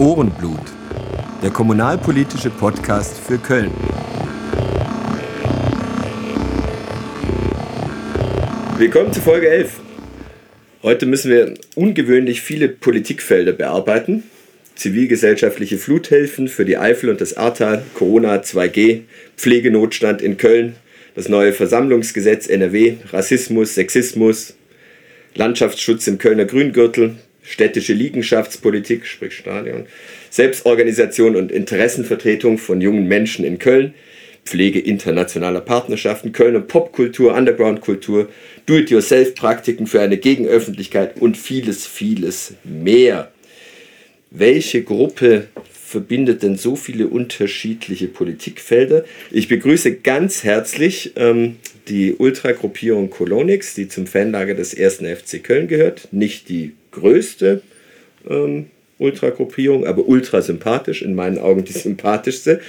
Ohrenblut, der kommunalpolitische Podcast für Köln. Willkommen zu Folge 11. Heute müssen wir ungewöhnlich viele Politikfelder bearbeiten. Zivilgesellschaftliche Fluthilfen für die Eifel und das Ahrtal, Corona 2G, Pflegenotstand in Köln, das neue Versammlungsgesetz NRW, Rassismus, Sexismus, Landschaftsschutz im Kölner Grüngürtel, städtische Liegenschaftspolitik, sprich Stadion, Selbstorganisation und Interessenvertretung von jungen Menschen in Köln, Pflege internationaler Partnerschaften, Kölner Popkultur, Undergroundkultur, Do-it-yourself-Praktiken für eine Gegenöffentlichkeit und vieles, vieles mehr. Welche Gruppe verbindet denn so viele unterschiedliche Politikfelder? Ich begrüße ganz herzlich ähm, die Ultragruppierung Kolonix, die zum Fanlager des 1. FC Köln gehört. Nicht die größte ähm, Ultragruppierung, aber ultra sympathisch, in meinen Augen die sympathischste.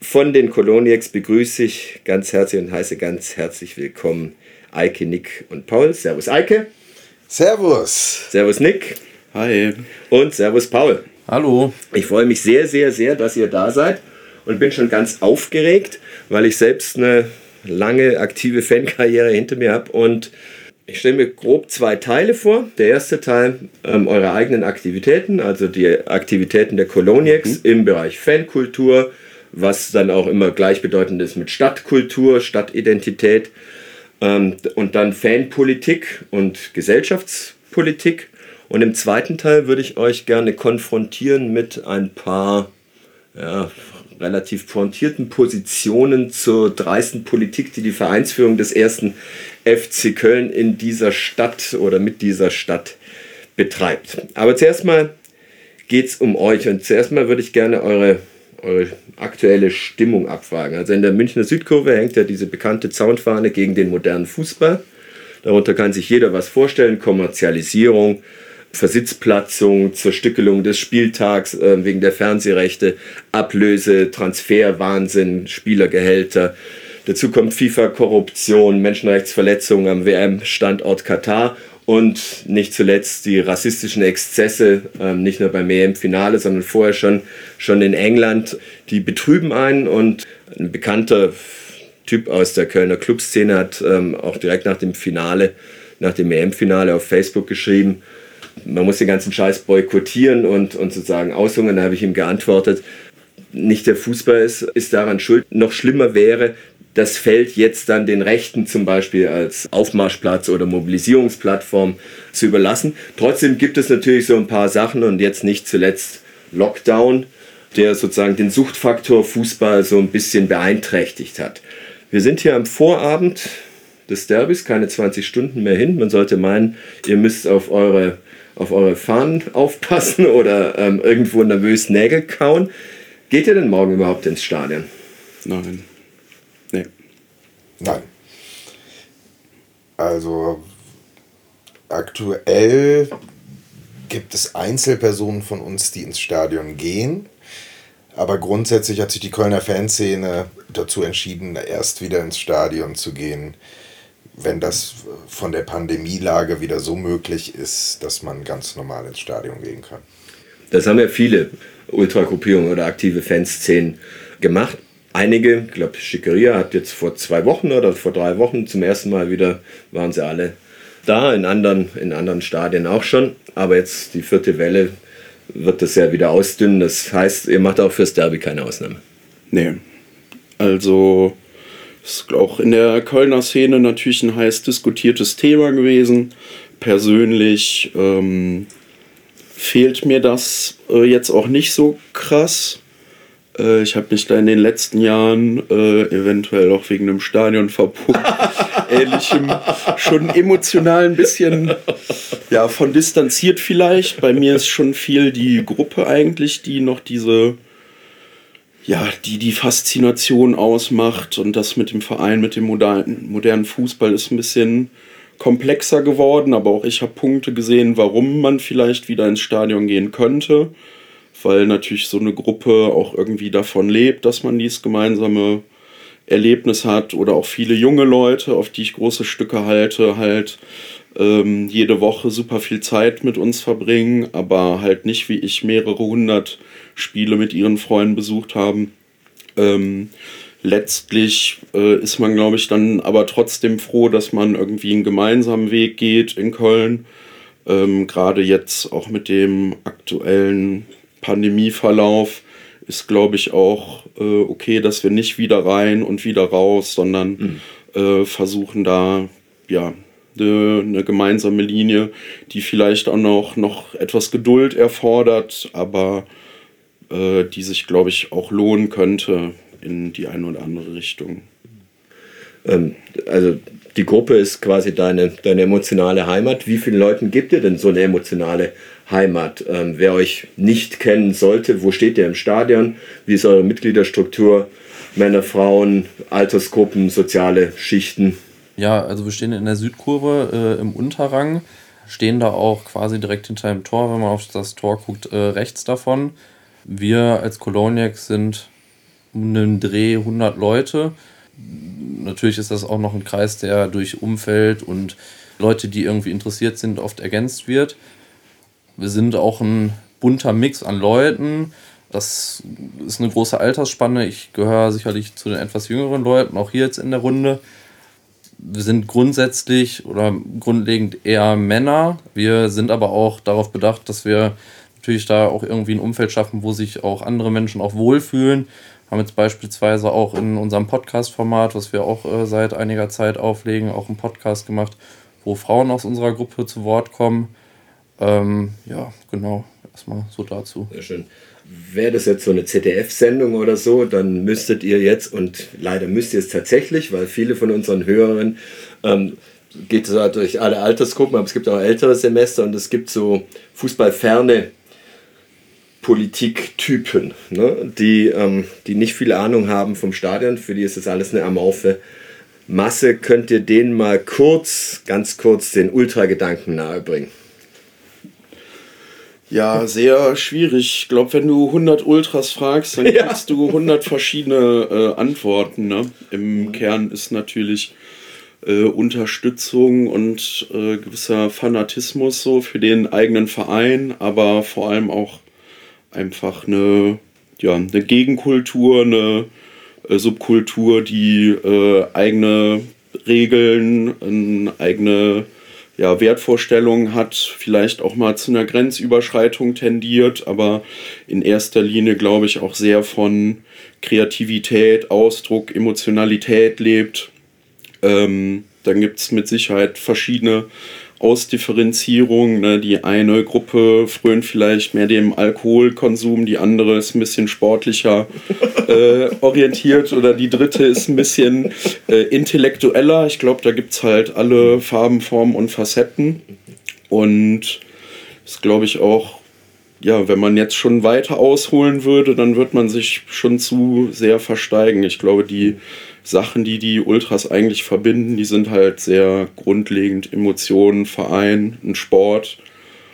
Von den Kolonieks begrüße ich ganz herzlich und heiße ganz herzlich willkommen Eike, Nick und Paul. Servus Eike. Servus. Servus Nick. Hi. Und Servus Paul. Hallo. Ich freue mich sehr, sehr, sehr, dass ihr da seid und bin schon ganz aufgeregt, weil ich selbst eine lange aktive Fankarriere hinter mir habe und ich stelle mir grob zwei Teile vor. Der erste Teil, ähm, eure eigenen Aktivitäten, also die Aktivitäten der Coloniacs mhm. im Bereich Fankultur, was dann auch immer gleichbedeutend ist mit Stadtkultur, Stadtidentität ähm, und dann Fanpolitik und Gesellschaftspolitik. Und im zweiten Teil würde ich euch gerne konfrontieren mit ein paar ja, relativ pointierten Positionen zur dreisten Politik, die die Vereinsführung des ersten FC Köln in dieser Stadt oder mit dieser Stadt betreibt. Aber zuerst mal geht es um euch und zuerst mal würde ich gerne eure, eure aktuelle Stimmung abfragen. Also in der Münchner Südkurve hängt ja diese bekannte Zaunfahne gegen den modernen Fußball. Darunter kann sich jeder was vorstellen, Kommerzialisierung, Versitzplatzung, Zerstückelung des Spieltags äh, wegen der Fernsehrechte, Ablöse, Transferwahnsinn, Spielergehälter. Dazu kommt FIFA-Korruption, Menschenrechtsverletzungen am WM-Standort Katar und nicht zuletzt die rassistischen Exzesse, äh, nicht nur beim EM-Finale, sondern vorher schon, schon in England. Die betrüben einen und ein bekannter Typ aus der Kölner Clubszene hat ähm, auch direkt nach dem Finale, nach dem EM-Finale auf Facebook geschrieben, man muss den ganzen Scheiß boykottieren und, und sozusagen aushungern. Da habe ich ihm geantwortet, nicht der Fußball ist, ist daran schuld. Noch schlimmer wäre, das Feld jetzt dann den Rechten zum Beispiel als Aufmarschplatz oder Mobilisierungsplattform zu überlassen. Trotzdem gibt es natürlich so ein paar Sachen und jetzt nicht zuletzt Lockdown, der sozusagen den Suchtfaktor Fußball so ein bisschen beeinträchtigt hat. Wir sind hier am Vorabend des Derbys, keine 20 Stunden mehr hin. Man sollte meinen, ihr müsst auf eure auf eure Fahnen aufpassen oder ähm, irgendwo nervös Nägel kauen. Geht ihr denn morgen überhaupt ins Stadion? Nein. Nein. Also aktuell gibt es Einzelpersonen von uns, die ins Stadion gehen. Aber grundsätzlich hat sich die Kölner Fanszene dazu entschieden, erst wieder ins Stadion zu gehen, wenn das von der Pandemielage wieder so möglich ist, dass man ganz normal ins Stadion gehen kann. Das haben ja viele Ultragruppierungen oder aktive Fanszenen gemacht. Einige, ich glaube, Schickeria hat jetzt vor zwei Wochen oder vor drei Wochen zum ersten Mal wieder, waren sie alle da, in anderen, in anderen Stadien auch schon. Aber jetzt die vierte Welle wird das ja wieder ausdünnen. Das heißt, ihr macht auch fürs Derby keine Ausnahme. Nee. Also ist auch in der Kölner Szene natürlich ein heiß diskutiertes Thema gewesen. Persönlich ähm, fehlt mir das äh, jetzt auch nicht so krass. Äh, ich habe mich da in den letzten Jahren, äh, eventuell auch wegen einem Stadionverbot, ähnlichem, schon emotional ein bisschen ja, von distanziert vielleicht. Bei mir ist schon viel die Gruppe eigentlich, die noch diese ja, die die Faszination ausmacht. Und das mit dem Verein, mit dem modernen, modernen Fußball ist ein bisschen komplexer geworden, aber auch ich habe Punkte gesehen, warum man vielleicht wieder ins Stadion gehen könnte, weil natürlich so eine Gruppe auch irgendwie davon lebt, dass man dieses gemeinsame Erlebnis hat oder auch viele junge Leute, auf die ich große Stücke halte, halt ähm, jede Woche super viel Zeit mit uns verbringen, aber halt nicht wie ich mehrere hundert Spiele mit ihren Freunden besucht haben. Ähm, letztlich äh, ist man, glaube ich, dann aber trotzdem froh, dass man irgendwie einen gemeinsamen Weg geht in Köln. Ähm, Gerade jetzt auch mit dem aktuellen Pandemieverlauf ist, glaube ich, auch äh, okay, dass wir nicht wieder rein und wieder raus, sondern mhm. äh, versuchen da ja eine, eine, gemeinsame Linie, die vielleicht auch noch, noch etwas Geduld erfordert, aber äh, die sich, glaube ich, auch lohnen könnte in die eine oder andere Richtung. Ähm, also die Gruppe ist quasi deine, deine emotionale Heimat. Wie vielen Leuten gibt ihr denn so eine emotionale Heimat? Ähm, wer euch nicht kennen sollte, wo steht ihr im Stadion? Wie ist eure Mitgliederstruktur? Männer, Frauen, Altersgruppen, soziale Schichten? Ja, also wir stehen in der Südkurve äh, im Unterrang, stehen da auch quasi direkt hinter dem Tor, wenn man auf das Tor guckt, äh, rechts davon. Wir als Koloniak sind um einen Dreh 100 Leute. Natürlich ist das auch noch ein Kreis, der durch Umfeld und Leute, die irgendwie interessiert sind, oft ergänzt wird. Wir sind auch ein bunter Mix an Leuten. Das ist eine große Altersspanne. Ich gehöre sicherlich zu den etwas jüngeren Leuten, auch hier jetzt in der Runde. Wir sind grundsätzlich oder grundlegend eher Männer. Wir sind aber auch darauf bedacht, dass wir natürlich da auch irgendwie ein Umfeld schaffen, wo sich auch andere Menschen auch wohlfühlen haben jetzt beispielsweise auch in unserem Podcast-Format, was wir auch äh, seit einiger Zeit auflegen, auch einen Podcast gemacht, wo Frauen aus unserer Gruppe zu Wort kommen. Ähm, ja, genau, erstmal so dazu. Sehr schön. Wäre das jetzt so eine ZDF-Sendung oder so, dann müsstet ihr jetzt, und leider müsst ihr es tatsächlich, weil viele von unseren Hörern ähm, geht es durch alle Altersgruppen, aber es gibt auch ältere Semester und es gibt so fußballferne Politiktypen, ne? die, ähm, die nicht viel Ahnung haben vom Stadion, für die ist das alles eine amorphe Masse. Könnt ihr denen mal kurz, ganz kurz den Ultragedanken nahebringen? Ja, sehr schwierig. Ich glaube, wenn du 100 Ultras fragst, dann ja. kriegst du 100 verschiedene äh, Antworten. Ne? Im Kern ist natürlich äh, Unterstützung und äh, gewisser Fanatismus so für den eigenen Verein, aber vor allem auch einfach eine, ja, eine Gegenkultur, eine äh, Subkultur, die äh, eigene Regeln, eine eigene ja, Wertvorstellungen hat, vielleicht auch mal zu einer Grenzüberschreitung tendiert, aber in erster Linie, glaube ich, auch sehr von Kreativität, Ausdruck, Emotionalität lebt. Ähm, dann gibt es mit Sicherheit verschiedene Ausdifferenzierung. Ne? Die eine Gruppe frönt vielleicht mehr dem Alkoholkonsum, die andere ist ein bisschen sportlicher äh, orientiert oder die dritte ist ein bisschen äh, intellektueller. Ich glaube, da gibt es halt alle Farben, Formen und Facetten. Und ist, glaube ich, auch, ja, wenn man jetzt schon weiter ausholen würde, dann wird man sich schon zu sehr versteigen. Ich glaube, die Sachen, die die Ultras eigentlich verbinden, die sind halt sehr grundlegend Emotionen, Verein, ein Sport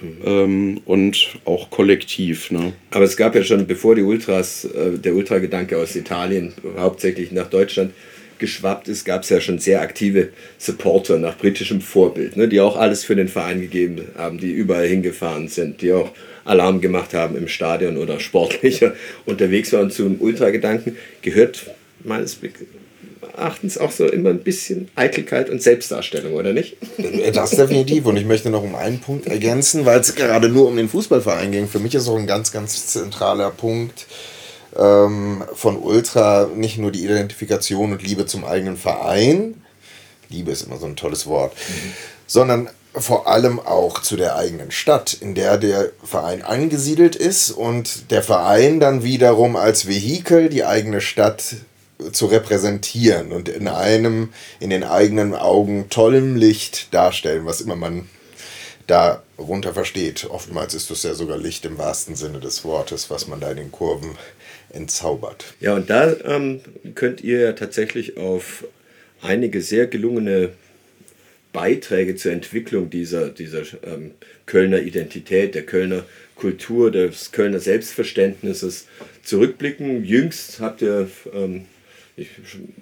mhm. ähm, und auch kollektiv. Ne? Aber es gab ja schon, bevor die Ultras, äh, der Ultragedanke aus Italien hauptsächlich nach Deutschland geschwappt ist, gab es ja schon sehr aktive Supporter nach britischem Vorbild, ne, die auch alles für den Verein gegeben haben, die überall hingefahren sind, die auch Alarm gemacht haben im Stadion oder sportlicher unterwegs waren zum Ultragedanken, gehört meines Erachtens auch so immer ein bisschen Eitelkeit und Selbstdarstellung, oder nicht? Das definitiv. Und ich möchte noch um einen Punkt ergänzen, weil es gerade nur um den Fußballverein ging. Für mich ist auch ein ganz, ganz zentraler Punkt ähm, von Ultra nicht nur die Identifikation und Liebe zum eigenen Verein. Liebe ist immer so ein tolles Wort. Mhm. Sondern vor allem auch zu der eigenen Stadt, in der der Verein angesiedelt ist und der Verein dann wiederum als Vehikel die eigene Stadt zu repräsentieren und in einem, in den eigenen Augen tollem Licht darstellen, was immer man darunter versteht. Oftmals ist es ja sogar Licht im wahrsten Sinne des Wortes, was man da in den Kurven entzaubert. Ja, und da ähm, könnt ihr ja tatsächlich auf einige sehr gelungene Beiträge zur Entwicklung dieser, dieser ähm, Kölner Identität, der Kölner Kultur, des Kölner Selbstverständnisses zurückblicken. Jüngst habt ihr ähm, ich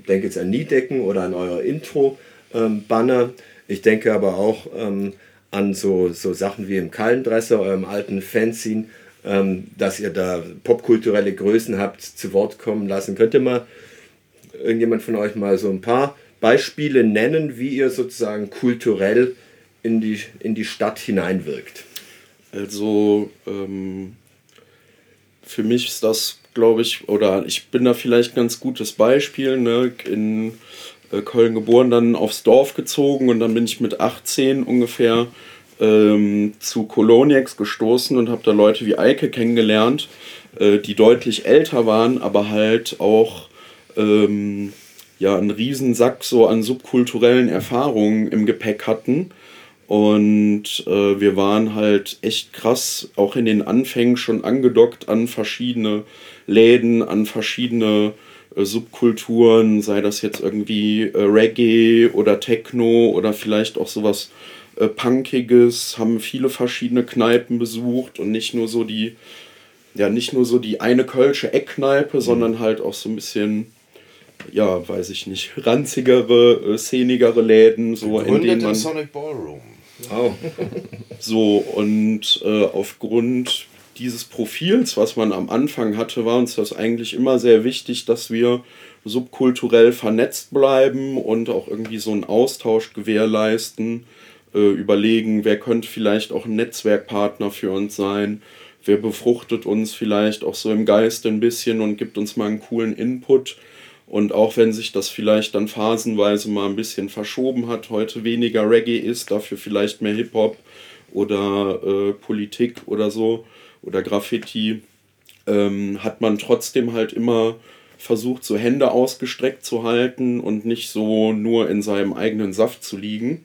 denke jetzt an Niedecken oder an euer Intro-Banner, Ich denke aber auch ähm, an so, so Sachen wie im Kallendresser, eurem alten Fanzine, ähm, dass ihr da popkulturelle Größen habt zu Wort kommen lassen. Könnt ihr mal irgendjemand von euch mal so ein paar Beispiele nennen, wie ihr sozusagen kulturell in die, in die Stadt hineinwirkt? Also ähm, für mich ist das, glaube ich, oder ich bin da vielleicht ein ganz gutes Beispiel. Ne? In äh, Köln geboren, dann aufs Dorf gezogen und dann bin ich mit 18 ungefähr ähm, zu Koloniex gestoßen und habe da Leute wie Eike kennengelernt, äh, die deutlich älter waren, aber halt auch ähm, ja, einen Riesensack so an subkulturellen Erfahrungen im Gepäck hatten. Und äh, wir waren halt echt krass, auch in den Anfängen schon angedockt an verschiedene Läden, an verschiedene äh, Subkulturen, sei das jetzt irgendwie äh, Reggae oder Techno oder vielleicht auch sowas äh, Punkiges, haben viele verschiedene Kneipen besucht und nicht nur so die, ja, nicht nur so die eine Kölsche Eckkneipe, mhm. sondern halt auch so ein bisschen ja, weiß ich nicht, ranzigere, äh, szenigere Läden, so in denen man. Sonic Ballroom. Oh. so, und äh, aufgrund dieses Profils, was man am Anfang hatte, war uns das eigentlich immer sehr wichtig, dass wir subkulturell vernetzt bleiben und auch irgendwie so einen Austausch gewährleisten, äh, überlegen, wer könnte vielleicht auch ein Netzwerkpartner für uns sein, wer befruchtet uns vielleicht auch so im Geist ein bisschen und gibt uns mal einen coolen Input. Und auch wenn sich das vielleicht dann phasenweise mal ein bisschen verschoben hat, heute weniger Reggae ist, dafür vielleicht mehr Hip-Hop oder äh, Politik oder so oder Graffiti, ähm, hat man trotzdem halt immer versucht, so Hände ausgestreckt zu halten und nicht so nur in seinem eigenen Saft zu liegen.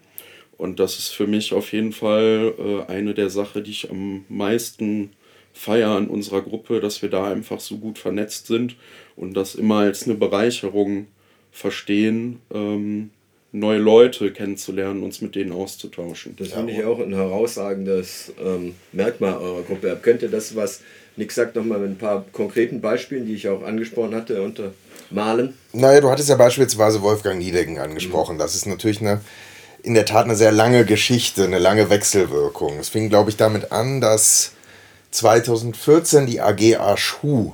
Und das ist für mich auf jeden Fall äh, eine der Sachen, die ich am meisten feiere an unserer Gruppe, dass wir da einfach so gut vernetzt sind und das immer als eine Bereicherung verstehen, ähm, neue Leute kennenzulernen, uns mit denen auszutauschen. Das finde ich auch ein herausragendes ähm, Merkmal eurer Gruppe. Könnt ihr das, was Nick sagt, nochmal mit ein paar konkreten Beispielen, die ich auch angesprochen hatte, untermalen? Naja, du hattest ja beispielsweise Wolfgang Niedecken angesprochen. Mhm. Das ist natürlich eine, in der Tat eine sehr lange Geschichte, eine lange Wechselwirkung. Es fing, glaube ich, damit an, dass 2014 die AG Arschu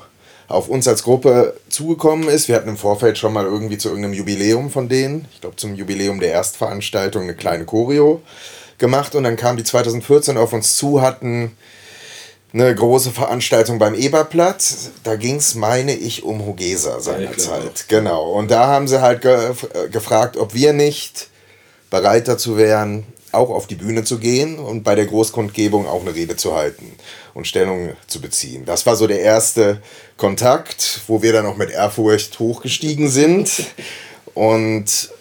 auf uns als Gruppe zugekommen ist. Wir hatten im Vorfeld schon mal irgendwie zu irgendeinem Jubiläum von denen, ich glaube zum Jubiläum der Erstveranstaltung, eine kleine Choreo gemacht und dann kam die 2014 auf uns zu, hatten eine große Veranstaltung beim Eberplatz. Da ging es, meine ich, um Hugesa seinerzeit. Ja, genau. Und da haben sie halt ge gefragt, ob wir nicht bereit dazu wären, auch auf die Bühne zu gehen und bei der Großkundgebung auch eine Rede zu halten und Stellung zu beziehen. Das war so der erste Kontakt, wo wir dann auch mit Ehrfurcht hochgestiegen sind und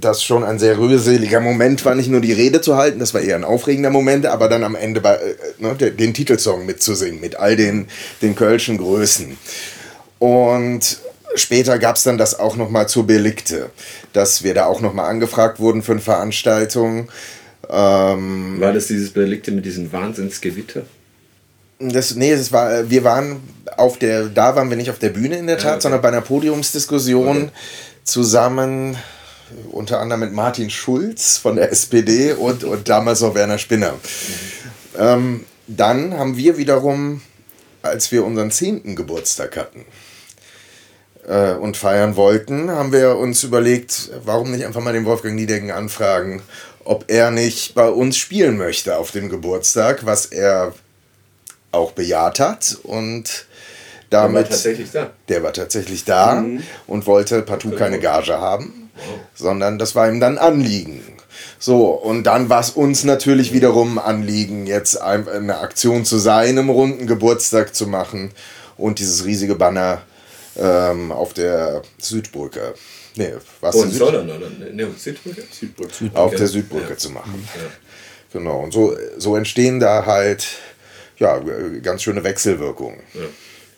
das schon ein sehr rührseliger Moment war, nicht nur die Rede zu halten, das war eher ein aufregender Moment, aber dann am Ende bei, äh, ne, den Titelsong mitzusingen mit all den, den Kölschen Größen. Und später gab es dann das auch nochmal zur Belikte, dass wir da auch nochmal angefragt wurden für eine Veranstaltung. Ähm, war das dieses Belikte mit diesem Wahnsinnsgewitter? Das, nee, das war, wir waren auf der, da waren wir nicht auf der Bühne in der Tat, ja, okay. sondern bei einer Podiumsdiskussion okay. zusammen unter anderem mit Martin Schulz von der SPD und, und damals noch Werner Spinner. Mhm. Ähm, dann haben wir wiederum, als wir unseren zehnten Geburtstag hatten äh, und feiern wollten, haben wir uns überlegt, warum nicht einfach mal den Wolfgang Niedecken anfragen, ob er nicht bei uns spielen möchte auf dem Geburtstag, was er auch bejaht hat und damit. Der war tatsächlich da. Der war tatsächlich da mhm. und wollte partout keine Gage haben, wow. sondern das war ihm dann Anliegen. So, und dann war es uns natürlich wiederum Anliegen, jetzt eine Aktion zu seinem runden Geburtstag zu machen und dieses riesige Banner ähm, auf der Südbrücke. Nee, was oh, in Süd Sollern, oder? Nee, Südbrücke? Südbrücke. Südbrücke. Auf der Südbrücke ja. zu machen. Ja. Genau, und so, so entstehen da halt ja, ganz schöne Wechselwirkungen.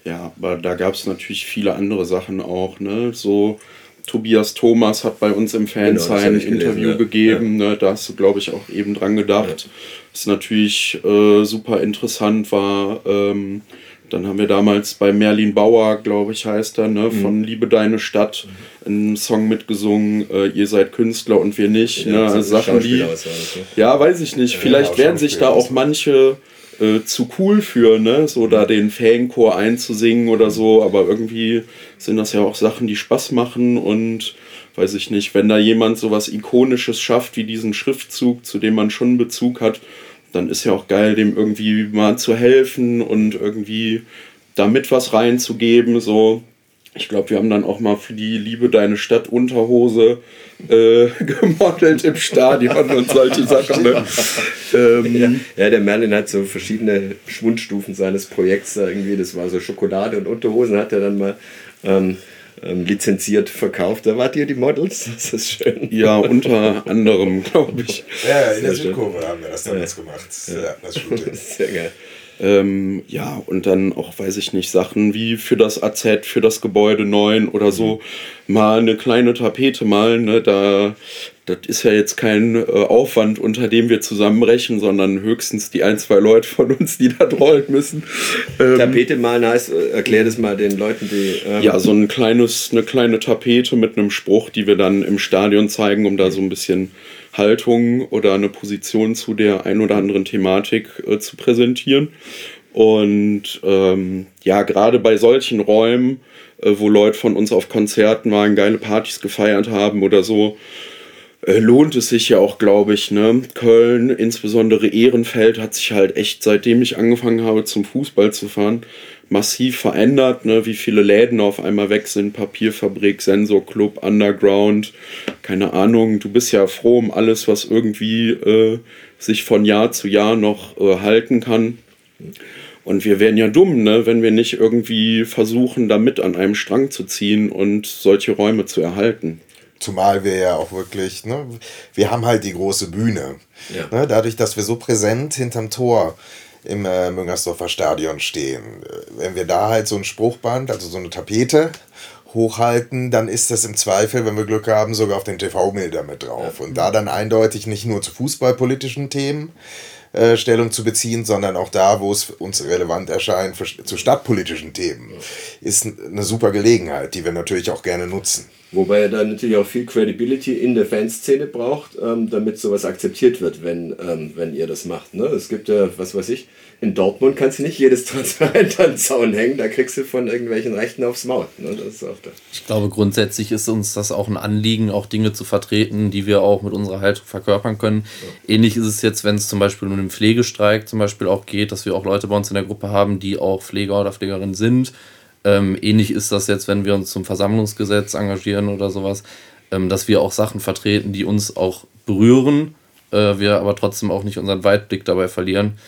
Ja. ja, aber da gab es natürlich viele andere Sachen auch, ne? So Tobias Thomas hat bei uns im Fans genau, ein Interview gelesen, gegeben, ja. ne? da hast du, glaube ich, auch eben dran gedacht. Ja. Was natürlich äh, super interessant war. Ähm, Dann haben wir damals bei Merlin Bauer, glaube ich, heißt er, ne, Mhm. von Liebe deine Stadt, einen Song mitgesungen, äh, ihr seid Künstler und wir nicht. ne, also Sachen, was das, ne? Ja, weiß ich nicht. Vielleicht auch werden sich da auch manche äh, zu cool für, ne? So da den Fanchor einzusingen oder so, aber irgendwie sind das ja auch Sachen, die Spaß machen und weiß ich nicht, wenn da jemand sowas Ikonisches schafft wie diesen Schriftzug, zu dem man schon Bezug hat, dann ist ja auch geil, dem irgendwie mal zu helfen und irgendwie damit was reinzugeben, so. Ich glaube, wir haben dann auch mal für die Liebe deine Stadt Unterhose äh, gemodelt im Stadion und solche Sachen. Ne? Ähm, Ja, ja, der Merlin hat so verschiedene Schwundstufen seines Projekts irgendwie. Das war so Schokolade und Unterhosen hat er dann mal ähm, ähm, lizenziert verkauft. Da wart ihr die Models. Das ist schön. ja, unter anderem, glaube ich. Ja, in der. Südkurve haben wir das damals gemacht. Ja, das Shooting. Sehr geil. Ähm, ja, und dann auch, weiß ich nicht, Sachen wie für das AZ, für das Gebäude 9 oder so, mal eine kleine Tapete malen. Ne? Da, das ist ja jetzt kein äh, Aufwand, unter dem wir zusammenbrechen, sondern höchstens die ein, zwei Leute von uns, die da rollen müssen. Ähm, Tapete malen heißt, äh, erklär das mal den Leuten, die. ähm, Ja, so ein kleines, eine kleine Tapete mit einem Spruch, die wir dann im Stadion zeigen, um da so ein bisschen Haltung oder eine Position zu der ein oder anderen Thematik äh, zu präsentieren. Und ähm, ja, gerade bei solchen Räumen, äh, wo Leute von uns auf Konzerten waren, geile Partys gefeiert haben oder so, äh, lohnt es sich ja auch, glaube ich. Ne? Köln, insbesondere Ehrenfeld, hat sich halt echt, seitdem ich angefangen habe, zum Fußball zu fahren, massiv verändert. Ne? Wie viele Läden auf einmal weg sind: Papierfabrik, Sensorclub, Underground, keine Ahnung. Du bist ja froh um alles, was irgendwie äh, sich von Jahr zu Jahr noch äh, halten kann. Und wir wären ja dumm, ne, wenn wir nicht irgendwie versuchen, da mit an einem Strang zu ziehen und solche Räume zu erhalten. Zumal wir ja auch wirklich, ne, wir haben halt die große Bühne. Ja. Ne, dadurch, dass wir so präsent hinterm Tor im äh, Müngersdorfer Stadion stehen. Äh, Wenn wir da halt so ein Spruchband, also so eine Tapete hochhalten, dann ist das im Zweifel, wenn wir Glück haben, sogar auf den TV-Bilder mit drauf. Und da dann eindeutig nicht nur zu fußballpolitischen Themen äh, Stellung zu beziehen, sondern auch da, wo es uns relevant erscheint, für, zu stadtpolitischen Themen, ist eine super Gelegenheit, die wir natürlich auch gerne nutzen. Wobei er dann natürlich auch viel Credibility in der Fanszene braucht, ähm, damit sowas akzeptiert wird, wenn, ähm, wenn ihr das macht. Ne? Es gibt ja, was weiß ich, in Dortmund kannst du nicht jedes Transparent an den Zaun hängen, da kriegst du von irgendwelchen Rechten aufs Maul. Ne? Das ist auch da. Ich glaube, grundsätzlich ist uns das auch ein Anliegen, auch Dinge zu vertreten, die wir auch mit unserer Haltung verkörpern können. Ähnlich ist es jetzt, wenn es zum Beispiel um den Pflegestreik zum Beispiel auch geht, dass wir auch Leute bei uns in der Gruppe haben, die auch Pfleger oder Pflegerin sind. Ähm, ähnlich ist das jetzt, wenn wir uns zum Versammlungsgesetz engagieren oder sowas, ähm, dass wir auch Sachen vertreten, die uns auch berühren, äh, wir aber trotzdem auch nicht unseren Weitblick dabei verlieren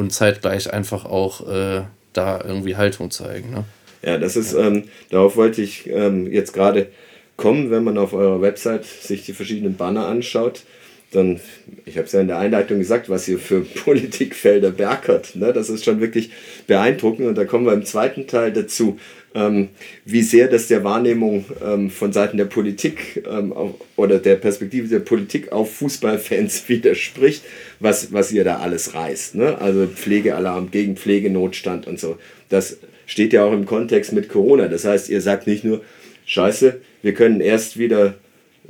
und zeitgleich einfach auch äh, da irgendwie Haltung zeigen. Ne? Ja, das ist, ähm, darauf wollte ich ähm, jetzt gerade kommen, wenn man auf eurer Website sich die verschiedenen Banner anschaut. Dann, ich habe es ja in der Einleitung gesagt, was ihr für Politikfelder beackert. Ne? Das ist schon wirklich beeindruckend. Und da kommen wir im zweiten Teil dazu, ähm, wie sehr das der Wahrnehmung ähm, von Seiten der Politik ähm, auf, oder der Perspektive der Politik auf Fußballfans widerspricht, was, was ihr da alles reißt. Ne? Also Pflegealarm gegen Pflegenotstand und so. Das steht ja auch im Kontext mit Corona. Das heißt, ihr sagt nicht nur, scheiße, wir können erst wieder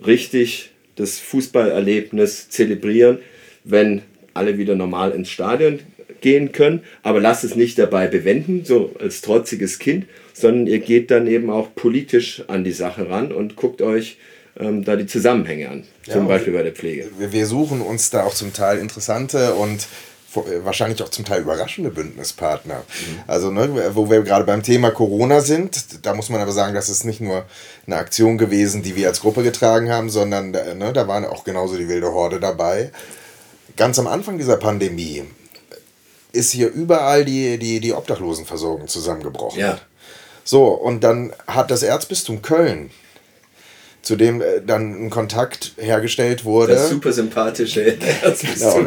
richtig das Fußballerlebnis zelebrieren, wenn alle wieder normal ins Stadion gehen können, aber lasst es nicht dabei bewenden, so als trotziges Kind, sondern ihr geht dann eben auch politisch an die Sache ran und guckt euch ähm, da die Zusammenhänge an, zum und Beispiel bei der Pflege. wir, suchen uns da auch zum Teil interessante und äh, wahrscheinlich auch zum Teil überraschende Bündnispartner. Also, ne, wo wir gerade beim Thema Corona sind, da muss man aber sagen, das ist nicht nur eine Aktion gewesen, die wir als Gruppe getragen haben, sondern äh, ne, da waren auch genauso die wilde Horde dabei. Ganz am Anfang dieser Pandemie ist hier überall die, die, die Obdachlosenversorgung zusammengebrochen. Ja. So, und dann hat das Erzbistum Köln zu dem äh, dann ein Kontakt hergestellt wurde. Das super sympathische Genau.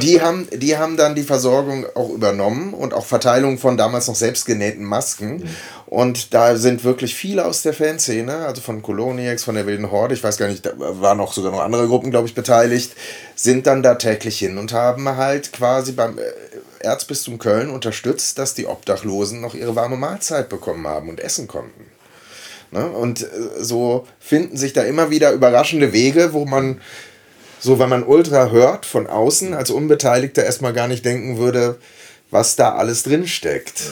Die haben, die haben dann die Versorgung auch übernommen und auch Verteilung von damals noch selbstgenähten Masken. Und da sind wirklich viele aus der Fanszene, also von Coloniacs, von der Wilden Horde, ich weiß gar nicht, da waren auch sogar noch andere Gruppen, glaube ich, beteiligt, sind dann da täglich hin und haben halt quasi beim äh, Erzbistum Köln unterstützt, dass die Obdachlosen noch ihre warme Mahlzeit bekommen haben und essen konnten. Ne? Und äh, so finden sich da immer wieder überraschende Wege, wo man, so wenn man Ultra hört von außen, als Unbeteiligter erstmal gar nicht denken würde, was da alles drin steckt.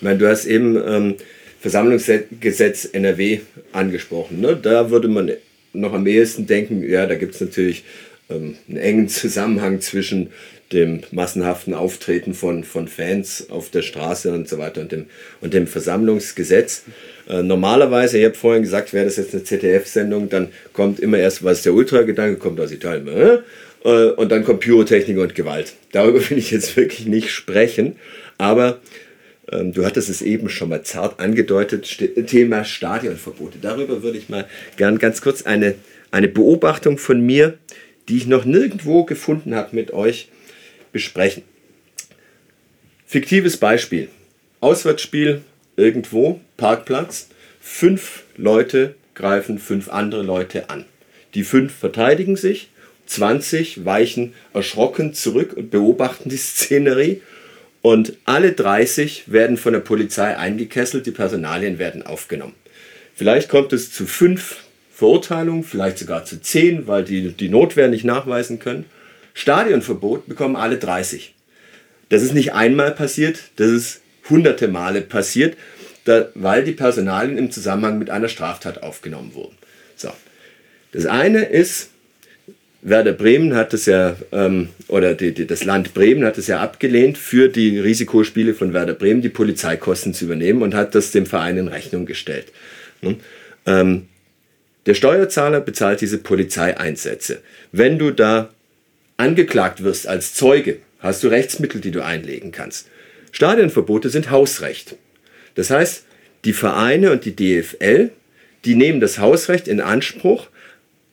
Meine, du hast eben ähm, Versammlungsgesetz NRW angesprochen. Ne? Da würde man noch am ehesten denken, ja, da gibt es natürlich ähm, einen engen Zusammenhang zwischen dem massenhaften Auftreten von, von Fans auf der Straße und so weiter und dem, und dem Versammlungsgesetz. Äh, normalerweise, ich habe vorhin gesagt, wäre das jetzt eine ZDF-Sendung, dann kommt immer erst, was der Ultra-Gedanke kommt aus Italien. Äh? Äh, und dann kommt Pyrotechnik und Gewalt. Darüber will ich jetzt wirklich nicht sprechen, aber ähm, du hattest es eben schon mal zart angedeutet, St Thema Stadionverbote. Darüber würde ich mal gern ganz kurz eine, eine Beobachtung von mir, die ich noch nirgendwo gefunden habe, mit euch besprechen. Fiktives Beispiel. Auswärtsspiel irgendwo, Parkplatz. Fünf Leute greifen fünf andere Leute an. Die fünf verteidigen sich, 20 weichen erschrocken zurück und beobachten die Szenerie. Und alle 30 werden von der Polizei eingekesselt, die Personalien werden aufgenommen. Vielleicht kommt es zu fünf Verurteilungen, vielleicht sogar zu zehn, weil die die Notwehr nicht nachweisen können. Stadionverbot bekommen alle 30. Das ist nicht einmal passiert, das ist hunderte Male passiert, da, weil die Personalien im Zusammenhang mit einer Straftat aufgenommen wurden. So. Das eine ist, Werder Bremen hat es ja, ähm, oder die, die, das Land Bremen hat es ja abgelehnt, für die Risikospiele von Werder Bremen die Polizeikosten zu übernehmen und hat das dem Verein in Rechnung gestellt. Hm? Ähm, der Steuerzahler bezahlt diese Polizeieinsätze. Wenn du da angeklagt wirst als Zeuge, hast du Rechtsmittel, die du einlegen kannst. Stadionverbote sind Hausrecht. Das heißt, die Vereine und die DFL, die nehmen das Hausrecht in Anspruch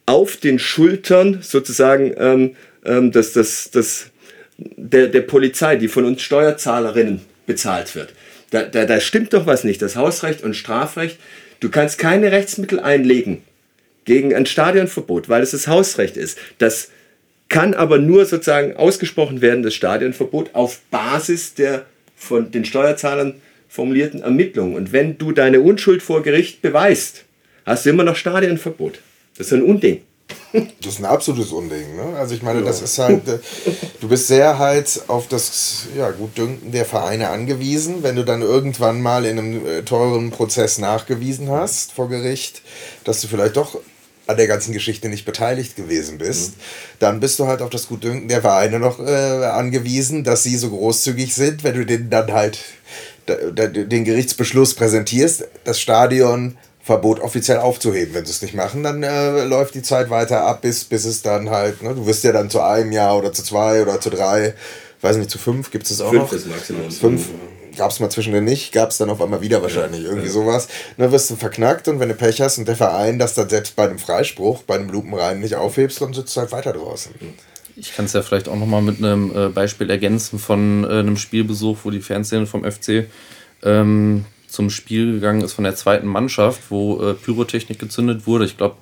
auf den Schultern sozusagen ähm, ähm, das, das, das, der, der Polizei, die von uns Steuerzahlerinnen bezahlt wird. Da, da, da stimmt doch was nicht. Das Hausrecht und Strafrecht, du kannst keine Rechtsmittel einlegen gegen ein Stadionverbot, weil es das Hausrecht ist. Das kann aber nur sozusagen ausgesprochen werden, das Stadionverbot, auf Basis der von den Steuerzahlern formulierten Ermittlungen. Und wenn du deine Unschuld vor Gericht beweist, hast du immer noch Stadionverbot. Das ist ein Unding. Das ist ein absolutes Unding. Ne? Also ich meine, das ist halt, äh, du bist sehr halt auf das ja, Gutdünken der Vereine angewiesen. Wenn du dann irgendwann mal in einem äh, teuren Prozess nachgewiesen hast vor Gericht, dass du vielleicht doch an der ganzen Geschichte nicht beteiligt gewesen bist, mhm. dann bist du halt auf das Gutdünken der Vereine noch äh, angewiesen, dass sie so großzügig sind, wenn du denen dann halt den Gerichtsbeschluss präsentierst, das Stadion Verbot offiziell aufzuheben. Wenn sie es nicht machen, dann äh, läuft die Zeit weiter ab, bis, bis es dann halt, ne, du wirst ja dann zu einem Jahr oder zu zwei oder zu drei, weiß nicht, zu fünf gibt es auch fünf noch. Fünf ist Maximum. Fünf gab es mal zwischendurch nicht, gab es dann auf einmal wieder wahrscheinlich, irgendwie ja. sowas. Dann wirst du verknackt und wenn du Pech hast und der Verein das dann selbst bei einem Freispruch, bei einem Lupenrein nicht aufhebst, dann sitzt du halt weiter draußen. Ich kann es ja vielleicht auch nochmal mit einem äh, Beispiel ergänzen von äh, einem Spielbesuch, wo die Fanszene vom FC ähm, zum Spiel gegangen ist von der zweiten Mannschaft, wo äh, Pyrotechnik gezündet wurde. Ich glaube,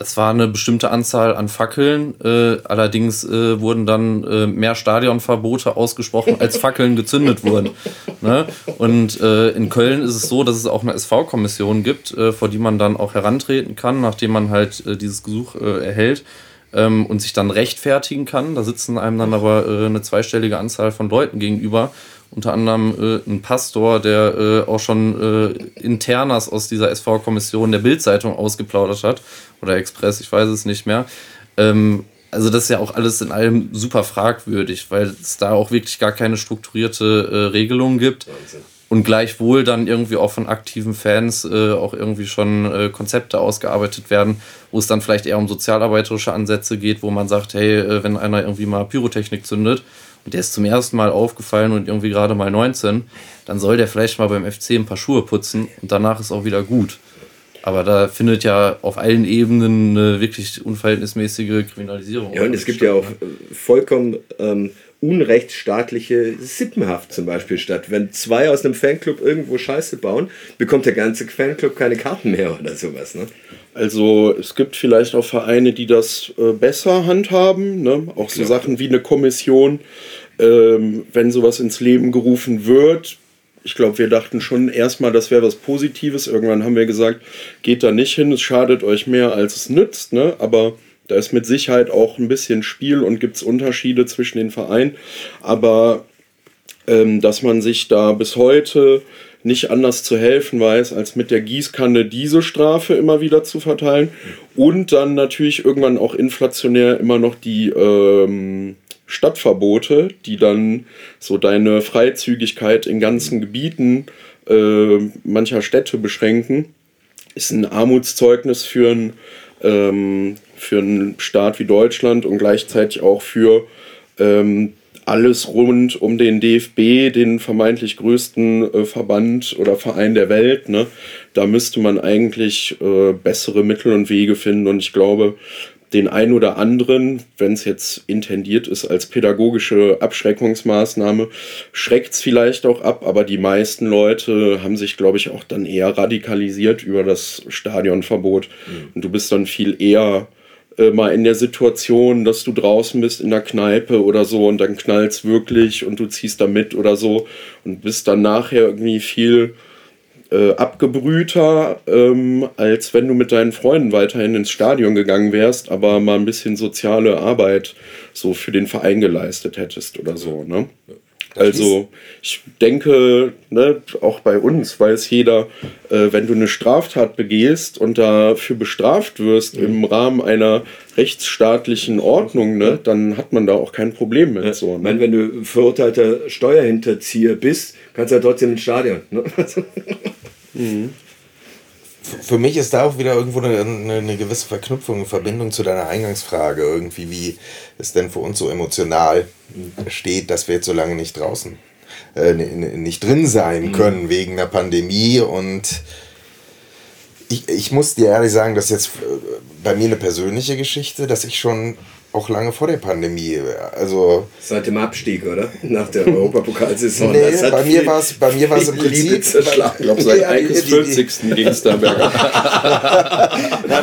das war eine bestimmte Anzahl an Fackeln. Äh, allerdings äh, wurden dann äh, mehr Stadionverbote ausgesprochen, als Fackeln gezündet wurden. Ne? Und äh, in Köln ist es so, dass es auch eine SV-Kommission gibt, äh, vor die man dann auch herantreten kann, nachdem man halt äh, dieses Gesuch erhält ähm, und sich dann rechtfertigen kann. Da sitzen einem dann aber eine zweistellige Anzahl von Leuten gegenüber unter anderem äh, ein Pastor, der äh, auch schon äh, Internas aus dieser SV-Kommission der Bildzeitung ausgeplaudert hat oder Express, ich weiß es nicht mehr. Ähm, also das ist ja auch alles in allem super fragwürdig, weil es da auch wirklich gar keine strukturierte äh, Regelung gibt. Wahnsinn. Und gleichwohl dann irgendwie auch von aktiven Fans äh, auch irgendwie schon äh, Konzepte ausgearbeitet werden, wo es dann vielleicht eher um sozialarbeiterische Ansätze geht, wo man sagt, hey, wenn einer irgendwie mal Pyrotechnik zündet, und der ist zum ersten Mal aufgefallen und irgendwie gerade mal 19, dann soll der vielleicht mal beim FC ein paar Schuhe putzen und danach ist auch wieder gut. Aber da findet ja auf allen Ebenen eine wirklich unverhältnismäßige Kriminalisierung. Ja, und es gibt ja auch äh, vollkommen ähm, unrechtsstaatliche Sippenhaft zum Beispiel statt. Wenn zwei aus einem Fanclub irgendwo Scheiße bauen, bekommt der ganze Fanclub keine Karten mehr oder sowas. Ne? Also es gibt vielleicht auch Vereine, die das äh, besser handhaben. Ne? Auch so Sachen wie eine Kommission, ähm, wenn sowas ins Leben gerufen wird. Ich glaube, wir dachten schon erstmal, das wäre was Positives. Irgendwann haben wir gesagt, geht da nicht hin, es schadet euch mehr, als es nützt. Ne? Aber da ist mit Sicherheit auch ein bisschen Spiel und gibt es Unterschiede zwischen den Vereinen. Aber ähm, dass man sich da bis heute nicht anders zu helfen weiß, als mit der Gießkanne diese Strafe immer wieder zu verteilen und dann natürlich irgendwann auch inflationär immer noch die ähm, Stadtverbote, die dann so deine Freizügigkeit in ganzen Gebieten äh, mancher Städte beschränken, ist ein Armutszeugnis für ein ähm, für einen Staat wie Deutschland und gleichzeitig auch für ähm, alles rund um den DFB, den vermeintlich größten äh, Verband oder Verein der Welt. Ne? Da müsste man eigentlich äh, bessere Mittel und Wege finden. Und ich glaube, den ein oder anderen, wenn es jetzt intendiert ist als pädagogische Abschreckungsmaßnahme, schreckt es vielleicht auch ab, aber die meisten Leute haben sich, glaube ich, auch dann eher radikalisiert über das Stadionverbot. Mhm. Und du bist dann viel eher äh, mal in der Situation, dass du draußen bist in der Kneipe oder so und dann knallt's wirklich und du ziehst da mit oder so und bist dann nachher irgendwie viel äh, abgebrühter, ähm, als wenn du mit deinen Freunden weiterhin ins Stadion gegangen wärst, aber mal ein bisschen soziale Arbeit so für den Verein geleistet hättest oder so. Ne? Also ich denke, ne, auch bei uns weiß jeder, äh, wenn du eine Straftat begehst und dafür bestraft wirst mhm. im Rahmen einer rechtsstaatlichen Ordnung, ne, dann hat man da auch kein Problem mit. Ja. So, ne? Ich meine, wenn du verurteilter Steuerhinterzieher bist, kannst du ja trotzdem ins Stadion. Ne? mhm für mich ist da auch wieder irgendwo eine, eine, gewisse Verknüpfung, eine Verbindung zu deiner Eingangsfrage. Irgendwie, wie es denn für uns so emotional steht, dass wir jetzt so lange nicht draußen, äh, nicht drin sein mhm. können wegen der Pandemie. Und ich, ich muss dir ehrlich sagen, das ist jetzt äh, bei mir eine persönliche Geschichte, dass ich schon auch lange vor der Pandemie. Also Seit dem Abstieg, oder? Nach der Europapokalsaison. Nee, bei mir war es bei mir war es im Prinzip. Ich glaube, seit ja, bis 40. ging es da bergab.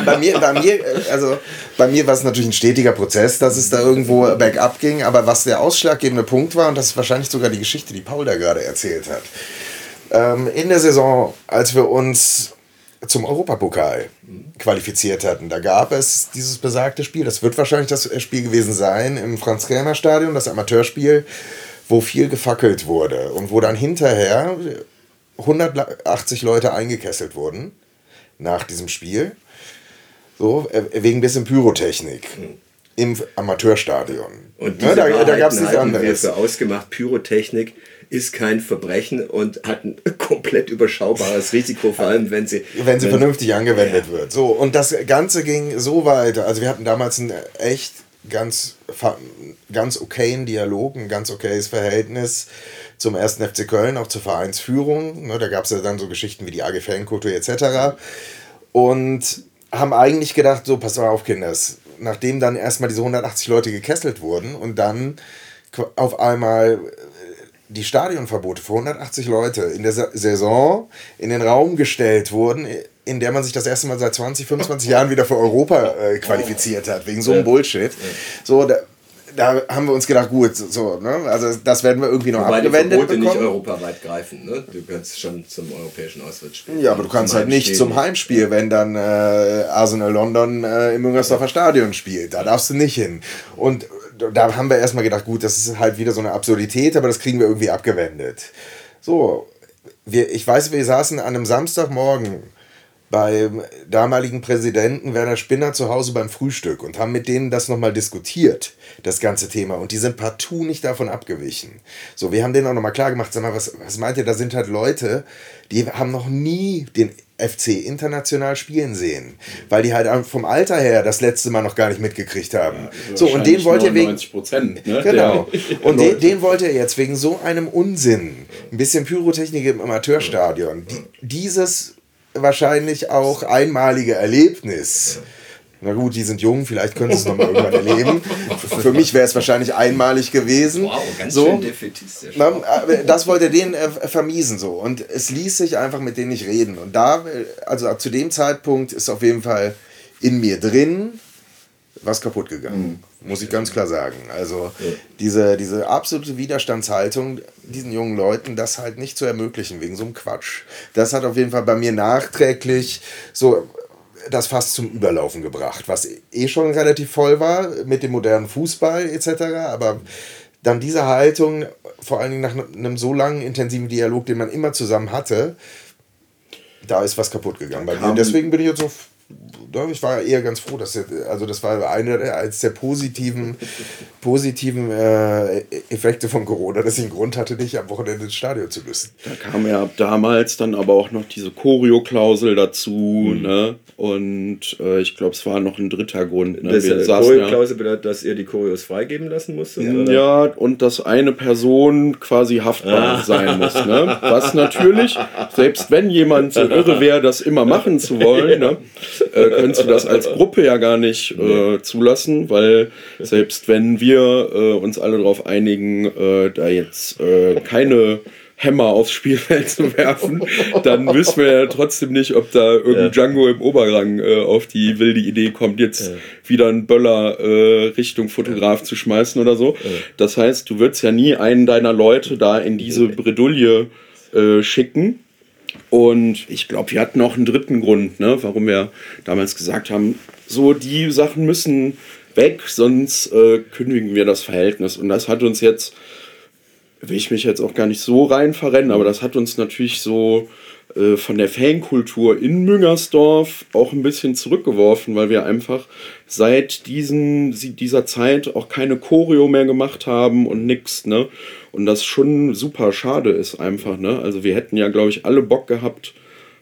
bei mir, bei mir, also bei mir war es natürlich ein stetiger Prozess, dass es da irgendwo bergab ging. Aber was der ausschlaggebende Punkt war, und das ist wahrscheinlich sogar die Geschichte, die Paul da gerade erzählt hat. Ähm, in der Saison, als wir uns zum Europapokal qualifiziert hatten. Da gab es dieses besagte Spiel. Das wird wahrscheinlich das Spiel gewesen sein im Franz-Krämer-Stadion, das Amateurspiel, wo viel gefackelt wurde und wo dann hinterher 180 Leute eingekesselt wurden nach diesem Spiel. So, äh, wegen ein bisschen Pyrotechnik. Im Amateurstadion. Und diese ja, da, da gab es nichts anderes. Wir für ausgemacht, Pyrotechnik ist kein Verbrechen und hat ein komplett überschaubares Risiko, vor allem wenn sie. Wenn sie wenn, vernünftig angewendet ja. wird. So, und das Ganze ging so weiter. Also wir hatten damals ein echt ganz, ganz okayen Dialog, ein ganz okayes Verhältnis zum ersten FC Köln, auch zur Vereinsführung. Ne, da gab es ja dann so Geschichten wie die AG Fankultur etc. Und haben eigentlich gedacht, so, pass mal auf, Kinders. Nachdem dann erstmal diese 180 Leute gekesselt wurden und dann auf einmal die Stadionverbote für 180 Leute in der Saison in den Raum gestellt wurden, in der man sich das erste Mal seit 20, 25 Jahren wieder für Europa äh, qualifiziert hat, wegen so einem Bullshit. So, da, da haben wir uns gedacht, gut, so, ne? also das werden wir irgendwie noch Wobei abgewendet die Verbote bekommen. nicht europaweit greifen, ne? Du kannst schon zum europäischen Auswärtsspiel. Ja, aber du kannst halt nicht zum Heimspiel, wenn dann äh, Arsenal London äh, im Müngersdorfer Stadion spielt. Da darfst du nicht hin. Und da haben wir erstmal gedacht, gut, das ist halt wieder so eine Absurdität, aber das kriegen wir irgendwie abgewendet. So, wir, ich weiß, wir saßen an einem Samstagmorgen beim damaligen Präsidenten Werner Spinner zu Hause beim Frühstück und haben mit denen das nochmal diskutiert, das ganze Thema. Und die sind partout nicht davon abgewichen. So, wir haben denen auch nochmal klar gemacht, sag mal, was, was meint ihr, da sind halt Leute, die haben noch nie den FC international spielen sehen, weil die halt vom Alter her das letzte Mal noch gar nicht mitgekriegt haben. Ja, so und den wollt ihr wegen Prozent, ne? genau und den, den wollt ihr jetzt wegen so einem Unsinn, ein bisschen Pyrotechnik im Amateurstadion, die, dieses wahrscheinlich auch einmalige Erlebnis. Na gut, die sind jung, vielleicht können sie es nochmal irgendwann erleben. Für mich wäre es wahrscheinlich einmalig gewesen. Wow, ganz so. schön defetistisch. Das wollte er denen äh, vermiesen so. Und es ließ sich einfach mit denen nicht reden. Und da, also zu dem Zeitpunkt ist auf jeden Fall in mir drin was kaputt gegangen. Mhm. Muss ich ganz klar sagen. Also ja. diese, diese absolute Widerstandshaltung, diesen jungen Leuten das halt nicht zu ermöglichen, wegen so einem Quatsch. Das hat auf jeden Fall bei mir nachträglich so das fast zum Überlaufen gebracht, was eh schon relativ voll war mit dem modernen Fußball etc. Aber dann diese Haltung, vor allen Dingen nach einem so langen, intensiven Dialog, den man immer zusammen hatte, da ist was kaputt gegangen bei mir. Und deswegen bin ich jetzt so ich war eher ganz froh, dass also das war eine als der positiven, positiven äh, Effekte von Corona, dass ich einen Grund hatte, nicht am Wochenende ins Stadion zu müssen. Da kam ja damals dann aber auch noch diese Choreo-Klausel dazu, mhm. ne? Und äh, ich glaube, es war noch ein dritter Grund. Ne? Das äh, Choreo-Klausel bedeutet, dass ihr die Choreos freigeben lassen musst? Ja, ja und dass eine Person quasi haftbar ah. sein muss. Ne? Was natürlich, selbst wenn jemand so irre wäre, das immer machen zu wollen, ne? Äh, könntest du das als Gruppe ja gar nicht äh, zulassen, weil selbst wenn wir äh, uns alle darauf einigen, äh, da jetzt äh, keine Hämmer aufs Spielfeld zu werfen, dann wissen wir ja trotzdem nicht, ob da irgendein ja. Django im Oberrang äh, auf die wilde Idee kommt, jetzt ja. wieder einen Böller äh, Richtung Fotograf zu schmeißen oder so. Ja. Das heißt, du würdest ja nie einen deiner Leute da in diese Bredouille äh, schicken. Und ich glaube, wir hatten auch einen dritten Grund, ne, warum wir damals gesagt haben, so die Sachen müssen weg, sonst äh, kündigen wir das Verhältnis. Und das hat uns jetzt will ich mich jetzt auch gar nicht so rein verrennen, aber das hat uns natürlich so äh, von der Fankultur in Müngersdorf auch ein bisschen zurückgeworfen, weil wir einfach seit diesen, dieser Zeit auch keine Choreo mehr gemacht haben und nix, ne? Und das schon super schade ist einfach, ne? Also wir hätten ja, glaube ich, alle Bock gehabt,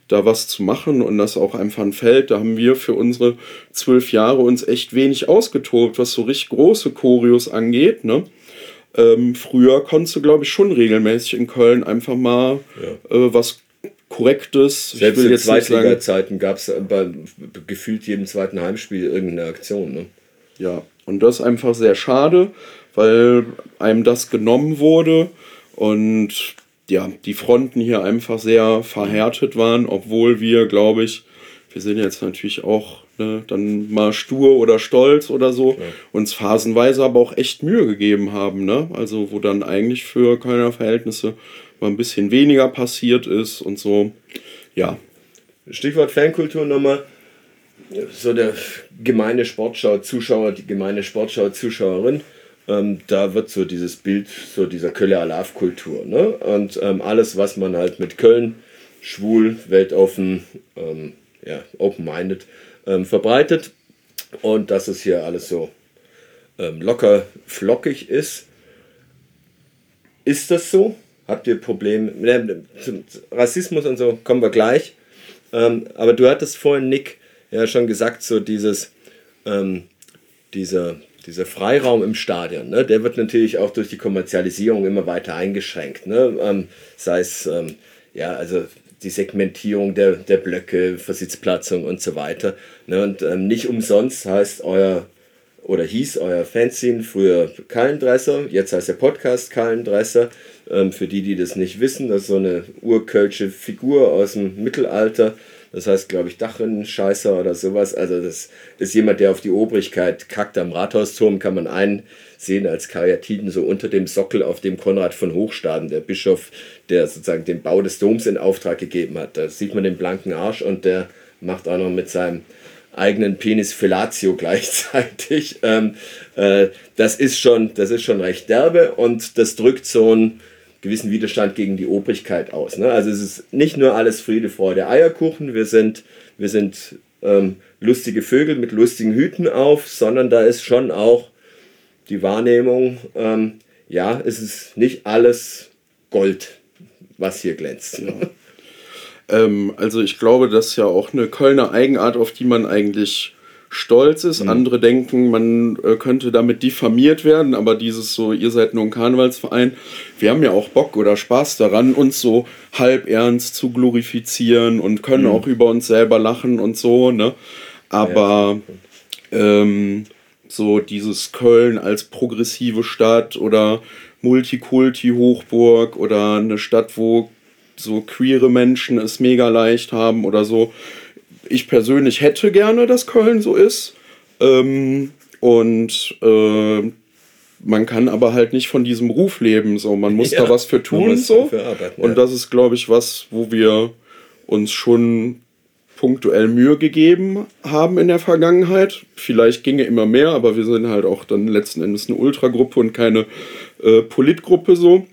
da was zu machen und das auch einfach ein Feld. Da haben wir für unsere zwölf Jahre uns echt wenig ausgetobt, was so richtig große Choreos angeht, ne? Ähm, früher konntest du, glaube ich, schon regelmäßig in Köln einfach mal ja. äh, was Korrektes. Selbst in Zweitliga-Zeiten gab es bei gefühlt jedem zweiten Heimspiel irgendeine Aktion. Ne? Ja, und das ist einfach sehr schade, weil einem das genommen wurde und ja, die Fronten hier einfach sehr verhärtet waren, obwohl wir, glaube ich, wir sind jetzt natürlich auch ne, dann mal stur oder stolz oder so, ja. uns phasenweise aber auch echt Mühe gegeben haben. Ne? Also wo dann eigentlich für keiner Verhältnisse mal ein bisschen weniger passiert ist und so. Ja. Stichwort Fankultur nochmal. So der gemeine Sportschau-Zuschauer, die gemeine Sportschau-Zuschauerin, ähm, da wird so dieses Bild so dieser Köller Alav-Kultur. Ne? Und ähm, alles, was man halt mit Köln, schwul, weltoffen, ähm, ja, open-minded, ähm, verbreitet und dass es hier alles so ähm, locker flockig ist. Ist das so? Habt ihr Probleme? Ne, zum Rassismus und so kommen wir gleich. Ähm, aber du hattest vorhin, Nick, ja schon gesagt, so dieses, dieser, dieser Freiraum im Stadion, ne, der wird natürlich auch durch die Kommerzialisierung immer weiter eingeschränkt. Ne? Ähm, sei es, ähm, ja, also die Segmentierung der, der Blöcke, Versitzplatzung und so weiter. Ne, und ähm, nicht umsonst heißt euer oder hieß euer Fanzine früher Kallendresser, jetzt heißt der Podcast Kallendresser. Ähm, für die, die das nicht wissen, das ist so eine urkölsche Figur aus dem Mittelalter. Das heißt, glaube ich, Dachrinnenscheißer oder sowas. Also das ist jemand, der auf die Obrigkeit kackt. Am Rathausturm kann man einsehen als Karyatiden so unter dem Sockel, auf dem Konrad von Hochstaden, der Bischof, der sozusagen den Bau des Doms in Auftrag gegeben hat. Da sieht man den blanken Arsch und der macht auch noch mit seinem eigenen Penis Fellatio gleichzeitig. Ähm, äh, das, ist schon, das ist schon recht derbe und das drückt so einen gewissen Widerstand gegen die Obrigkeit aus. Ne? Also es ist nicht nur alles Friede, Freude, Eierkuchen, wir sind, wir sind ähm, lustige Vögel mit lustigen Hüten auf, sondern da ist schon auch die Wahrnehmung, ähm, ja, es ist nicht alles Gold, was hier glänzt. Ne? Ähm, also ich glaube, das ist ja auch eine Kölner Eigenart, auf die man eigentlich stolz ist. Mhm. Andere denken, man äh, könnte damit diffamiert werden, aber dieses so, ihr seid nur ein Karnevalsverein. Wir haben ja auch Bock oder Spaß daran, uns so halb ernst zu glorifizieren und können mhm. auch über uns selber lachen und so, ne? Aber ja, ähm, so dieses Köln als progressive Stadt oder Multikulti-Hochburg oder eine Stadt, wo so queere Menschen es mega leicht haben oder so. Ich persönlich hätte gerne, dass Köln so ist. Ähm, und äh, man kann aber halt nicht von diesem Ruf leben. So, man muss ja, da was für tun. So. Für arbeiten, und ja. das ist, glaube ich, was, wo wir uns schon punktuell Mühe gegeben haben in der Vergangenheit. Vielleicht ginge immer mehr, aber wir sind halt auch dann letzten Endes eine Ultragruppe und keine äh, Politgruppe so.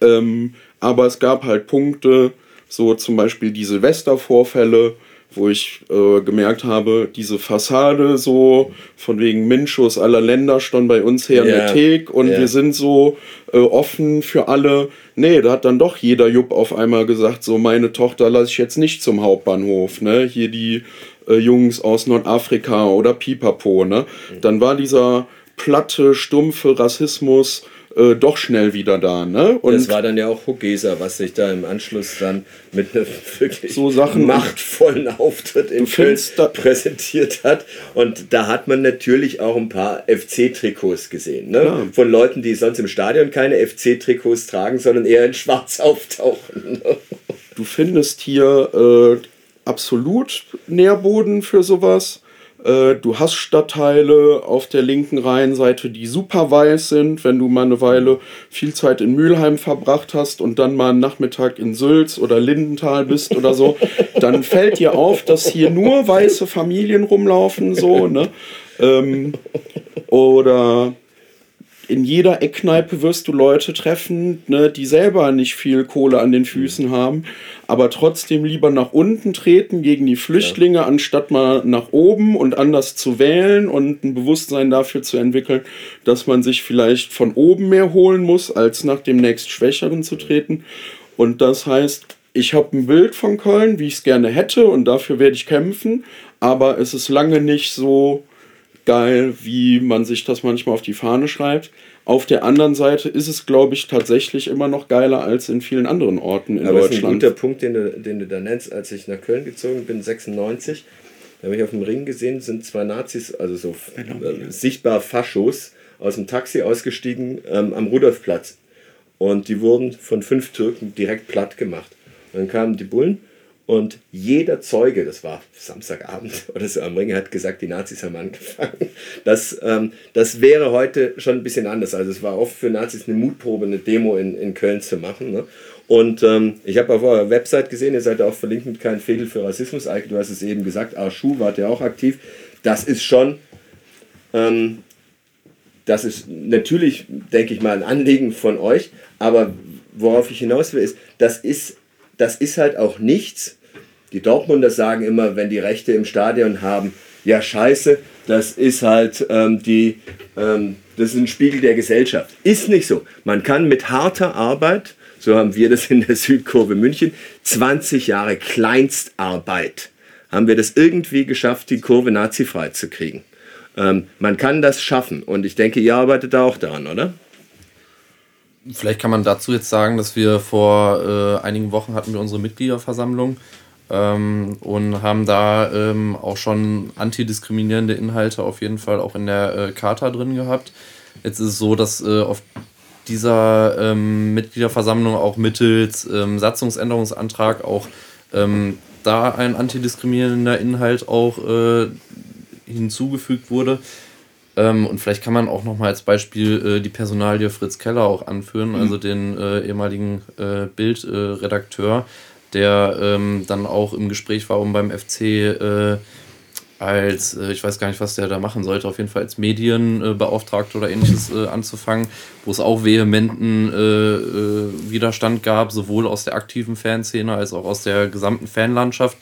Ähm, aber es gab halt Punkte, so zum Beispiel die Silvestervorfälle, wo ich äh, gemerkt habe, diese Fassade so von wegen Minschus aller Länder stand bei uns her in yeah. der Thek und yeah. wir sind so äh, offen für alle. Nee, da hat dann doch jeder Jupp auf einmal gesagt, so meine Tochter lasse ich jetzt nicht zum Hauptbahnhof, ne? Hier die äh, Jungs aus Nordafrika oder Pipapo, ne? Mhm. Dann war dieser platte, stumpfe Rassismus äh, doch schnell wieder da. Ne? Und das war dann ja auch Hugeser, was sich da im Anschluss dann mit einem wirklich so Sachen machtvollen Auftritt in Köln präsentiert hat. Und da hat man natürlich auch ein paar FC-Trikots gesehen. Ne? Ja. Von Leuten, die sonst im Stadion keine FC-Trikots tragen, sondern eher in Schwarz auftauchen. Ne? Du findest hier äh, absolut Nährboden für sowas. Äh, du hast Stadtteile auf der linken Rheinseite, die super weiß sind. Wenn du mal eine Weile viel Zeit in Mülheim verbracht hast und dann mal einen Nachmittag in Sülz oder Lindenthal bist oder so, dann fällt dir auf, dass hier nur weiße Familien rumlaufen, so, ne? Ähm, oder in jeder Eckkneipe wirst du Leute treffen, ne, die selber nicht viel Kohle an den Füßen haben, aber trotzdem lieber nach unten treten gegen die Flüchtlinge, ja. anstatt mal nach oben und anders zu wählen und ein Bewusstsein dafür zu entwickeln, dass man sich vielleicht von oben mehr holen muss, als nach dem nächst Schwächeren zu treten. Und das heißt, ich habe ein Bild von Köln, wie ich es gerne hätte und dafür werde ich kämpfen, aber es ist lange nicht so geil, wie man sich das manchmal auf die Fahne schreibt. Auf der anderen Seite ist es, glaube ich, tatsächlich immer noch geiler als in vielen anderen Orten in Aber Deutschland. Das ist ein guter Punkt, den du, den du da nennst. Als ich nach Köln gezogen bin, 96, da habe ich auf dem Ring gesehen, sind zwei Nazis, also so äh, sichtbar Faschos, aus dem Taxi ausgestiegen ähm, am Rudolfplatz. Und die wurden von fünf Türken direkt platt gemacht. Und dann kamen die Bullen und jeder Zeuge, das war Samstagabend oder so am Ring, hat gesagt, die Nazis haben angefangen. Das, ähm, das wäre heute schon ein bisschen anders. Also es war oft für Nazis eine Mutprobe, eine Demo in, in Köln zu machen. Ne? Und ähm, ich habe auf eurer Website gesehen, ihr seid auch verlinkt mit kein Fädel für Rassismus. Eike, du hast es eben gesagt, Arschu wart ja auch aktiv. Das ist schon, ähm, das ist natürlich, denke ich mal, ein Anliegen von euch. Aber worauf ich hinaus will, ist, das ist das ist halt auch nichts. Die Dortmunder sagen immer, wenn die Rechte im Stadion haben, ja scheiße, das ist halt ähm, die, ähm, das ist ein Spiegel der Gesellschaft. Ist nicht so. Man kann mit harter Arbeit, so haben wir das in der Südkurve München, 20 Jahre Kleinstarbeit, haben wir das irgendwie geschafft, die Kurve nazifrei zu kriegen. Ähm, man kann das schaffen und ich denke, ihr arbeitet da auch daran, oder? Vielleicht kann man dazu jetzt sagen, dass wir vor äh, einigen Wochen hatten wir unsere Mitgliederversammlung ähm, und haben da ähm, auch schon antidiskriminierende Inhalte auf jeden Fall auch in der äh, Charta drin gehabt. Jetzt ist es so, dass äh, auf dieser ähm, Mitgliederversammlung auch mittels ähm, Satzungsänderungsantrag auch ähm, da ein antidiskriminierender Inhalt auch äh, hinzugefügt wurde. Ähm, und vielleicht kann man auch noch mal als Beispiel äh, die Personalie Fritz Keller auch anführen, mhm. also den äh, ehemaligen äh, Bildredakteur, der ähm, dann auch im Gespräch war, um beim FC äh, als, äh, ich weiß gar nicht, was der da machen sollte, auf jeden Fall als Medienbeauftragter oder ähnliches äh, anzufangen, wo es auch vehementen Widerstand gab, sowohl aus der aktiven Fanszene als auch aus der gesamten Fanlandschaft.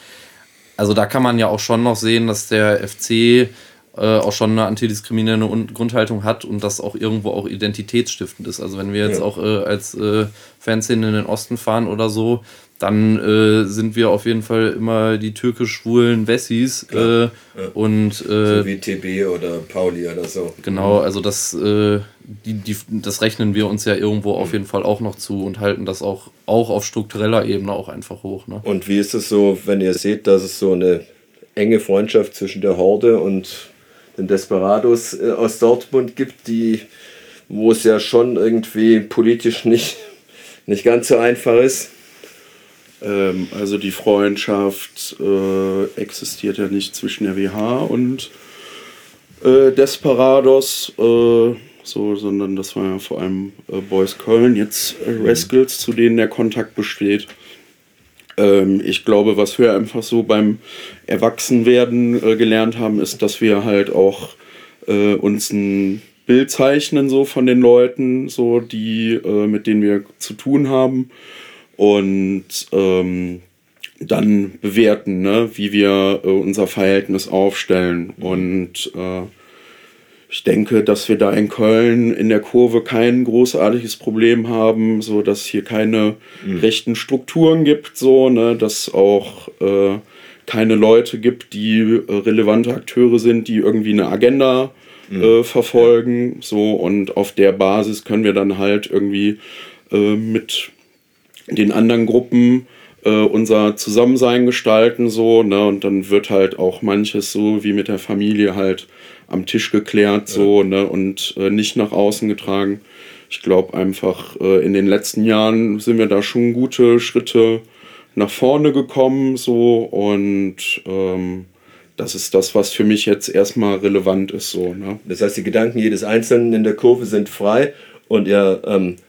Also da kann man ja auch schon noch sehen, dass der FC äh, auch schon eine antidiskriminierende Grundhaltung hat und das auch irgendwo auch identitätsstiftend ist. Also wenn wir jetzt ja. auch äh, als äh, Fanszene in den Osten fahren oder so, dann äh, sind wir auf jeden Fall immer die türkisch-schwulen Wessis. Äh, ja. Und, äh, so wie TB oder Pauli oder so. Genau, also das, äh, die, die, das rechnen wir uns ja irgendwo auf jeden Fall auch noch zu und halten das auch, auch auf struktureller Ebene auch einfach hoch. Ne? Und wie ist es so, wenn ihr seht, dass es so eine enge Freundschaft zwischen der Horde und den Desperados äh, aus Dortmund gibt, die, wo es ja schon irgendwie politisch nicht, nicht ganz so einfach ist? Ähm, also die Freundschaft äh, existiert ja nicht zwischen der WH und äh, Desperados, äh, so, sondern das war ja vor allem äh, Boys Köln, jetzt äh. Rascals, zu denen der Kontakt besteht. Ähm, ich glaube, was wir einfach so beim Erwachsenwerden äh, gelernt haben, ist, dass wir halt auch uns ein Bild zeichnen so von den Leuten, so die mit denen wir zu tun haben und ähm, dann bewerten, ne, wie wir äh, unser Verhältnis aufstellen. Und äh, ich denke, dass wir da in Köln in der Kurve kein großartiges Problem haben, so dass hier keine mhm. rechten Strukturen gibt, so, ne, dass auch äh, keine Leute gibt, die äh, relevante Akteure sind, die irgendwie eine Agenda mhm. Äh, verfolgen, so und auf der Basis können wir dann halt irgendwie äh, mit den anderen Gruppen äh, unser Zusammensein gestalten so, ne? Und dann wird halt auch manches so wie mit der Familie halt am Tisch geklärt so, ja. ne? Und äh, nicht nach außen getragen. Ich glaube einfach, äh, in den letzten Jahren sind wir da schon gute Schritte nach vorne gekommen so und ähm, das ist das, was für mich jetzt erstmal relevant ist. So, ne? Das heißt, die Gedanken jedes Einzelnen in der Kurve sind frei und ihr ähm, äh,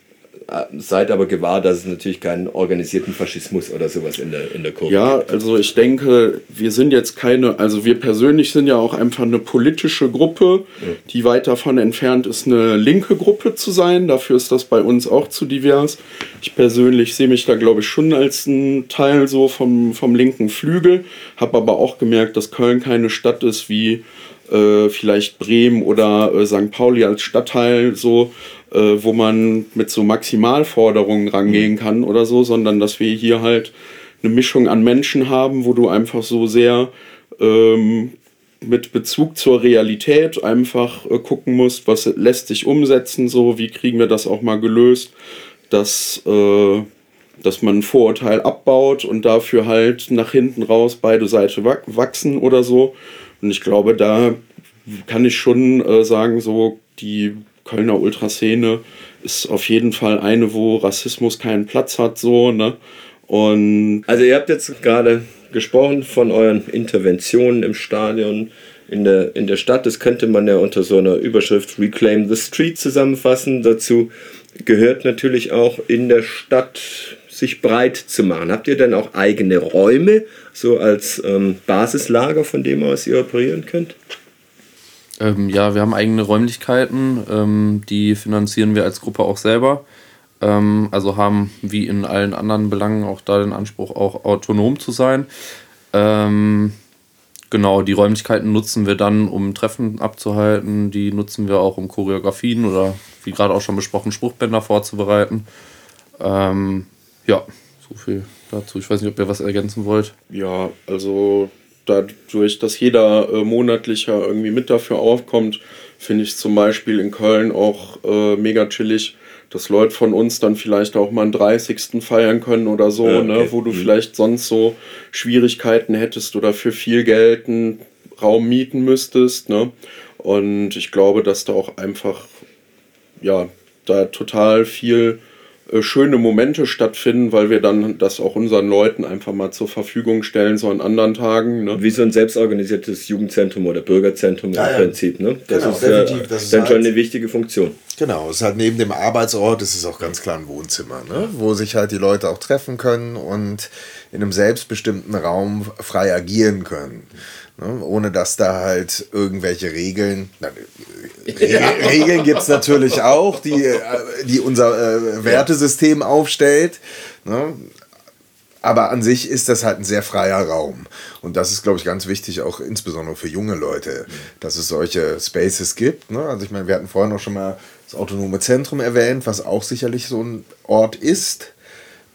seid aber gewahr, dass es natürlich keinen organisierten Faschismus oder sowas in der, in der Kurve ja, gibt. Ja, also ich denke, wir sind jetzt keine, also wir persönlich sind ja auch einfach eine politische Gruppe, ja. die weit davon entfernt ist, eine linke Gruppe zu sein. Dafür ist das bei uns auch zu divers. Ich persönlich sehe mich da, glaube ich, schon als ein Teil so vom, vom linken Flügel, habe aber auch gemerkt, dass Köln keine Stadt ist wie äh, vielleicht Bremen oder äh, St. Pauli als Stadtteil so, äh, wo man mit so Maximalforderungen rangehen mhm. kann oder so, sondern dass wir hier halt eine Mischung an Menschen haben, wo du einfach so sehr ähm, mit Bezug zur Realität einfach äh, gucken musst, was lässt sich umsetzen, so wie kriegen wir das auch mal gelöst, dass, äh, dass man ein Vorurteil abbaut und dafür halt nach hinten raus beide Seiten wachsen oder so. Und ich glaube, da kann ich schon äh, sagen, so die Kölner Ultraszene ist auf jeden Fall eine, wo Rassismus keinen Platz hat, so, ne? Und also ihr habt jetzt gerade gesprochen von euren Interventionen im Stadion in der, in der Stadt. Das könnte man ja unter so einer Überschrift Reclaim the Street zusammenfassen. Dazu gehört natürlich auch in der Stadt sich breit zu machen. Habt ihr denn auch eigene Räume, so als ähm, Basislager, von dem aus ihr operieren könnt? Ähm, ja, wir haben eigene Räumlichkeiten, ähm, die finanzieren wir als Gruppe auch selber. Ähm, also haben wie in allen anderen Belangen auch da den Anspruch, auch autonom zu sein. Ähm, genau, die Räumlichkeiten nutzen wir dann, um Treffen abzuhalten. Die nutzen wir auch, um Choreografien oder wie gerade auch schon besprochen, Spruchbänder vorzubereiten. Ähm, ja, so viel dazu. Ich weiß nicht, ob ihr was ergänzen wollt. Ja, also dadurch, dass jeder äh, monatlich ja irgendwie mit dafür aufkommt, finde ich zum Beispiel in Köln auch äh, mega chillig, dass Leute von uns dann vielleicht auch mal einen 30. feiern können oder so, ja, ne, okay. ne, wo du mhm. vielleicht sonst so Schwierigkeiten hättest oder für viel Geld einen Raum mieten müsstest. Ne? Und ich glaube, dass da auch einfach, ja, da total viel schöne Momente stattfinden, weil wir dann das auch unseren Leuten einfach mal zur Verfügung stellen, so an anderen Tagen. Ne? Wie so ein selbstorganisiertes Jugendzentrum oder Bürgerzentrum ja, im Prinzip. Ne? Das genau, ist definitiv. Das ist dann halt, schon eine wichtige Funktion. Genau, es ist halt neben dem Arbeitsort, es ist auch ganz klar ein Wohnzimmer, ne? wo sich halt die Leute auch treffen können und in einem selbstbestimmten Raum frei agieren können. Ne? Ohne dass da halt irgendwelche Regeln, na, ja. Regeln gibt es natürlich auch, die, äh, die unser äh, Wertesystem aufstellt. Ne? Aber an sich ist das halt ein sehr freier Raum. Und das ist, glaube ich, ganz wichtig, auch insbesondere für junge Leute, dass es solche Spaces gibt. Ne? Also ich meine, wir hatten vorhin auch schon mal das autonome Zentrum erwähnt, was auch sicherlich so ein Ort ist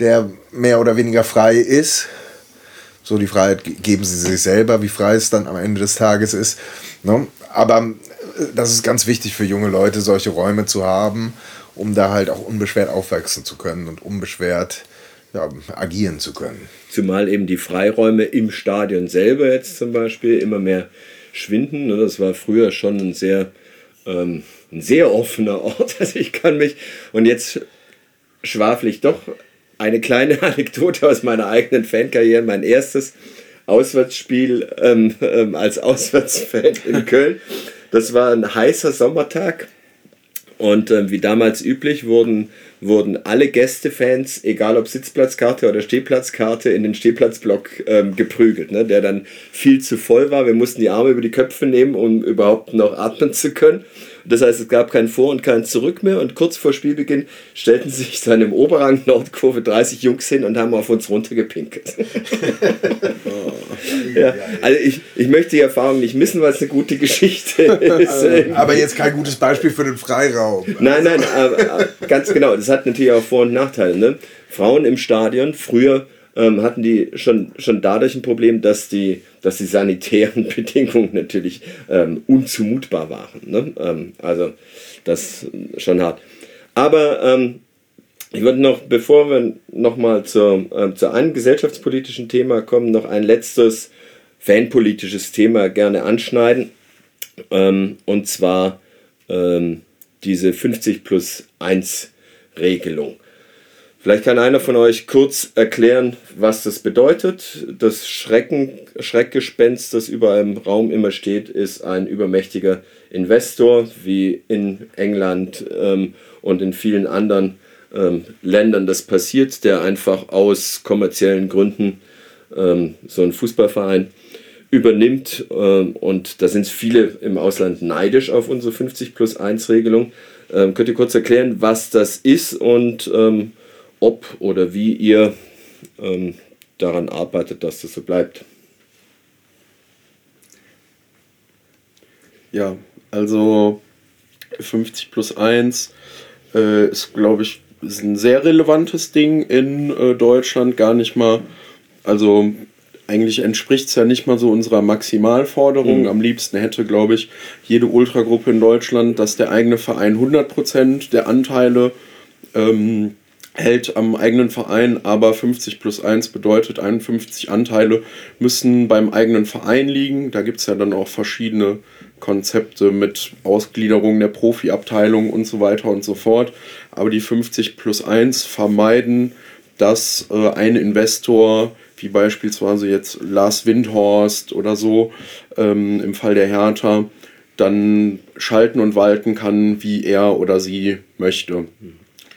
der mehr oder weniger frei ist. So die Freiheit geben sie sich selber, wie frei es dann am Ende des Tages ist. Ne? Aber äh, das ist ganz wichtig für junge Leute, solche Räume zu haben, um da halt auch unbeschwert aufwachsen zu können und unbeschwert ja, agieren zu können. Zumal eben die Freiräume im Stadion selber jetzt zum Beispiel immer mehr schwinden. Ne? Das war früher schon ein sehr, ähm, ein sehr offener Ort. Also ich kann mich, und jetzt schwafel ich doch eine kleine Anekdote aus meiner eigenen Fankarriere, mein erstes Auswärtsspiel ähm, ähm, als Auswärtsfan in Köln. Das war ein heißer Sommertag und ähm, wie damals üblich wurden, wurden alle Gästefans, egal ob Sitzplatzkarte oder Stehplatzkarte, in den Stehplatzblock ähm, geprügelt, ne? der dann viel zu voll war. Wir mussten die Arme über die Köpfe nehmen, um überhaupt noch atmen zu können. Das heißt, es gab kein Vor- und kein Zurück mehr. Und kurz vor Spielbeginn stellten sich dann im Oberrang Nordkurve 30 Jungs hin und haben auf uns runtergepinkelt. ja, also ich, ich möchte die Erfahrung nicht missen, weil es eine gute Geschichte ist. aber jetzt kein gutes Beispiel für den Freiraum. Nein, nein, aber, ganz genau. Das hat natürlich auch Vor- und Nachteile. Ne? Frauen im Stadion, früher ähm, hatten die schon, schon dadurch ein Problem, dass die, dass die sanitären Bedingungen natürlich ähm, unzumutbar waren. Ne? Ähm, also das schon hart. Aber ähm, ich würde noch, bevor wir nochmal zur, äh, zu einem gesellschaftspolitischen Thema kommen, noch ein letztes fanpolitisches Thema gerne anschneiden. Ähm, und zwar ähm, diese 50 plus 1 Regelung. Vielleicht kann einer von euch kurz erklären, was das bedeutet. Das Schrecken, Schreckgespenst, das überall im Raum immer steht, ist ein übermächtiger Investor, wie in England ähm, und in vielen anderen ähm, Ländern das passiert, der einfach aus kommerziellen Gründen ähm, so einen Fußballverein übernimmt. Ähm, und da sind viele im Ausland neidisch auf unsere 50 plus 1 Regelung. Ähm, könnt ihr kurz erklären, was das ist und ähm, ob oder wie ihr ähm, daran arbeitet, dass das so bleibt. Ja, also 50 plus 1 äh, ist, glaube ich, ist ein sehr relevantes Ding in äh, Deutschland. Gar nicht mal, also eigentlich entspricht es ja nicht mal so unserer Maximalforderung. Mhm. Am liebsten hätte, glaube ich, jede Ultragruppe in Deutschland, dass der eigene Verein 100% der Anteile ähm, hält am eigenen Verein, aber 50 plus 1 bedeutet 51 Anteile müssen beim eigenen Verein liegen. Da gibt es ja dann auch verschiedene Konzepte mit Ausgliederung der Profiabteilung und so weiter und so fort. Aber die 50 plus 1 vermeiden, dass äh, ein Investor, wie beispielsweise jetzt Lars Windhorst oder so, ähm, im Fall der Hertha, dann schalten und walten kann, wie er oder sie möchte.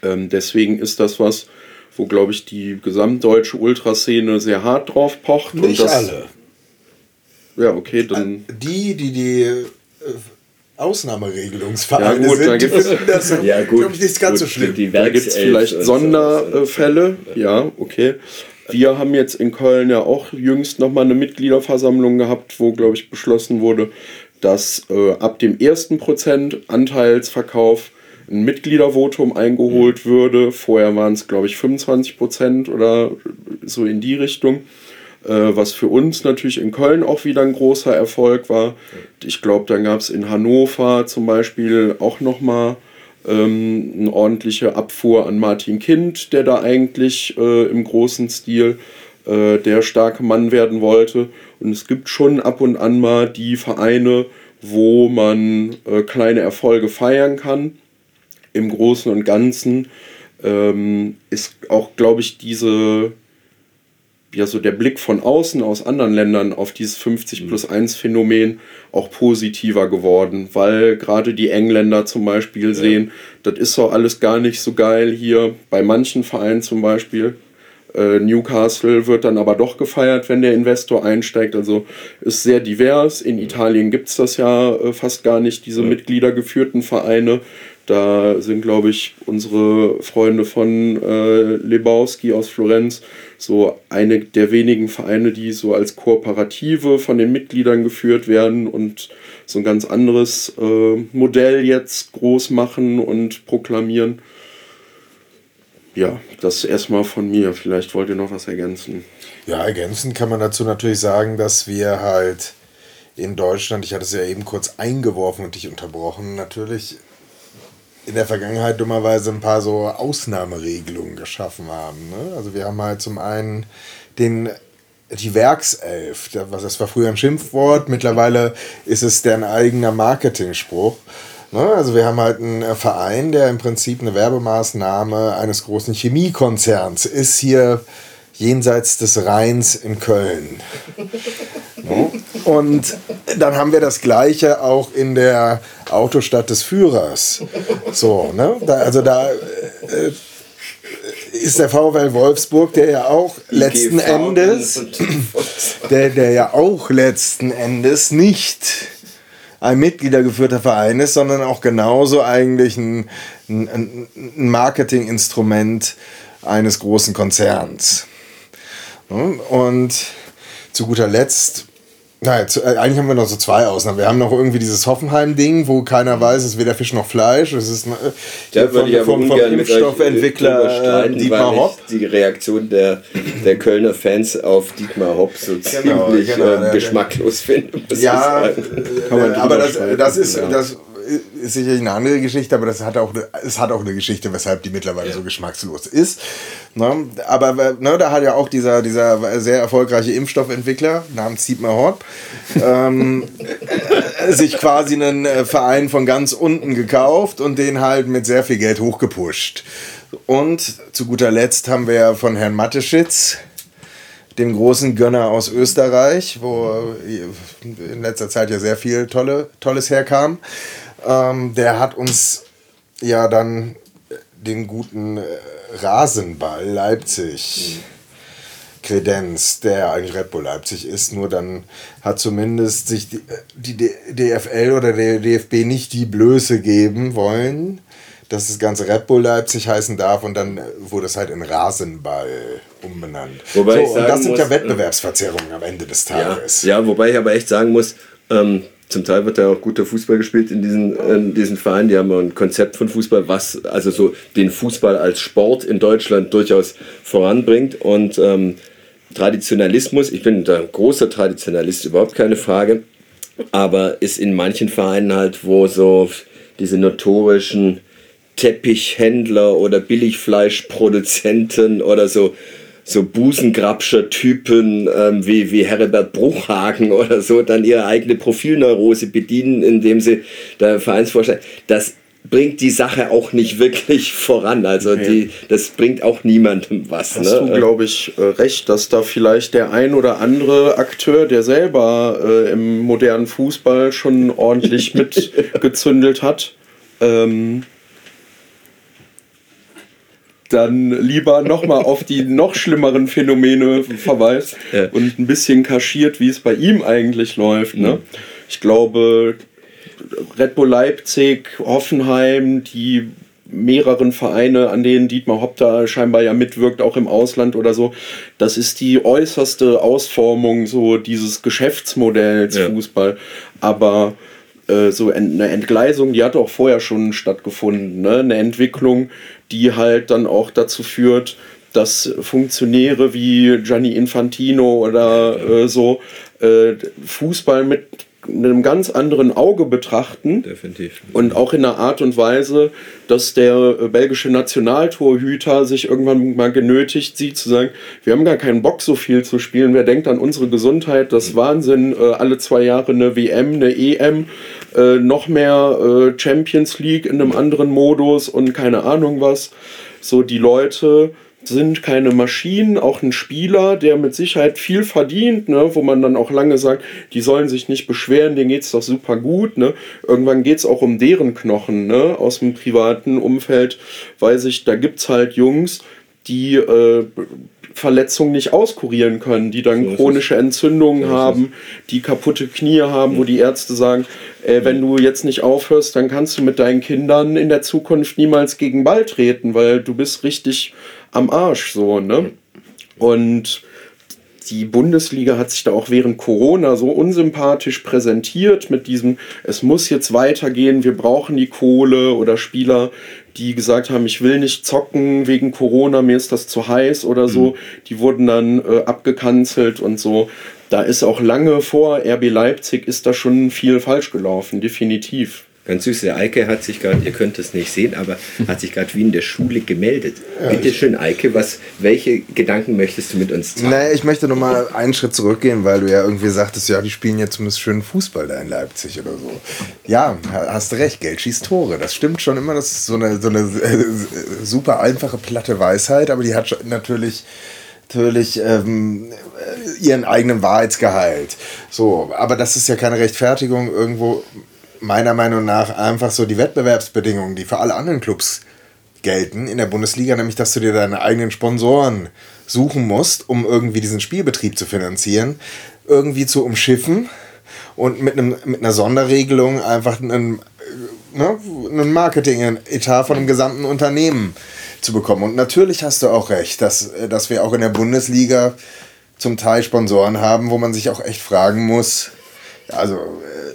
Ähm, deswegen ist das was, wo, glaube ich, die gesamtdeutsche Ultraszene sehr hart drauf pocht. Nicht das, alle. Ja, okay, dann. Die, die die äh, Ausnahmeregelungsvereine Ja, gut, sind, da die finden das, Ja, gut. glaube ich, nicht ganz so Gut, schlimm. Die Da gibt es vielleicht und so. Sonderfälle. Ja, okay. Wir haben jetzt in Köln ja auch jüngst nochmal eine Mitgliederversammlung gehabt, wo, glaube ich, beschlossen wurde, dass äh, ab dem ersten Prozent Anteilsverkauf ein Mitgliedervotum eingeholt würde. Vorher waren es, glaube ich, 25 Prozent oder so in die Richtung. Äh, was für uns natürlich in Köln auch wieder ein großer Erfolg war. Ich glaube, dann gab es in Hannover zum Beispiel auch nochmal ähm, eine ordentliche Abfuhr an Martin Kind, der da eigentlich äh, im großen Stil äh, der starke Mann werden wollte. Und es gibt schon ab und an mal die Vereine, wo man äh, kleine Erfolge feiern kann. Im Großen und Ganzen ähm, ist auch, glaube ich, diese ja so der Blick von außen aus anderen Ländern auf dieses 50 plus 1 Phänomen auch positiver geworden, weil gerade die Engländer zum Beispiel sehen, das ist doch alles gar nicht so geil hier. Bei manchen Vereinen zum Beispiel, äh, Newcastle wird dann aber doch gefeiert, wenn der Investor einsteigt. Also ist sehr divers. In Italien gibt es das ja äh, fast gar nicht, diese mitgliedergeführten Vereine. Da sind, glaube ich, unsere Freunde von äh, Lebowski aus Florenz so eine der wenigen Vereine, die so als Kooperative von den Mitgliedern geführt werden und so ein ganz anderes äh, Modell jetzt groß machen und proklamieren. ja, das erstmal von mir. Vielleicht wollt ihr noch was ergänzen. Ja, ergänzend kann man dazu natürlich sagen, dass wir halt in Deutschland, ich hatte es ja eben kurz eingeworfen und dich unterbrochen, natürlich in der Vergangenheit dummerweise ein paar so Ausnahmeregelungen geschaffen haben. Ne? Also wir haben halt zum einen den die Werkself, das war früher ein Schimpfwort, mittlerweile ist es deren eigener Marketingspruch. Ne? Also wir haben halt einen äh, Verein, der im Prinzip eine Werbemaßnahme eines großen Chemiekonzerns ist hier jenseits des Rheins in Köln. Ne? Und dann haben wir das gleiche auch in der Autostadt des Führers. So, ne? Da, also da äh, ist der VfL Wolfsburg, der ja auch letzten Endes, der, der ja auch letzten Endes nicht ein mitgliedergeführter Verein ist, sondern auch genauso eigentlich ein, ein, ein Marketinginstrument eines großen Konzerns. Und zu guter Letzt Nein, zu, äh, eigentlich haben wir noch so zwei Ausnahmen. Wir haben noch irgendwie dieses Hoffenheim-Ding, wo keiner weiß, es ist weder Fisch noch Fleisch. Es ist äh, da vom, ich vom, vom Impfstoffentwickler äh, Dietmar Hopp. Die Reaktion der, der Kölner Fans auf Dietmar Hopp so genau, ziemlich genau, äh, geschmacklos finde. Ja, äh, aber das, das ist, ja. das ist sicherlich eine andere Geschichte, aber das hat auch eine, es hat auch eine Geschichte, weshalb die mittlerweile ja. so geschmackslos ist. Ne? Aber ne, da hat ja auch dieser, dieser sehr erfolgreiche Impfstoffentwickler namens Dietmar Hort ähm, sich quasi einen äh, Verein von ganz unten gekauft und den halt mit sehr viel Geld hochgepusht. Und zu guter Letzt haben wir von Herrn Mateschitz den großen Gönner aus Österreich, wo in letzter Zeit ja sehr viel Tolle, Tolles herkam. Ähm, der hat uns ja dann den guten äh, Rasenball Leipzig Kredenz, der eigentlich Red Bull Leipzig ist, nur dann hat zumindest sich die, die DFL oder der DFB nicht die Blöße geben wollen, dass das ganze Red Bull Leipzig heißen darf und dann wurde es halt in Rasenball umbenannt. Wobei so, und das sind muss, ja Wettbewerbsverzerrungen am Ende des Tages. Ja, ja, wobei ich aber echt sagen muss, ähm, zum Teil wird ja auch guter Fußball gespielt in diesen, in diesen Vereinen. Die haben ein Konzept von Fußball, was also so den Fußball als Sport in Deutschland durchaus voranbringt. Und ähm, Traditionalismus, ich bin da ein großer Traditionalist, überhaupt keine Frage, aber ist in manchen Vereinen halt, wo so diese notorischen Teppichhändler oder Billigfleischproduzenten oder so so Busengrabscher Typen ähm, wie, wie Herbert Bruchhagen oder so dann ihre eigene Profilneurose bedienen, indem sie der Vereinsvorstand, das bringt die Sache auch nicht wirklich voran. Also die, das bringt auch niemandem was. Hast ne? du, glaube ich, äh, recht, dass da vielleicht der ein oder andere Akteur, der selber äh, im modernen Fußball schon ordentlich mitgezündelt hat, ähm, dann lieber nochmal auf die noch schlimmeren Phänomene verweist ja. und ein bisschen kaschiert, wie es bei ihm eigentlich läuft. Ne? Ich glaube, Red Bull Leipzig, Hoffenheim, die mehreren Vereine, an denen Dietmar Hopp da scheinbar ja mitwirkt, auch im Ausland oder so. Das ist die äußerste Ausformung so dieses Geschäftsmodells ja. Fußball. Aber äh, so eine Entgleisung, die hat auch vorher schon stattgefunden. Ne? Eine Entwicklung, die halt dann auch dazu führt, dass Funktionäre wie Gianni Infantino oder äh, so äh, Fußball mit einem ganz anderen Auge betrachten. Definitiv. Und auch in einer Art und Weise, dass der äh, belgische Nationaltorhüter sich irgendwann mal genötigt sieht zu sagen, wir haben gar keinen Bock so viel zu spielen, wer denkt an unsere Gesundheit, das ist Wahnsinn, äh, alle zwei Jahre eine WM, eine EM, äh, noch mehr Champions League in einem anderen Modus und keine Ahnung was. So die Leute sind keine Maschinen, auch ein Spieler, der mit Sicherheit viel verdient, ne, wo man dann auch lange sagt, die sollen sich nicht beschweren, denen geht es doch super gut. Ne. Irgendwann geht es auch um deren Knochen ne, aus dem privaten Umfeld, weiß ich, da gibt es halt Jungs, die äh, Verletzungen nicht auskurieren können, die dann so chronische Entzündungen so haben, die kaputte Knie haben, wo die Ärzte sagen, äh, wenn du jetzt nicht aufhörst, dann kannst du mit deinen Kindern in der Zukunft niemals gegen Ball treten, weil du bist richtig am Arsch so, ne? Und die Bundesliga hat sich da auch während Corona so unsympathisch präsentiert mit diesem, es muss jetzt weitergehen, wir brauchen die Kohle oder Spieler, die gesagt haben, ich will nicht zocken wegen Corona, mir ist das zu heiß oder so, mhm. die wurden dann äh, abgekanzelt und so. Da ist auch lange vor RB Leipzig ist da schon viel falsch gelaufen, definitiv. Ganz süß, der Eike hat sich gerade, ihr könnt es nicht sehen, aber hat sich gerade wie in der Schule gemeldet. Ja, Bitte schön, Eike, was, welche Gedanken möchtest du mit uns teilen? Naja, ich möchte nochmal einen Schritt zurückgehen, weil du ja irgendwie sagtest, ja, die spielen jetzt zumindest schönen Fußball da in Leipzig oder so. Ja, hast recht, Geld schießt Tore. Das stimmt schon immer, das ist so eine, so eine äh, super einfache, platte Weisheit, aber die hat natürlich natürlich ähm, ihren eigenen Wahrheitsgehalt. So, aber das ist ja keine Rechtfertigung, irgendwo meiner Meinung nach einfach so die Wettbewerbsbedingungen, die für alle anderen Clubs gelten in der Bundesliga, nämlich dass du dir deine eigenen Sponsoren suchen musst, um irgendwie diesen Spielbetrieb zu finanzieren, irgendwie zu umschiffen und mit, einem, mit einer Sonderregelung einfach einen, ne, einen Marketing-Etat von einem gesamten Unternehmen zu bekommen. Und natürlich hast du auch recht, dass, dass wir auch in der Bundesliga zum Teil Sponsoren haben, wo man sich auch echt fragen muss, also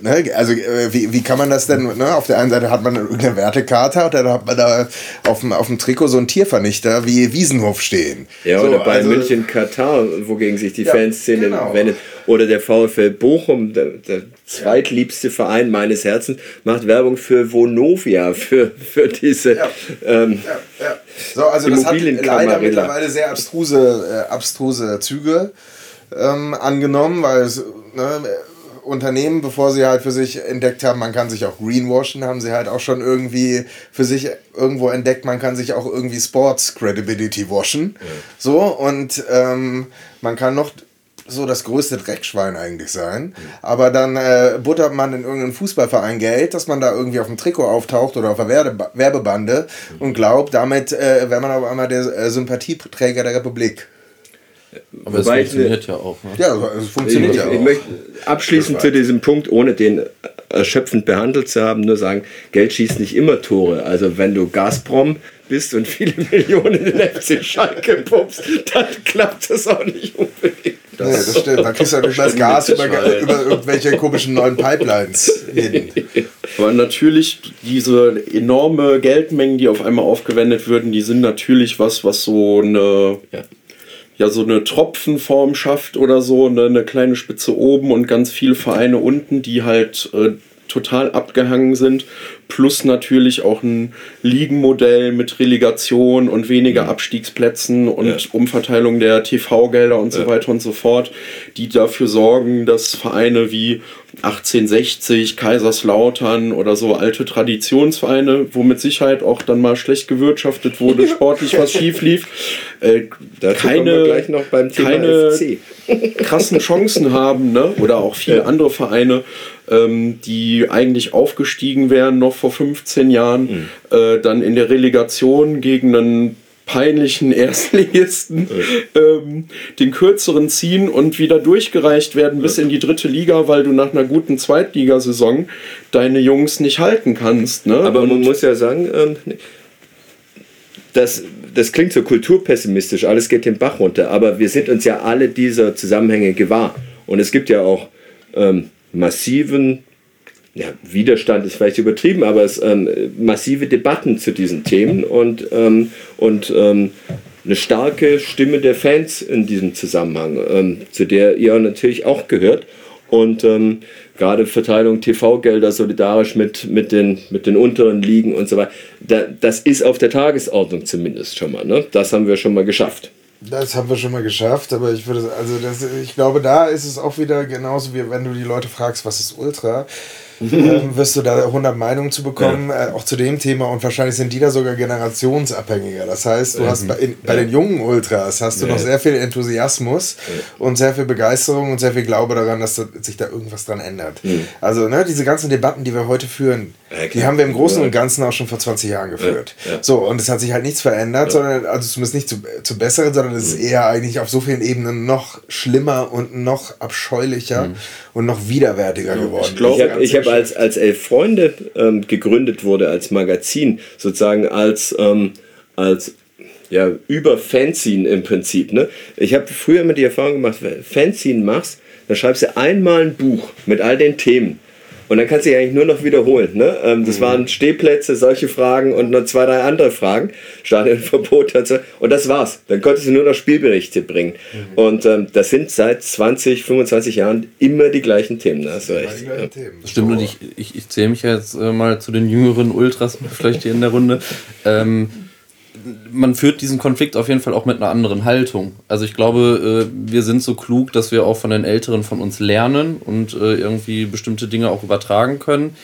ne, also äh, wie, wie kann man das denn, ne? auf der einen Seite hat man eine Wertekarte und dann hat man da auf dem, auf dem Trikot so einen Tiervernichter wie Wiesenhof stehen. Ja, so, oder bei also, München Katar, wogegen sich die ja, Fanszene genau. wendet. Oder der VfL Bochum, der, der zweitliebste Verein meines Herzens, macht Werbung für Vonovia, für, für diese ja. Ähm, ja, ja. So, also das hat leider mittlerweile sehr abstruse, äh, abstruse Züge ähm, angenommen, weil es, ne, Unternehmen, bevor sie halt für sich entdeckt haben, man kann sich auch greenwashen, haben sie halt auch schon irgendwie für sich irgendwo entdeckt, man kann sich auch irgendwie Sports Credibility washen. Ja. So, und ähm, man kann noch so das größte Dreckschwein eigentlich sein. Mhm. Aber dann äh, buttert man in irgendeinen Fußballverein Geld, dass man da irgendwie auf dem Trikot auftaucht oder auf der Werbe Werbebande mhm. und glaubt, damit äh, wäre man auf einmal der äh, Sympathieträger der Republik. Aber Wobei es funktioniert ja auch. Ne? Ja, es funktioniert ich, ja auch. Ich möchte abschließend zu diesem Punkt, ohne den erschöpfend behandelt zu haben, nur sagen, Geld schießt nicht immer Tore. Also wenn du Gazprom bist und viele Millionen in FC Schalke pumpst, dann klappt das auch nicht unbedingt. Das, nee, das stimmt. Dann kriegst du ja das Gas über, über, irgendwelche komischen neuen Pipelines hin. Aber natürlich, diese enorme Geldmengen, die auf einmal aufgewendet würden, die sind natürlich was, was so eine ja ja so eine Tropfenform schafft oder so, ne, eine kleine Spitze oben und ganz viele Vereine unten, die halt äh, total abgehangen sind. Plus natürlich auch ein Ligenmodell mit Relegation und weniger mhm. Abstiegsplätzen und ja. Umverteilung der TV-Gelder und so ja. weiter und so fort, die dafür sorgen, dass Vereine wie 1860, Kaiserslautern oder so alte Traditionsvereine, wo mit Sicherheit auch dann mal schlecht gewirtschaftet wurde, sportlich was schief lief, äh, keine, keine krassen Chancen haben, ne? oder auch viele andere Vereine, ähm, die eigentlich aufgestiegen wären noch vor 15 Jahren, mhm. äh, dann in der Relegation gegen einen peinlichen Erstligisten ähm, den kürzeren ziehen und wieder durchgereicht werden bis in die dritte Liga, weil du nach einer guten Zweitligasaison deine Jungs nicht halten kannst. Ne? Aber und man muss ja sagen, ähm, das, das klingt so kulturpessimistisch, alles geht den Bach runter, aber wir sind uns ja alle dieser Zusammenhänge gewahr. Und es gibt ja auch ähm, massiven ja, Widerstand ist vielleicht übertrieben, aber es ähm, massive Debatten zu diesen Themen und, ähm, und ähm, eine starke Stimme der Fans in diesem Zusammenhang, ähm, zu der ihr natürlich auch gehört. Und ähm, gerade Verteilung TV-Gelder solidarisch mit, mit, den, mit den unteren Ligen und so weiter, da, das ist auf der Tagesordnung zumindest schon mal. Ne? Das haben wir schon mal geschafft. Das haben wir schon mal geschafft, aber ich würde, also das, ich glaube, da ist es auch wieder genauso wie wenn du die Leute fragst, was ist Ultra ähm, wirst du da 100 Meinungen zu bekommen, ja. äh, auch zu dem Thema und wahrscheinlich sind die da sogar generationsabhängiger. Das heißt, du mhm. hast bei, in, bei ja. den jungen Ultras hast du ja. noch sehr viel Enthusiasmus und sehr viel Begeisterung und sehr viel Glaube daran, dass sich da irgendwas dran ändert. Mhm. Also ne, diese ganzen Debatten, die wir heute führen, die haben wir im Großen und Ganzen auch schon vor 20 Jahren geführt. So, und es hat sich halt nichts verändert, sondern also zumindest nicht zu, zu besseren, sondern es ist mhm. eher eigentlich auf so vielen Ebenen noch schlimmer und noch abscheulicher mhm. und noch widerwärtiger geworden. Ich glaube, ich habe als, als Elf Freunde ähm, gegründet wurde, als Magazin, sozusagen als, ähm, als ja, über Fanzine im Prinzip. Ne? Ich habe früher immer die Erfahrung gemacht, wenn du Fanzine machst, dann schreibst du einmal ein Buch mit all den Themen. Und dann kannst du dich eigentlich nur noch wiederholen. Ne? Ähm, das mhm. waren Stehplätze, solche Fragen und noch zwei, drei andere Fragen. Stadionverbot und so. Und das war's. Dann konntest du nur noch Spielberichte bringen. Mhm. Und ähm, das sind seit 20, 25 Jahren immer die gleichen Themen. Hast du recht. Ja. Stimmt, und ich, ich, ich zähle mich jetzt äh, mal zu den jüngeren Ultras, vielleicht hier in der Runde. Ähm, man führt diesen Konflikt auf jeden Fall auch mit einer anderen Haltung. Also ich glaube, äh, wir sind so klug, dass wir auch von den Älteren von uns lernen und äh, irgendwie bestimmte Dinge auch übertragen können.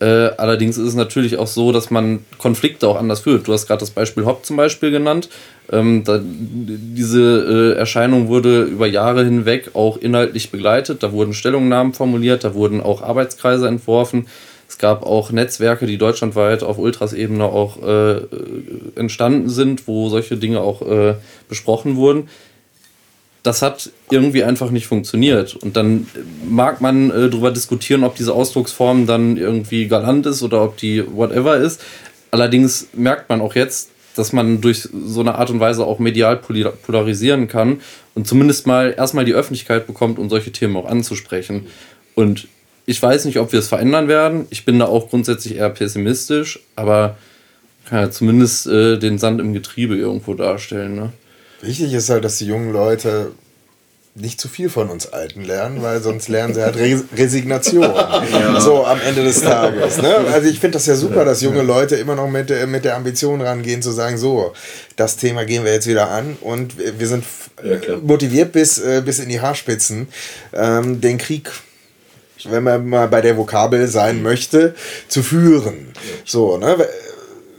Äh, allerdings ist es natürlich auch so, dass man Konflikte auch anders führt. Du hast gerade das Beispiel Hopp zum Beispiel genannt. Ähm, diese Erscheinung wurde über Jahre hinweg auch inhaltlich begleitet. Da wurden Stellungnahmen formuliert, da wurden auch Arbeitskreise entworfen. Es gab auch Netzwerke, die deutschlandweit auf Ultras-Ebene auch äh, entstanden sind, wo solche Dinge auch äh, besprochen wurden. Das hat irgendwie einfach nicht funktioniert. Und dann mag man äh, darüber diskutieren, ob diese Ausdrucksform dann irgendwie galant ist oder ob die whatever ist. Allerdings merkt man auch jetzt, dass man durch so eine Art und Weise auch medial polarisieren kann und zumindest mal erstmal die Öffentlichkeit bekommt, um solche Themen auch anzusprechen. Und ich weiß nicht, ob wir es verändern werden. Ich bin da auch grundsätzlich eher pessimistisch, aber kann ja zumindest äh, den Sand im Getriebe irgendwo darstellen. Ne? Wichtig ist halt, dass die jungen Leute nicht zu viel von uns Alten lernen, weil sonst lernen sie halt Res Resignation. Ja. So am Ende des Tages. Ne? Also ich finde das ja super, dass junge Leute immer noch mit, mit der Ambition rangehen, zu sagen, so, das Thema gehen wir jetzt wieder an und wir sind ja, motiviert bis, äh, bis in die Haarspitzen, ähm, den Krieg wenn man mal bei der Vokabel sein möchte, zu führen. So, ne?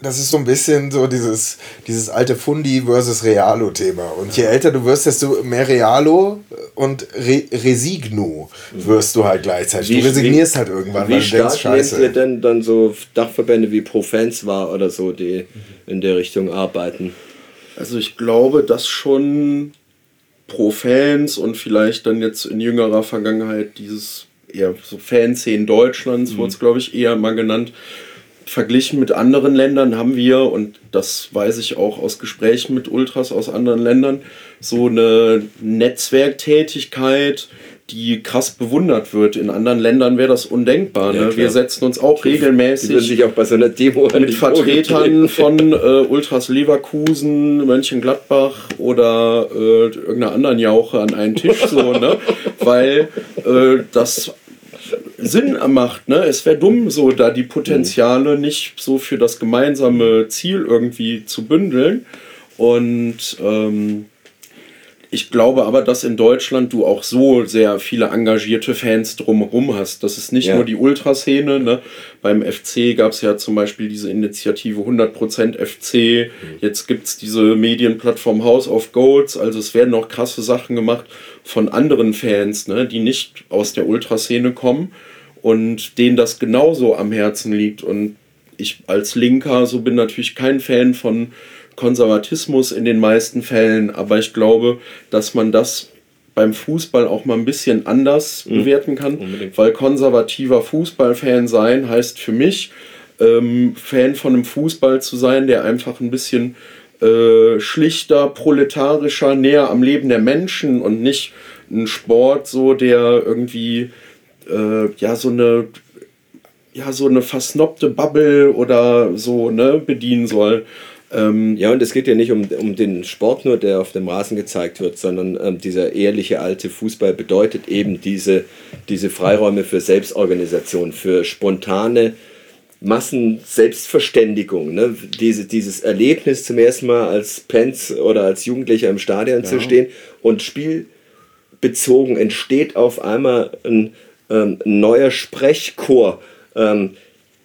Das ist so ein bisschen so dieses, dieses alte Fundi versus Realo-Thema. Und je älter du wirst, desto mehr Realo und Re Resigno wirst du halt gleichzeitig. Wie, du resignierst wie, halt irgendwann, wie weil du denkst, scheiße. ihr denn dann so Dachverbände wie Profans war oder so, die in der Richtung arbeiten? Also ich glaube, dass schon Profans und vielleicht dann jetzt in jüngerer Vergangenheit dieses eher so Fanszenen Deutschlands, mhm. wurde es glaube ich eher mal genannt. Verglichen mit anderen Ländern haben wir, und das weiß ich auch aus Gesprächen mit Ultras aus anderen Ländern, so eine Netzwerktätigkeit, die krass bewundert wird. In anderen Ländern wäre das undenkbar. Ne? Ja, wir setzen uns auch regelmäßig sich auch bei so einer Demo mit Vertretern von äh, Ultras Leverkusen, Mönchengladbach oder äh, irgendeiner anderen Jauche an einen Tisch, so, ne? weil äh, das Sinn macht. Ne? Es wäre dumm, so da die Potenziale nicht so für das gemeinsame Ziel irgendwie zu bündeln. Und ähm, ich glaube aber, dass in Deutschland du auch so sehr viele engagierte Fans drumherum hast. Das ist nicht ja. nur die Ultraszene. Ne? Beim FC gab es ja zum Beispiel diese Initiative 100% FC. Mhm. Jetzt gibt es diese Medienplattform House of Golds. Also es werden noch krasse Sachen gemacht von anderen Fans, ne? die nicht aus der Ultraszene kommen und denen das genauso am Herzen liegt. Und ich als Linker so bin natürlich kein Fan von Konservatismus in den meisten Fällen, aber ich glaube, dass man das beim Fußball auch mal ein bisschen anders mhm. bewerten kann, Unbedingt. weil konservativer Fußballfan sein heißt für mich, ähm, Fan von einem Fußball zu sein, der einfach ein bisschen äh, schlichter, proletarischer, näher am Leben der Menschen und nicht ein Sport, so der irgendwie äh, ja so eine ja so eine versnobte Bubble oder so ne bedienen soll. Ähm, ja, und es geht ja nicht um, um den Sport nur, der auf dem Rasen gezeigt wird, sondern ähm, dieser ehrliche alte Fußball bedeutet eben diese, diese Freiräume für Selbstorganisation, für spontane Massen-Selbstverständigung. Ne? Diese, dieses Erlebnis zum ersten Mal als Pens oder als Jugendlicher im Stadion ja. zu stehen und spielbezogen entsteht auf einmal ein, ähm, neuer Sprechchor. Ähm,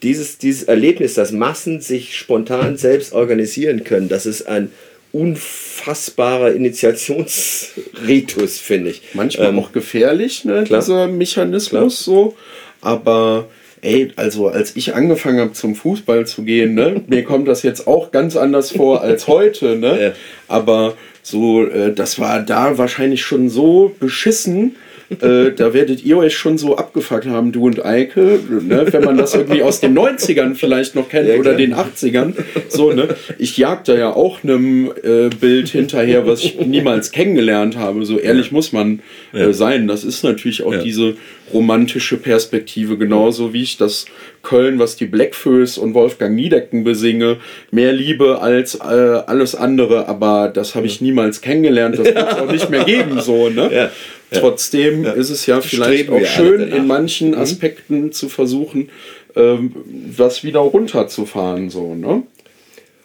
dieses, dieses Erlebnis, dass Massen sich spontan selbst organisieren können, das ist ein unfassbarer Initiationsritus, finde ich. Manchmal ähm, auch gefährlich, ne, dieser Mechanismus klar. so. Aber ey, also als ich angefangen habe zum Fußball zu gehen, ne, mir kommt das jetzt auch ganz anders vor als heute, ne? Ja. Aber So, äh, das war da wahrscheinlich schon so beschissen, äh, da werdet ihr euch schon so abgefuckt haben, du und Eike, ne? wenn man das irgendwie aus den 90ern vielleicht noch kennt ja, oder den 80ern. So, ne? Ich jag da ja auch einem äh, Bild hinterher, was ich niemals kennengelernt habe. So ehrlich muss man äh, sein. Das ist natürlich auch diese romantische Perspektive, genauso wie ich das Köln, was die Blackfoes und Wolfgang Niedecken besinge, mehr liebe als äh, alles andere, aber das habe ich niemals kennengelernt, das wird es auch nicht mehr geben, so, ne? Ja. Trotzdem ist es ja vielleicht Streben auch schön, in manchen mhm. Aspekten mhm. zu versuchen, ähm, das wieder runterzufahren. So, ne?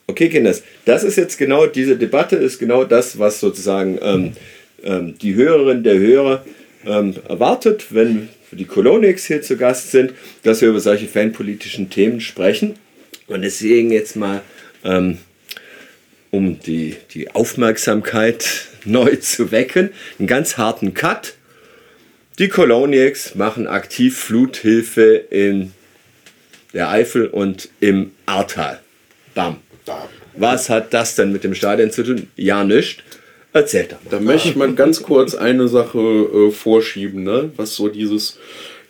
Okay, Kinders, das ist jetzt genau, diese Debatte ist genau das, was sozusagen ähm, ähm, die Hörerin der Hörer ähm, erwartet, wenn die Colonix hier zu Gast sind, dass wir über solche fanpolitischen Themen sprechen. Und deswegen jetzt mal, ähm, um die, die Aufmerksamkeit neu zu wecken. Einen ganz harten Cut. Die Coloniacs machen aktiv Fluthilfe in der Eifel und im Ahrtal. Bam. Was hat das denn mit dem Stadion zu tun? Ja, nichts. Erzählt doch. Da möchte ich mal ganz kurz eine Sache äh, vorschieben, ne? was so dieses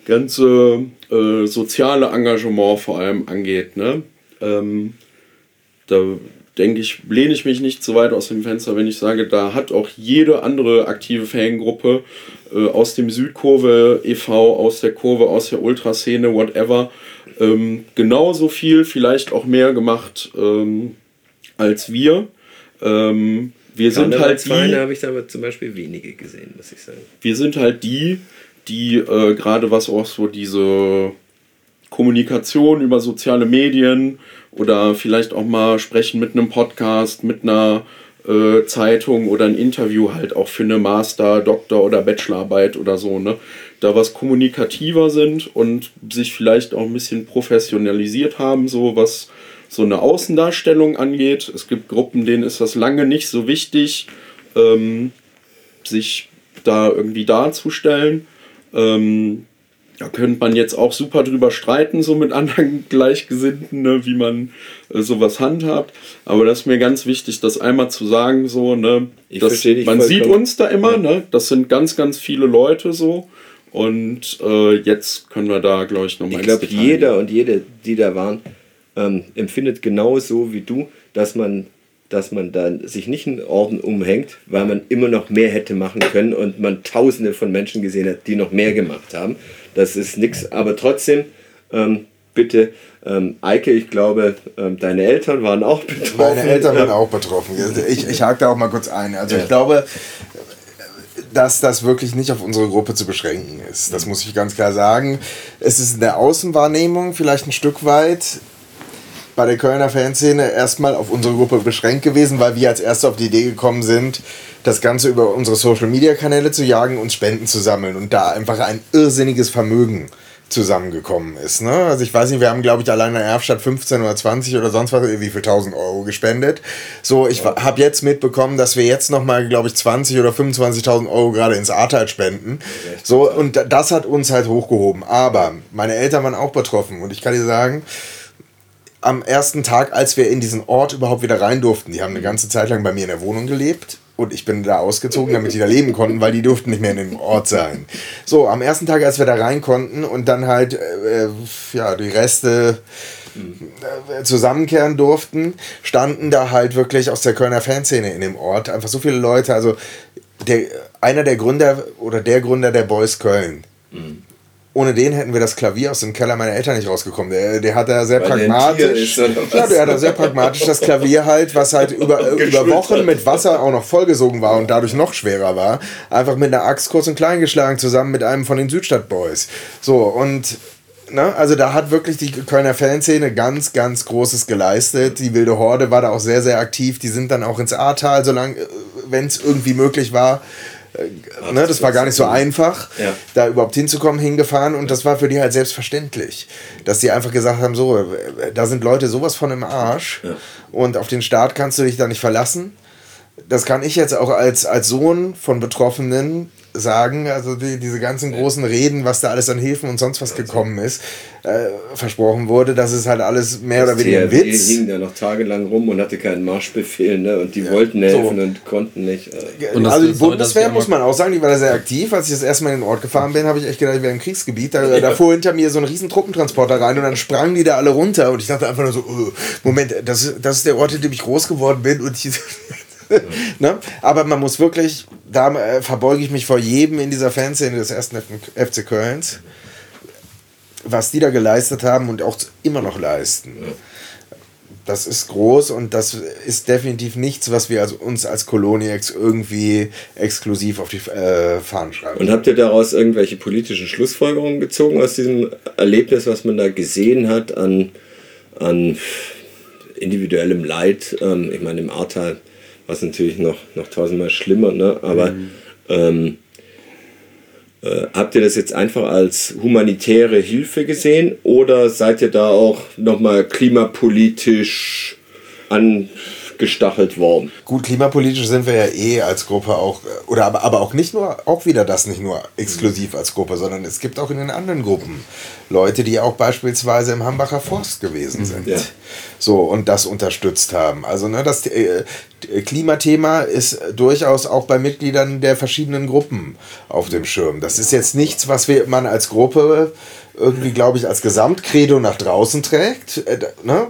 ganze äh, soziale Engagement vor allem angeht. Ne? Ähm, da denke ich, lehne ich mich nicht zu weit aus dem Fenster, wenn ich sage, da hat auch jede andere aktive Fangruppe äh, aus dem Südkurve e.V., aus der Kurve, aus der Ultraszene, whatever, ähm, genauso viel, vielleicht auch mehr gemacht ähm, als wir. Ähm, wir sind halt die. habe ich aber zum Beispiel wenige gesehen, muss ich sagen. Wir sind halt die, die äh, gerade was auch so diese Kommunikation über soziale Medien oder vielleicht auch mal sprechen mit einem Podcast, mit einer äh, Zeitung oder ein Interview halt auch für eine Master-, Doktor- oder Bachelorarbeit oder so, ne? Da was kommunikativer sind und sich vielleicht auch ein bisschen professionalisiert haben, so was so eine Außendarstellung angeht. Es gibt Gruppen, denen ist das lange nicht so wichtig, ähm, sich da irgendwie darzustellen. Ähm, da könnte man jetzt auch super drüber streiten, so mit anderen Gleichgesinnten, ne, wie man äh, sowas handhabt. Aber das ist mir ganz wichtig, das einmal zu sagen, so, ne, dass, man sieht uns da immer, ja. ne, das sind ganz, ganz viele Leute so. Und äh, jetzt können wir da, glaube ich, nochmal Ich glaube, jeder und jede, die da waren, ähm, empfindet genauso wie du, dass man dass man dann sich nicht einen Orden umhängt, weil man immer noch mehr hätte machen können und man tausende von Menschen gesehen hat, die noch mehr gemacht haben. Das ist nichts, aber trotzdem, ähm, bitte, ähm, Eike, ich glaube, ähm, deine Eltern waren auch betroffen. Meine Eltern waren auch betroffen. Ich, ich hake da auch mal kurz ein. Also ja. ich glaube, dass das wirklich nicht auf unsere Gruppe zu beschränken ist. Das muss ich ganz klar sagen. Es ist in der Außenwahrnehmung vielleicht ein Stück weit bei der Kölner Fanszene erstmal auf unsere Gruppe beschränkt gewesen, weil wir als Erste auf die Idee gekommen sind, das Ganze über unsere Social-Media-Kanäle zu jagen und Spenden zu sammeln und da einfach ein irrsinniges Vermögen zusammengekommen ist. Ne? Also ich weiß nicht, wir haben glaube ich allein in der Erfstadt 15 oder 20 oder sonst was, wie viel 1000 Euro gespendet. So, ich ja. habe jetzt mitbekommen, dass wir jetzt nochmal glaube ich 20 oder 25.000 Euro gerade ins Ahrtal spenden. So, und das hat uns halt hochgehoben. Aber meine Eltern waren auch betroffen und ich kann dir sagen, am ersten Tag, als wir in diesen Ort überhaupt wieder rein durften, die haben eine ganze Zeit lang bei mir in der Wohnung gelebt und ich bin da ausgezogen, damit die da leben konnten, weil die durften nicht mehr in dem Ort sein. So, am ersten Tag, als wir da rein konnten und dann halt äh, ja, die Reste äh, zusammenkehren durften, standen da halt wirklich aus der Kölner Fanszene in dem Ort einfach so viele Leute. Also der, einer der Gründer oder der Gründer der Boys Köln. Mhm ohne den hätten wir das Klavier aus dem Keller meiner Eltern nicht rausgekommen. Der, der hat da sehr Weil pragmatisch. Ist, ja, der hat da sehr pragmatisch das Klavier halt, was halt über, über Wochen mit Wasser auch noch vollgesogen war und dadurch noch schwerer war, einfach mit einer Axt kurz und klein geschlagen, zusammen mit einem von den Südstadtboys. So, und Ne? Also da hat wirklich die Kölner Fanszene ganz, ganz Großes geleistet. Die Wilde Horde war da auch sehr, sehr aktiv. Die sind dann auch ins Ahrtal, solange, äh, wenn es irgendwie möglich war, äh, ne, das war gar nicht so einfach, ja. da überhaupt hinzukommen, hingefahren und das war für die halt selbstverständlich, dass die einfach gesagt haben, so, da sind Leute sowas von im Arsch ja. und auf den Staat kannst du dich da nicht verlassen. das kann ich jetzt auch als, als Sohn von Betroffenen sagen, also die, diese ganzen großen Reden, was da alles an Hilfen und sonst was gekommen ist, äh, versprochen wurde, das ist halt alles mehr oder weniger ein Witz. hing da noch tagelang rum und hatte keinen Marschbefehl, ne? Und die ja. wollten helfen so. und konnten nicht. Äh. Und also die Bundeswehr muss man auch sagen, die war da sehr aktiv. Als ich das erste Mal in den Ort gefahren bin, habe ich echt gedacht, ich wäre im Kriegsgebiet. Da, ja. da fuhr hinter mir so ein riesen Truppentransporter rein und dann sprangen die da alle runter und ich dachte einfach nur so, oh, Moment, das, das ist der Ort, in dem ich groß geworden bin und ich ne? Aber man muss wirklich, da äh, verbeuge ich mich vor jedem in dieser Fanszene des ersten FC Kölns, was die da geleistet haben und auch immer noch leisten. Das ist groß und das ist definitiv nichts, was wir also uns als Koloniex irgendwie exklusiv auf die äh, Fahnen schreiben. Und habt ihr daraus irgendwelche politischen Schlussfolgerungen gezogen aus diesem Erlebnis, was man da gesehen hat an, an individuellem Leid? Ähm, ich meine, im Ahrtal was natürlich noch, noch tausendmal schlimmer, ne? aber mhm. ähm, äh, habt ihr das jetzt einfach als humanitäre Hilfe gesehen oder seid ihr da auch nochmal klimapolitisch an gestachelt worden. Gut, klimapolitisch sind wir ja eh als Gruppe auch, oder aber, aber auch nicht nur, auch wieder das nicht nur exklusiv als Gruppe, sondern es gibt auch in den anderen Gruppen Leute, die auch beispielsweise im Hambacher Forst gewesen mhm. sind. Ja. So, und das unterstützt haben. Also, ne, das äh, Klimathema ist durchaus auch bei Mitgliedern der verschiedenen Gruppen auf dem Schirm. Das ist jetzt nichts, was wir, man als Gruppe irgendwie, glaube ich, als Gesamtkredo nach draußen trägt. Äh, ne?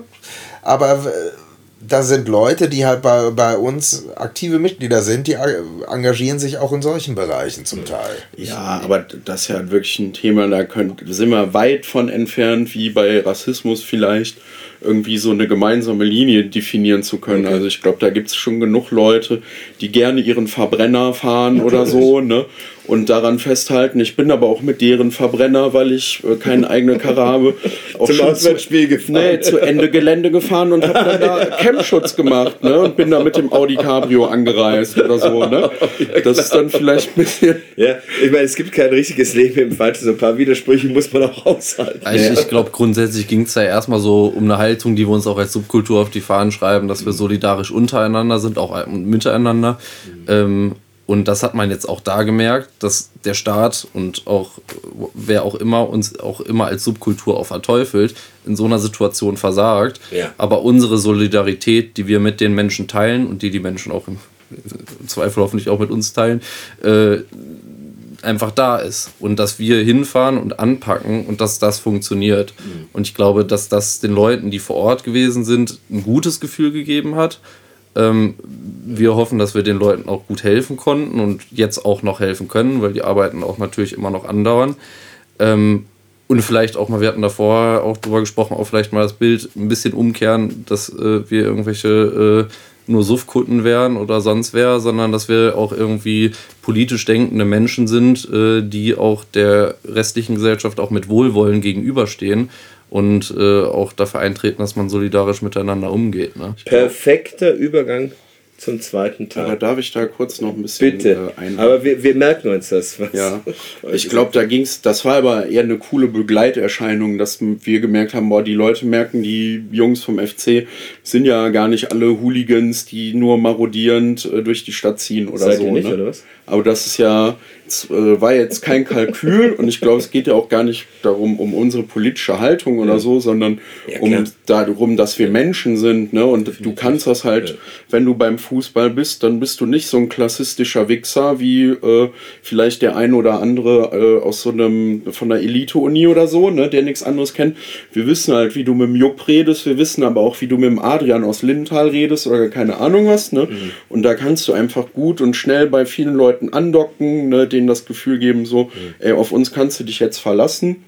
Aber äh, da sind Leute, die halt bei, bei uns aktive Mitglieder sind, die engagieren sich auch in solchen Bereichen zum Teil. Ja, aber das ist ja wirklich ein Thema, da könnt, sind wir weit von entfernt, wie bei Rassismus vielleicht irgendwie so eine gemeinsame Linie definieren zu können. Okay. Also ich glaube, da gibt es schon genug Leute, die gerne ihren Verbrenner fahren oder so, ne? Und daran festhalten. Ich bin aber auch mit deren Verbrenner, weil ich äh, keine eigene Karre habe, auch Zum schon zu, gefahren. Nee, zu Ende Gelände gefahren und habe dann da Campschutz gemacht, ne? Und bin da mit dem Audi Cabrio angereist oder so, ne? Das ist dann vielleicht ein bisschen. Ja, ich meine, es gibt kein richtiges Leben im Falschen. So ein paar Widersprüche muss man auch aushalten. Also ich glaube, grundsätzlich ging es da erstmal so um eine Haltung, die wir uns auch als Subkultur auf die Fahnen schreiben, dass wir solidarisch untereinander sind, auch miteinander. Mhm. Ähm, und das hat man jetzt auch da gemerkt, dass der Staat und auch wer auch immer uns auch immer als Subkultur auch verteufelt, in so einer Situation versagt. Ja. Aber unsere Solidarität, die wir mit den Menschen teilen und die die Menschen auch im Zweifel hoffentlich auch mit uns teilen, äh, einfach da ist und dass wir hinfahren und anpacken und dass das funktioniert. Mhm. Und ich glaube, dass das den Leuten, die vor Ort gewesen sind, ein gutes Gefühl gegeben hat. Ähm, wir hoffen, dass wir den Leuten auch gut helfen konnten und jetzt auch noch helfen können, weil die Arbeiten auch natürlich immer noch andauern. Ähm, und vielleicht auch mal, wir hatten davor auch drüber gesprochen, auch vielleicht mal das Bild ein bisschen umkehren, dass äh, wir irgendwelche äh, nur Suffkunden wären oder sonst wer, sondern dass wir auch irgendwie politisch denkende Menschen sind, äh, die auch der restlichen Gesellschaft auch mit Wohlwollen gegenüberstehen und äh, auch dafür eintreten, dass man solidarisch miteinander umgeht. Ne? Perfekter Übergang zum zweiten Teil. Aber darf ich da kurz noch ein bisschen Bitte. Äh, Aber wir, wir merken uns das. Was ja, ich glaube, da ging es, das war aber eher eine coole Begleiterscheinung, dass wir gemerkt haben, boah, die Leute merken, die Jungs vom FC sind ja gar nicht alle Hooligans, die nur marodierend äh, durch die Stadt ziehen oder Seid so. Ihr nicht, ne? oder was? Aber das ist ja, das, äh, war jetzt kein Kalkül und ich glaube, es geht ja auch gar nicht darum, um unsere politische Haltung oder so, sondern ja, um darum, dass wir Menschen sind. Ne? Und Definitiv. du kannst das halt, ja. wenn du beim Fußball bist, dann bist du nicht so ein klassistischer Wichser wie äh, vielleicht der ein oder andere äh, aus so einem, von der Elite-Uni oder so, ne? der nichts anderes kennt. Wir wissen halt, wie du mit dem Jupp redest, wir wissen aber auch, wie du mit dem Adrian aus Lindenthal redest oder keine Ahnung was. Ne? Mhm. Und da kannst du einfach gut und schnell bei vielen Leuten andocken, ne? Denen das Gefühl geben, so, ey, auf uns kannst du dich jetzt verlassen.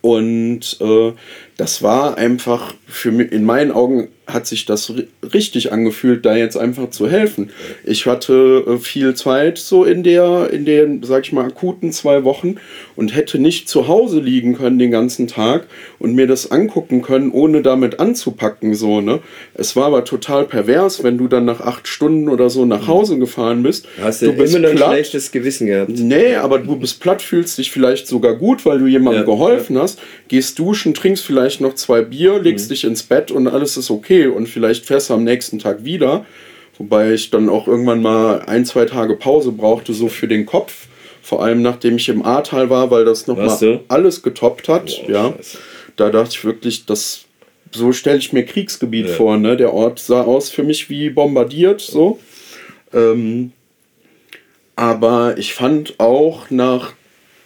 Und äh, das war einfach für mich, in meinen Augen hat sich das richtig angefühlt, da jetzt einfach zu helfen. Ich hatte äh, viel Zeit so in der, in den, sag ich mal, akuten zwei Wochen und hätte nicht zu Hause liegen können den ganzen Tag und mir das angucken können, ohne damit anzupacken, so, ne. Es war aber total pervers, wenn du dann nach acht Stunden oder so nach Hause gefahren bist. Hast du, du bist immer ein schlechtes Gewissen gehabt? Nee, aber du bist platt, fühlst dich vielleicht sogar gut, weil du jemandem ja, geholfen ja. hast, gehst duschen, trinkst vielleicht vielleicht noch zwei Bier, legst mhm. dich ins Bett und alles ist okay und vielleicht fährst du am nächsten Tag wieder Wobei ich dann auch irgendwann mal ein, zwei Tage Pause brauchte, so für den Kopf. Vor allem nachdem ich im Ahrtal war, weil das nochmal alles getoppt hat. Boah, ja. scheiße. Da dachte ich wirklich, das so stelle ich mir Kriegsgebiet Ja. vor. Ne? Der Ort sah aus für mich wie bombardiert. So. Ähm, aber ich fand auch nach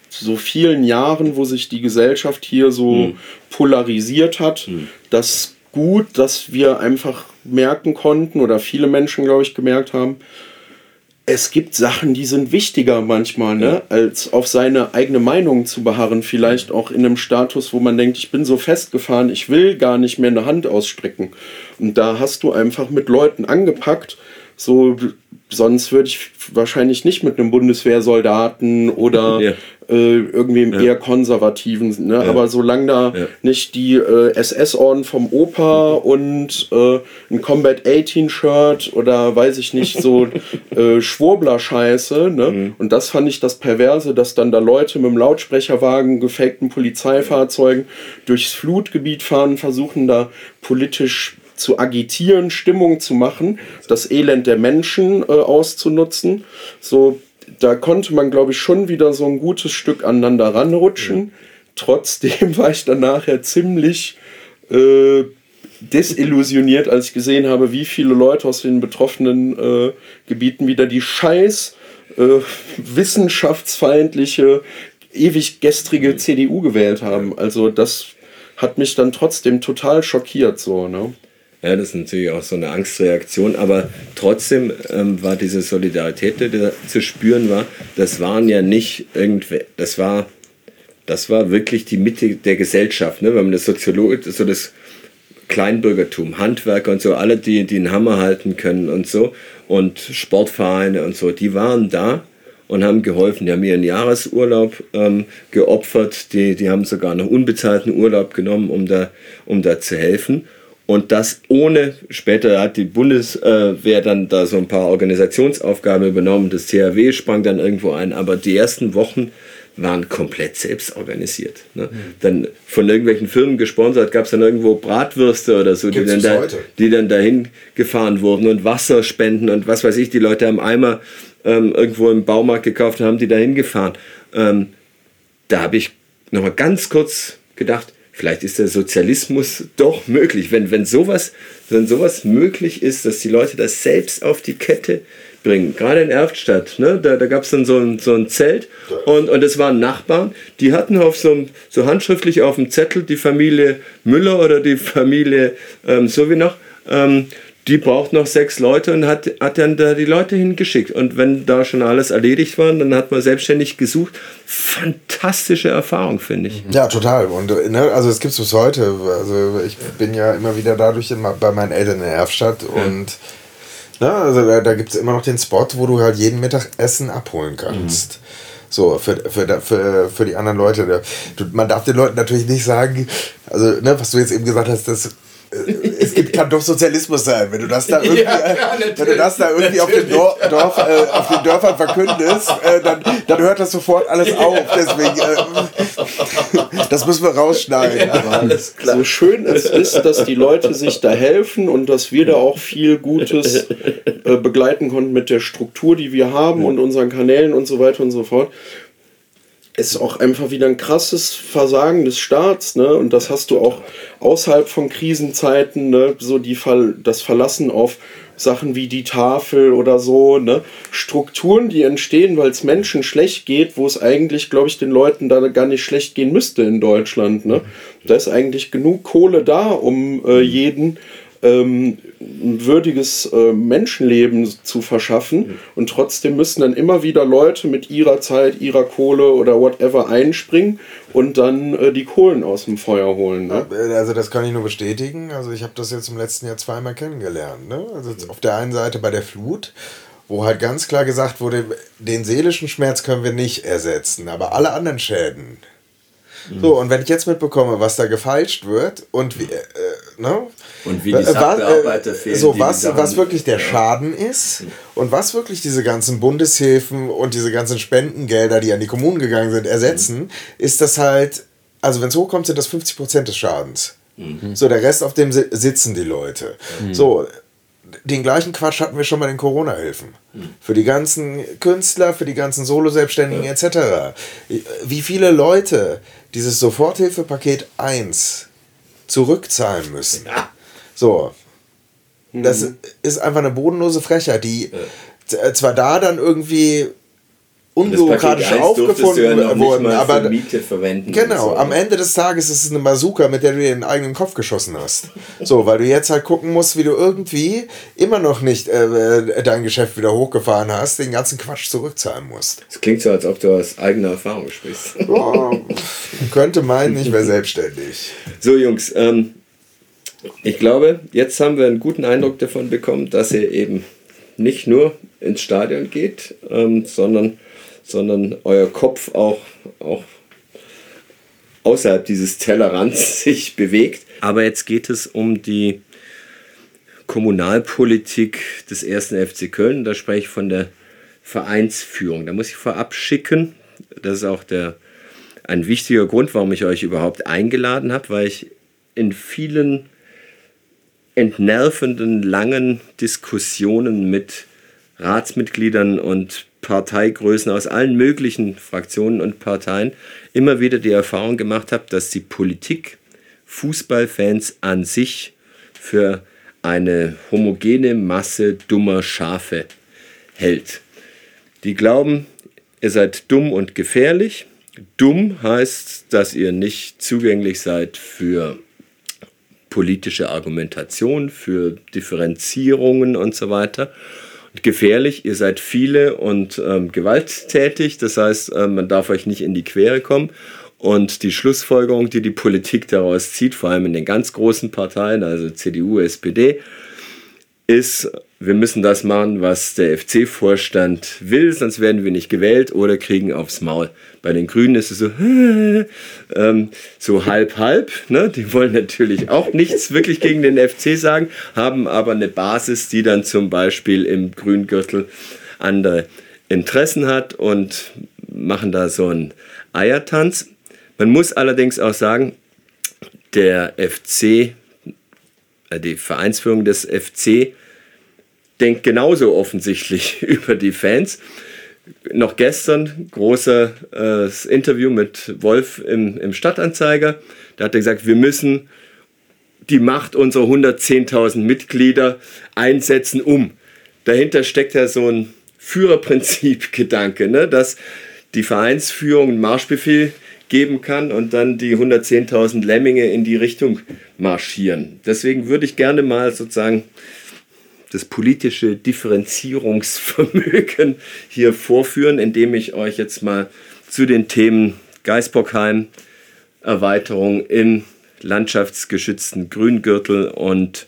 so vielen Jahren, wo sich die Gesellschaft hier so polarisiert hat, das gut, dass wir einfach merken konnten oder viele Menschen, glaube ich, gemerkt haben, es gibt Sachen, die sind wichtiger manchmal, ne, als auf seine eigene Meinung zu beharren. Vielleicht auch in einem Status, wo man denkt, ich bin so festgefahren, ich will gar nicht mehr eine Hand ausstrecken. Und da hast du einfach mit Leuten angepackt, so sonst würde ich wahrscheinlich nicht mit einem Bundeswehrsoldaten oder Ja. äh, irgendwie einem eher konservativen, ne? aber solange da Ja. nicht die äh, SS-Orden vom Opa und äh, ein Combat 18 Shirt oder weiß ich nicht, so äh, Schwurbler-Scheiße. Ne? Mhm. Und das fand ich das Perverse, dass dann da Leute mit dem Lautsprecherwagen, gefakten Polizeifahrzeugen durchs Flutgebiet fahren, versuchen da politisch zu agitieren, Stimmung zu machen, das Elend der Menschen äh, auszunutzen. So, da konnte man, glaube ich, schon wieder so ein gutes Stück aneinander ranrutschen. Trotzdem war ich dann nachher ziemlich äh, desillusioniert, als ich gesehen habe, wie viele Leute aus den betroffenen äh, Gebieten wieder die scheiß äh, wissenschaftsfeindliche, ewig gestrige CDU gewählt haben. Also das hat mich dann trotzdem total schockiert so, ne? Ja, das ist natürlich auch so eine Angstreaktion, aber trotzdem ähm, war diese Solidarität, die da zu spüren war, das waren ja nicht irgendwer, das war, das war wirklich die Mitte der Gesellschaft, ne? wenn man das Soziologisch, so das Kleinbürgertum, Handwerker und so, alle, die, die einen Hammer halten können und so und Sportvereine und so, die waren da und haben geholfen. Die haben ihren Jahresurlaub ähm, geopfert, die, die haben sogar noch unbezahlten Urlaub genommen, um da, um da zu helfen. Und das ohne, später hat die Bundeswehr dann da so ein paar Organisationsaufgaben übernommen, das THW sprang dann irgendwo ein, aber die ersten Wochen waren komplett selbst organisiert. Ne? Dann von irgendwelchen Firmen gesponsert, gab es dann irgendwo Bratwürste oder so, die dann, da, die dann dahin gefahren wurden und Wasser spenden und was weiß ich, die Leute haben Eimer ähm, irgendwo im Baumarkt gekauft und haben die dahin gefahren. Ähm, da habe ich nochmal ganz kurz gedacht, vielleicht ist der Sozialismus doch möglich. Wenn, wenn, sowas, wenn sowas möglich ist, dass die Leute das selbst auf die Kette bringen. Gerade in Erftstadt, ne? da, da gab es dann so ein, so ein Zelt und, und es waren Nachbarn, die hatten auf so, einem- so handschriftlich auf dem Zettel die Familie Müller oder die Familie ähm, so wie noch. Ähm, die braucht noch sechs Leute und hat, hat dann da die Leute hingeschickt. Und wenn da schon alles erledigt war, dann hat man selbstständig gesucht. Fantastische Erfahrung, finde ich. Ja, total. Und äh, ne, also es gibt es bis heute. Also ich bin ja immer wieder dadurch in, bei meinen Eltern in Erfstadt und ne, also da, da gibt es immer noch den Spot, wo du halt jeden Mittagessen abholen kannst. So, für, für, für, für die anderen Leute. Du, man darf den Leuten natürlich nicht sagen, also, ne, was du jetzt eben gesagt hast, das, äh, es gibt, kann doch Sozialismus sein, wenn du das da irgendwie, äh, wenn du das da irgendwie auf den, Dor Dorf, äh, auf den Dörfern verkündest, äh, dann, dann hört das sofort alles auf. Deswegen, äh, das müssen wir rausschneiden. Alles klar. So schön es ist, dass die Leute sich da helfen und dass wir da auch viel Gutes äh, begleiten konnten mit der Struktur, die wir haben und unseren Kanälen und so weiter und so fort. Ist auch einfach wieder ein krasses Versagen des Staats, ne? Und das hast du auch außerhalb von Krisenzeiten, ne? So die Ver das Verlassen auf Sachen wie die Tafel oder so, ne? Strukturen, die entstehen, weil es Menschen schlecht geht, wo es eigentlich, glaube ich, den Leuten da gar nicht schlecht gehen müsste in Deutschland, ne? Da ist eigentlich genug Kohle da, um äh, jeden ähm, ein würdiges äh, Menschenleben zu verschaffen und trotzdem müssen dann immer wieder Leute mit ihrer Zeit, ihrer Kohle oder whatever einspringen und dann äh, die Kohlen aus dem Feuer holen. Ne? Also das kann ich nur bestätigen. Also ich habe das jetzt im letzten Jahr zweimal kennengelernt. Ne? Also auf der einen Seite bei der Flut, wo halt ganz klar gesagt wurde, den seelischen Schmerz können wir nicht ersetzen, aber alle anderen Schäden. So, und wenn ich jetzt mitbekomme, was da gefeilscht wird und wie, äh, ne? Und wie die Äh, was, Sachbearbeiter äh, fehlen. So, was, was wirklich der Schaden ist und was wirklich diese ganzen Bundeshilfen und diese ganzen Spendengelder, die an die Kommunen gegangen sind, ersetzen, ist das halt, also wenn es hochkommt, sind das 50 Prozent des Schadens. So, der Rest, auf dem si- sitzen die Leute. So, den gleichen Quatsch hatten wir schon bei den Corona-Hilfen. Für die ganzen Künstler, für die ganzen Solo-Selbstständigen etc. Wie viele Leute dieses Soforthilfepaket 1 zurückzahlen müssen. So. Das ist einfach eine bodenlose Frechheit, die äh, zwar da dann irgendwie unbürokratisch aufgefunden ja wurden, aber Miete verwenden genau, so. am Ende des Tages ist es eine Bazooka, mit der du dir den eigenen Kopf geschossen hast. so, weil du jetzt halt gucken musst, wie du irgendwie immer noch nicht äh, äh dein Geschäft wieder hochgefahren hast, den ganzen Quatsch zurückzahlen musst. Es klingt so, als ob du aus eigener Erfahrung sprichst. oh, könnte meinen, ich wäre selbstständig. So, Jungs, ähm, ich glaube, jetzt haben wir einen guten Eindruck davon bekommen, dass ihr eben nicht nur ins Stadion geht, ähm, sondern sondern euer Kopf auch, auch außerhalb dieses Tellerrands sich bewegt. Aber jetzt geht es um die Kommunalpolitik des ersten FC Köln. Da spreche ich von der Vereinsführung. Da muss ich vorab schicken, das ist auch der, ein wichtiger Grund, warum ich euch überhaupt eingeladen habe, weil ich in vielen entnervenden, langen Diskussionen mit Ratsmitgliedern und Parteigrößen aus allen möglichen Fraktionen und Parteien immer wieder die Erfahrung gemacht habe, dass die Politik Fußballfans an sich für eine homogene Masse dummer Schafe hält. Die glauben, ihr seid dumm und gefährlich. Dumm heißt, dass ihr nicht zugänglich seid für politische Argumentation, für Differenzierungen und so weiter gefährlich, ihr seid viele und ähm, gewalttätig, das heißt, äh, man darf euch nicht in die Quere kommen. Und die Schlussfolgerung, die die Politik daraus zieht, vor allem in den ganz großen Parteien, also CDU, SPD, ist, wir müssen das machen, was der FC-Vorstand will, sonst werden wir nicht gewählt oder kriegen aufs Maul. Bei den Grünen ist es so, ähm, so halb, halb. Ne? Die wollen natürlich auch nichts wirklich gegen den FC sagen, haben aber eine Basis, die dann zum Beispiel im Grüngürtel andere Interessen hat und machen da so einen Eiertanz. Man muss allerdings auch sagen, der FC, äh, die Vereinsführung des FC, denkt genauso offensichtlich über die Fans. Noch gestern großes äh, Interview mit Wolf im, im Stadtanzeiger. Da hat er gesagt, wir müssen die Macht unserer 110.000 Mitglieder einsetzen, um. Dahinter steckt ja so ein Führerprinzip-Gedanke, ne? dass die Vereinsführung einen Marschbefehl geben kann und dann die 110.000 Lemminge in die Richtung marschieren. Deswegen würde ich gerne mal sozusagen das politische Differenzierungsvermögen hier vorführen, indem ich euch jetzt mal zu den Themen Geisbockheim, Erweiterung im landschaftsgeschützten Grüngürtel und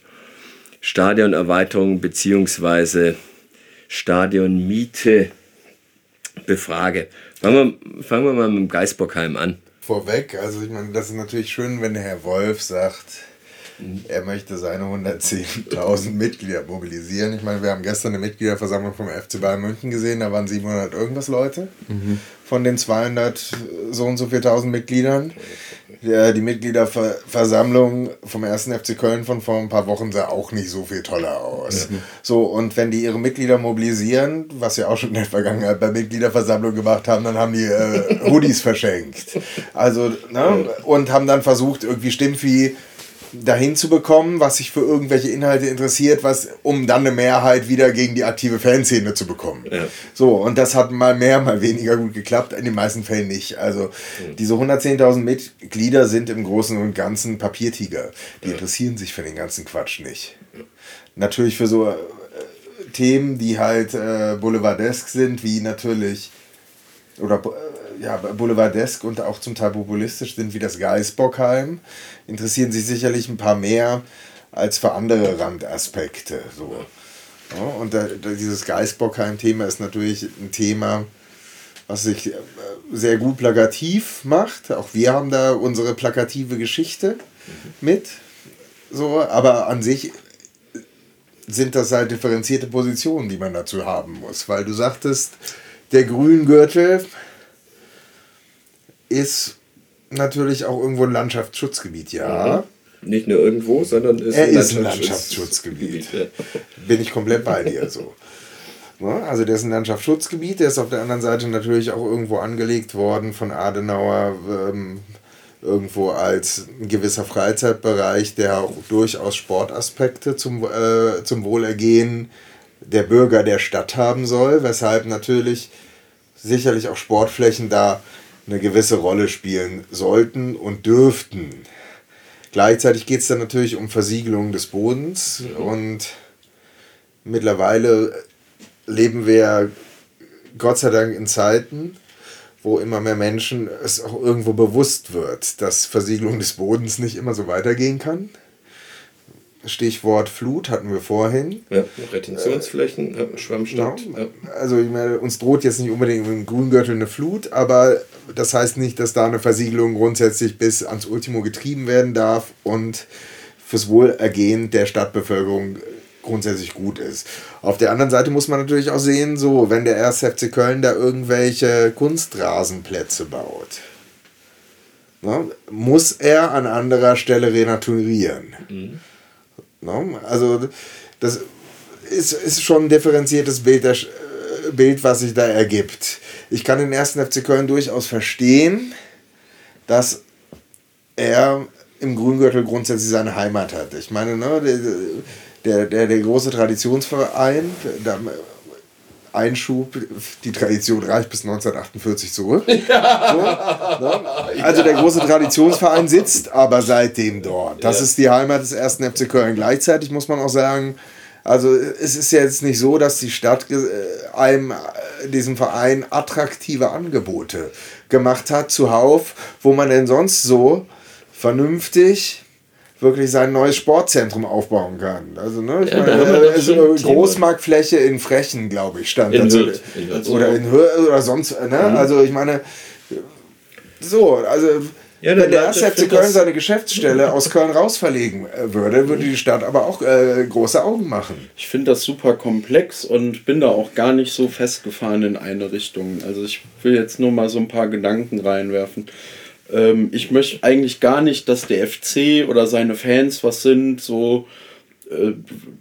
Stadionerweiterung bzw. Stadionmiete befrage. Fangen wir, fangen wir mal mit dem Geisbockheim an. Vorweg, also ich meine, das ist natürlich schön, wenn der Herr Wolf sagt, er möchte seine 110.000 Mitglieder mobilisieren. Ich meine, wir haben gestern eine Mitgliederversammlung vom FC Bayern München gesehen, da waren 700 irgendwas Leute mhm. von den 200 so und so 4.000 Mitgliedern. Die Mitgliederversammlung vom 1. FC Köln von vor ein paar Wochen sah auch nicht so viel toller aus. Mhm. So, und wenn die ihre Mitglieder mobilisieren, was sie auch schon in der Vergangenheit bei Mitgliederversammlungen gemacht haben, dann haben die äh, Hoodies verschenkt. Also, ne, und haben dann versucht, irgendwie Stimmvieh dahin zu bekommen, was sich für irgendwelche Inhalte interessiert, was, um dann eine Mehrheit wieder gegen die aktive Fanszene zu bekommen. Ja. So, und das hat mal mehr, mal weniger gut geklappt, in den meisten Fällen nicht. Also mhm. diese 110.000 Mitglieder sind im Großen und Ganzen Papiertiger. Die ja. interessieren sich für den ganzen Quatsch nicht. Ja. Natürlich für so äh, Themen, die halt äh, boulevardesk sind, wie natürlich oder äh, ja, boulevardesk und auch zum Teil populistisch sind wie das Geisbockheim, interessieren sich sicherlich ein paar mehr als für andere Randaspekte. So. Ja, und da, dieses Geisbockheim-Thema ist natürlich ein Thema, was sich äh, sehr gut plakativ macht. Auch wir haben da unsere plakative Geschichte mit. So, aber an sich sind das halt differenzierte Positionen, die man dazu haben muss. Weil du sagtest, der Grüngürtel ist natürlich auch irgendwo ein Landschaftsschutzgebiet, ja. Mhm. nicht nur irgendwo, sondern ist Er ein ist ein Landschaftsschutz- Landschaftsschutzgebiet. Bin ich komplett bei dir so. Ne? Also der ist ein Landschaftsschutzgebiet, der ist auf der anderen Seite natürlich auch irgendwo angelegt worden von Adenauer, ähm, irgendwo als ein gewisser Freizeitbereich, der auch durchaus Sportaspekte zum, äh, zum Wohlergehen der Bürger der Stadt haben soll, weshalb natürlich sicherlich auch Sportflächen da eine gewisse Rolle spielen sollten und dürften. Gleichzeitig geht es dann natürlich um Versiegelung des Bodens und mittlerweile leben wir Gott sei Dank in Zeiten, wo immer mehr Menschen es auch irgendwo bewusst wird, dass Versiegelung des Bodens nicht immer so weitergehen kann. Stichwort Flut hatten wir vorhin. Ja, Retentionsflächen, ja, Schwammstand. Genau. Ja. Also ich meine, uns droht jetzt nicht unbedingt im Grüngürtel eine Flut, aber das heißt nicht, dass da eine Versiegelung grundsätzlich bis ans Ultimo getrieben werden darf und fürs Wohlergehen der Stadtbevölkerung grundsätzlich gut ist. Auf der anderen Seite muss man natürlich auch sehen, so wenn der 1. FC Köln da irgendwelche Kunstrasenplätze baut, ne, muss er an anderer Stelle renaturieren. Ne? Also das ist, ist schon ein differenziertes Bild, das, äh, Bild, was sich da ergibt. Ich kann den ersten FC Köln durchaus verstehen, dass er im Grüngürtel grundsätzlich seine Heimat hat. Ich meine, ne, der, der, der, große Traditionsverein, Einschub, die Tradition reicht bis 1948 zurück. So, ne? Also der große Traditionsverein sitzt aber seitdem dort. Das ist die Heimat des ersten FC Köln. Gleichzeitig muss man auch sagen, also es ist ja jetzt nicht so, dass die Stadt äh, einem äh, diesem Verein attraktive Angebote gemacht hat zuhauf, wo man denn sonst so vernünftig wirklich sein neues Sportzentrum aufbauen kann. Also, ne, ich Ja, meine, doch also Thema. Großmarktfläche in Frechen, glaube ich, stand In dazu. In Hürth. Oder in Hürth oder sonst, ne? Also ich meine, so, also Ja, wenn der dann- 1. ich FC Köln seine Geschäftsstelle aus Köln rausverlegen äh, würde, würde die Stadt aber auch äh, große Augen machen. Ich finde das super komplex und bin da auch gar nicht so festgefahren in eine Richtung. Also ich will jetzt nur mal so ein paar Gedanken reinwerfen. Ähm, ich möchte eigentlich gar nicht, dass der FC oder seine Fans was sind, so äh,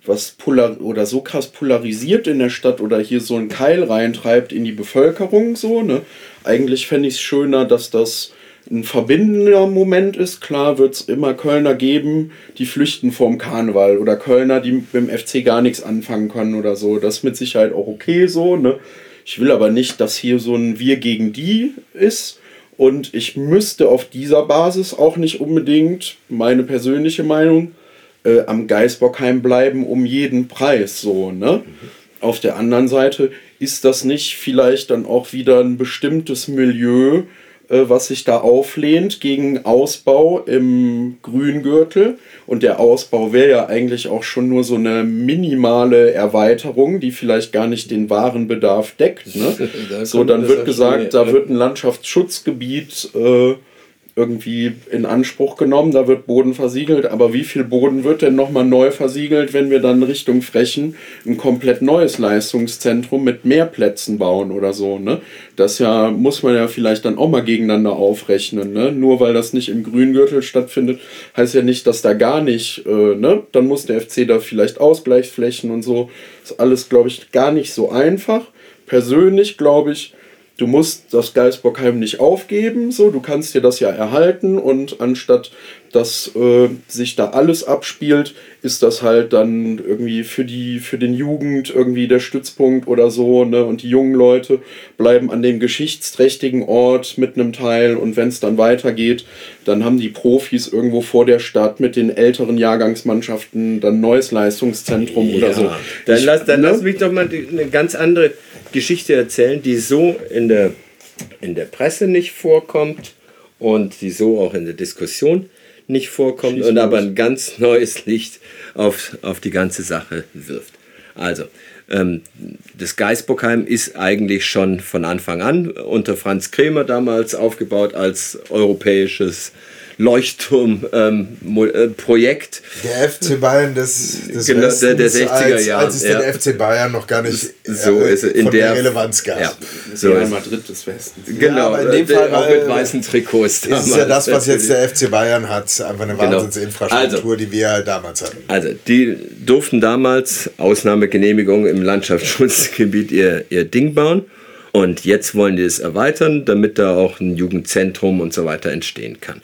was polar oder so krass polarisiert in der Stadt oder hier so einen Keil reintreibt in die Bevölkerung so, ne? Eigentlich fände ich es schöner, dass das ein verbindender Moment ist. Klar wird es immer Kölner geben, die flüchten vorm Karneval oder Kölner, die mit dem FC gar nichts anfangen können oder so. Das ist mit Sicherheit auch okay so. Ne? Ich will aber nicht, dass hier so ein Wir gegen die ist. Und ich müsste auf dieser Basis auch nicht unbedingt, meine persönliche Meinung, äh, am Geisbockheim bleiben um jeden Preis so, ne? Auf der anderen Seite ist das nicht vielleicht dann auch wieder ein bestimmtes Milieu, was sich da auflehnt gegen Ausbau im Grüngürtel. Und der Ausbau wäre ja eigentlich auch schon nur so eine minimale Erweiterung, die vielleicht gar nicht den wahren Bedarf deckt. Ne? Da so, dann wird gesagt, da wird ein Landschaftsschutzgebiet äh, irgendwie in Anspruch genommen, da wird Boden versiegelt, aber wie viel Boden wird denn nochmal neu versiegelt, wenn wir dann Richtung Frechen ein komplett neues Leistungszentrum mit mehr Plätzen bauen oder so, ne? Das ja, muss man ja vielleicht dann auch mal gegeneinander aufrechnen, ne? Nur weil das nicht im Grüngürtel stattfindet, heißt ja nicht, dass da gar nicht, äh, ne? Dann muss der FC da vielleicht Ausgleichsflächen und so. Ist alles, glaube ich, gar nicht so einfach. Persönlich glaube ich, du musst das Geisbockheim nicht aufgeben, so, du kannst dir das ja erhalten und anstatt dass äh, sich da alles abspielt, ist das halt dann irgendwie für die für den Jugend irgendwie der Stützpunkt oder so, ne? Und die jungen Leute bleiben an dem geschichtsträchtigen Ort mit einem Teil und wenn es dann weitergeht, dann haben die Profis irgendwo vor der Stadt mit den älteren Jahrgangsmannschaften dann ein neues Leistungszentrum oder so. Dann, Ich- lass, dann ne? lass mich doch mal eine ganz andere Geschichte erzählen, die so in der, in der Presse nicht vorkommt und die so auch in der Diskussion nicht vorkommt Schieß und aber ein ganz neues Licht auf, auf die ganze Sache wirft. Also, ähm, das Geisbockheim ist eigentlich schon von Anfang an unter Franz Kremer damals aufgebaut als europäisches Leuchtturm-Projekt. Ähm, der FC Bayern des, des genau, Westens, der, der 60er Jahre. Als es ja. den FC Bayern noch gar nicht so äh, ist in von der, Relevanz gab. Ja. So Real Madrid des Westens. Genau, ja, in dem Fall auch mit weißen Trikots. Das ist ja das, was jetzt der FC Bayern hat. Einfach eine genau. Wahnsinnsinfrastruktur, also, die wir halt damals hatten. Also, die durften damals Ausnahmegenehmigung im Landschaftsschutzgebiet ihr, ihr Ding bauen. Und jetzt wollen die es erweitern, damit da auch ein Jugendzentrum und so weiter entstehen kann.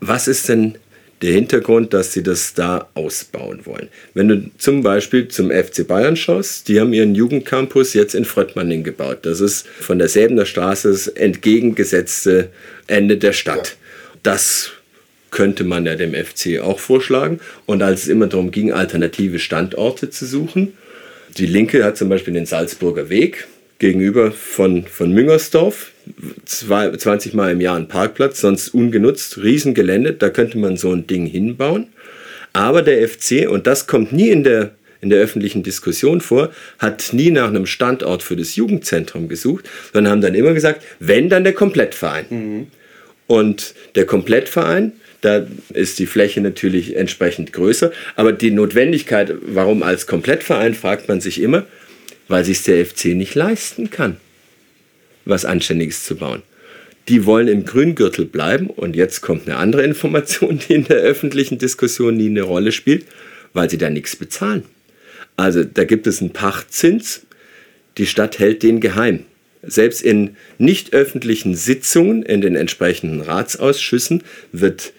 Was ist denn der Hintergrund, dass sie das da ausbauen wollen? Wenn du zum Beispiel zum FC Bayern schaust, die haben ihren Jugendcampus jetzt in Fröttmanning gebaut. Das ist von der Säbener Straße das entgegengesetzte Ende der Stadt. Das könnte man ja dem FC auch vorschlagen. Und als es immer darum ging, alternative Standorte zu suchen, die Linke hat zum Beispiel den Salzburger Weg, gegenüber von, von Müngersdorf. Zwei, 20 Mal im Jahr ein Parkplatz, sonst ungenutzt, Riesengelände, da könnte man so ein Ding hinbauen. Aber der FC, und das kommt nie in der, in der öffentlichen Diskussion vor, hat nie nach einem Standort für das Jugendzentrum gesucht, sondern haben dann immer gesagt, wenn, dann der Komplettverein. Mhm. Und der Komplettverein, da ist die Fläche natürlich entsprechend größer, aber die Notwendigkeit, warum als Komplettverein, fragt man sich immer, weil sich der FC nicht leisten kann, was Anständiges zu bauen. Die wollen im Grüngürtel bleiben und jetzt kommt eine andere Information, die in der öffentlichen Diskussion nie eine Rolle spielt, weil sie da nichts bezahlen. Also da gibt es einen Pachtzins, die Stadt hält den geheim. Selbst in nicht öffentlichen Sitzungen in den entsprechenden Ratsausschüssen wird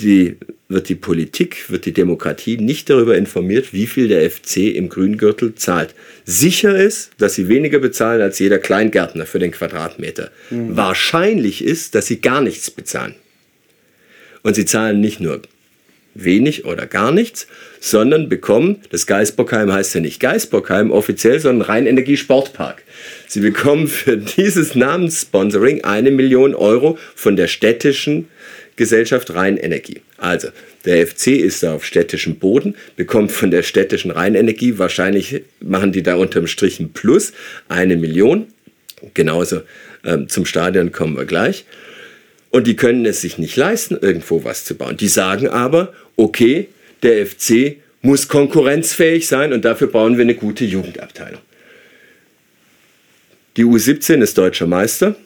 die, wird die Politik, wird die Demokratie nicht darüber informiert, wie viel der FC im Grüngürtel zahlt. Sicher ist, dass sie weniger bezahlen als jeder Kleingärtner für den Quadratmeter. Mhm. Wahrscheinlich ist, dass sie gar nichts bezahlen. Und sie zahlen nicht nur wenig oder gar nichts, sondern bekommen, das Geisbockheim heißt ja nicht Geisbockheim offiziell, sondern Rheinenergie-Sportpark. Sie bekommen für dieses Namenssponsoring eine Million Euro von der städtischen Gesellschaft Rheinenergie. Also, der FC ist da auf städtischem Boden, bekommt von der städtischen Rheinenergie, wahrscheinlich machen die da unterm Strich Plus, eine Million. Genauso ähm, zum Stadion kommen wir gleich. Und die können es sich nicht leisten, irgendwo was zu bauen. Die sagen aber, okay, der FC muss konkurrenzfähig sein und dafür bauen wir eine gute Jugendabteilung. Die U17 ist deutscher Meister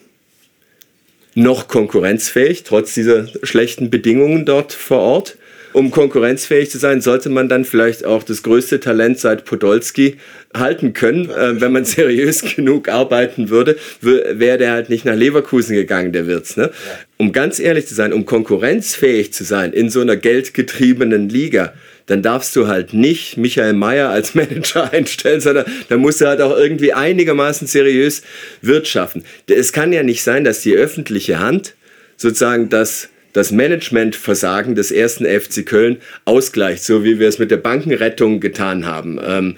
noch konkurrenzfähig, trotz dieser schlechten Bedingungen dort vor Ort. Um konkurrenzfähig zu sein, sollte man dann vielleicht auch das größte Talent seit Podolski halten können. Äh, wenn man seriös genug arbeiten würde, wäre der halt nicht nach Leverkusen gegangen, der Wirtz. Ne? Um ganz ehrlich zu sein, um konkurrenzfähig zu sein in so einer geldgetriebenen Liga, dann darfst du halt nicht Michael Mayer als Manager einstellen, sondern da musst du halt auch irgendwie einigermaßen seriös wirtschaften. Es kann ja nicht sein, dass die öffentliche Hand sozusagen das das Managementversagen des ersten FC Köln ausgleicht, so wie wir es mit der Bankenrettung getan haben. Ähm,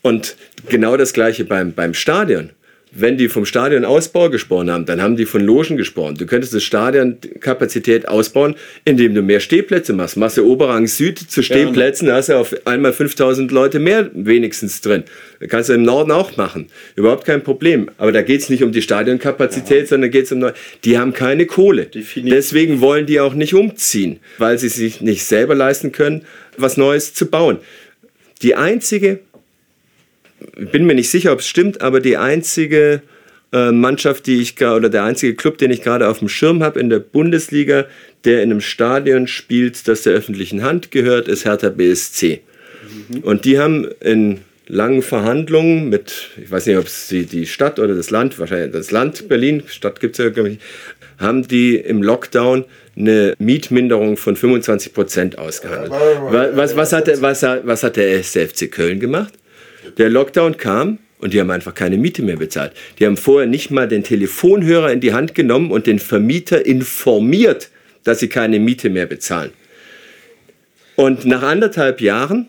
und genau das gleiche beim, beim Stadion wenn die vom Stadionausbau gesprochen haben, dann haben die von Logen gesprochen. Du könntest das Stadionkapazität ausbauen, indem du mehr Stehplätze machst. Machst du Oberrang Süd zu Stehplätzen, da hast du auf einmal 5000 Leute mehr wenigstens drin. Das kannst du im Norden auch machen. Überhaupt kein Problem. Aber da geht es nicht um die Stadionkapazität, ja. sondern geht es um... Neu die haben keine Kohle. Definitiv. Deswegen wollen die auch nicht umziehen, weil sie sich nicht selber leisten können, was Neues zu bauen. Die einzige bin mir nicht sicher, ob es stimmt, aber die einzige äh, Mannschaft, die ich oder der einzige Club, den ich gerade auf dem Schirm habe in der Bundesliga, der in einem Stadion spielt, das der öffentlichen Hand gehört, ist Hertha BSC. Mhm. Und die haben in langen Verhandlungen mit, ich weiß nicht, ob es die, die Stadt oder das Land, wahrscheinlich das Land Berlin, Stadt gibt es ja, glaube ich, haben die im Lockdown eine Mietminderung von 25 Prozent ausgehandelt. Was, was, was, hat, was, was hat der SFC Köln gemacht? Der Lockdown kam und die haben einfach keine Miete mehr bezahlt. Die haben vorher nicht mal den Telefonhörer in die Hand genommen und den Vermieter informiert, dass sie keine Miete mehr bezahlen. Und nach anderthalb Jahren,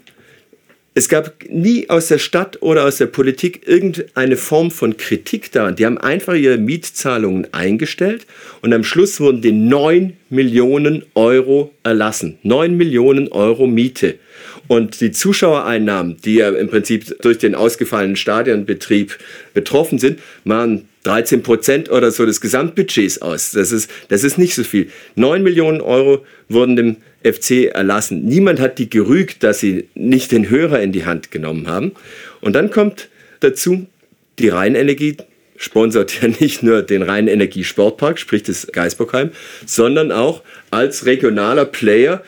es gab nie aus der Stadt oder aus der Politik irgendeine Form von Kritik daran. Die haben einfach ihre Mietzahlungen eingestellt und am Schluss wurden die 9 Millionen Euro erlassen. 9 Millionen Euro Miete. Und die Zuschauereinnahmen, die ja im Prinzip durch den ausgefallenen Stadionbetrieb betroffen sind, waren 13 Prozent oder so des Gesamtbudgets aus. Das ist, das ist nicht so viel. 9 Millionen Euro wurden dem FC erlassen. Niemand hat die gerügt, dass sie nicht den Hörer in die Hand genommen haben. Und dann kommt dazu, die Rheinenergie sponsert ja nicht nur den Rheinenergie Sportpark, sprich das Geisbockheim, sondern auch als regionaler Player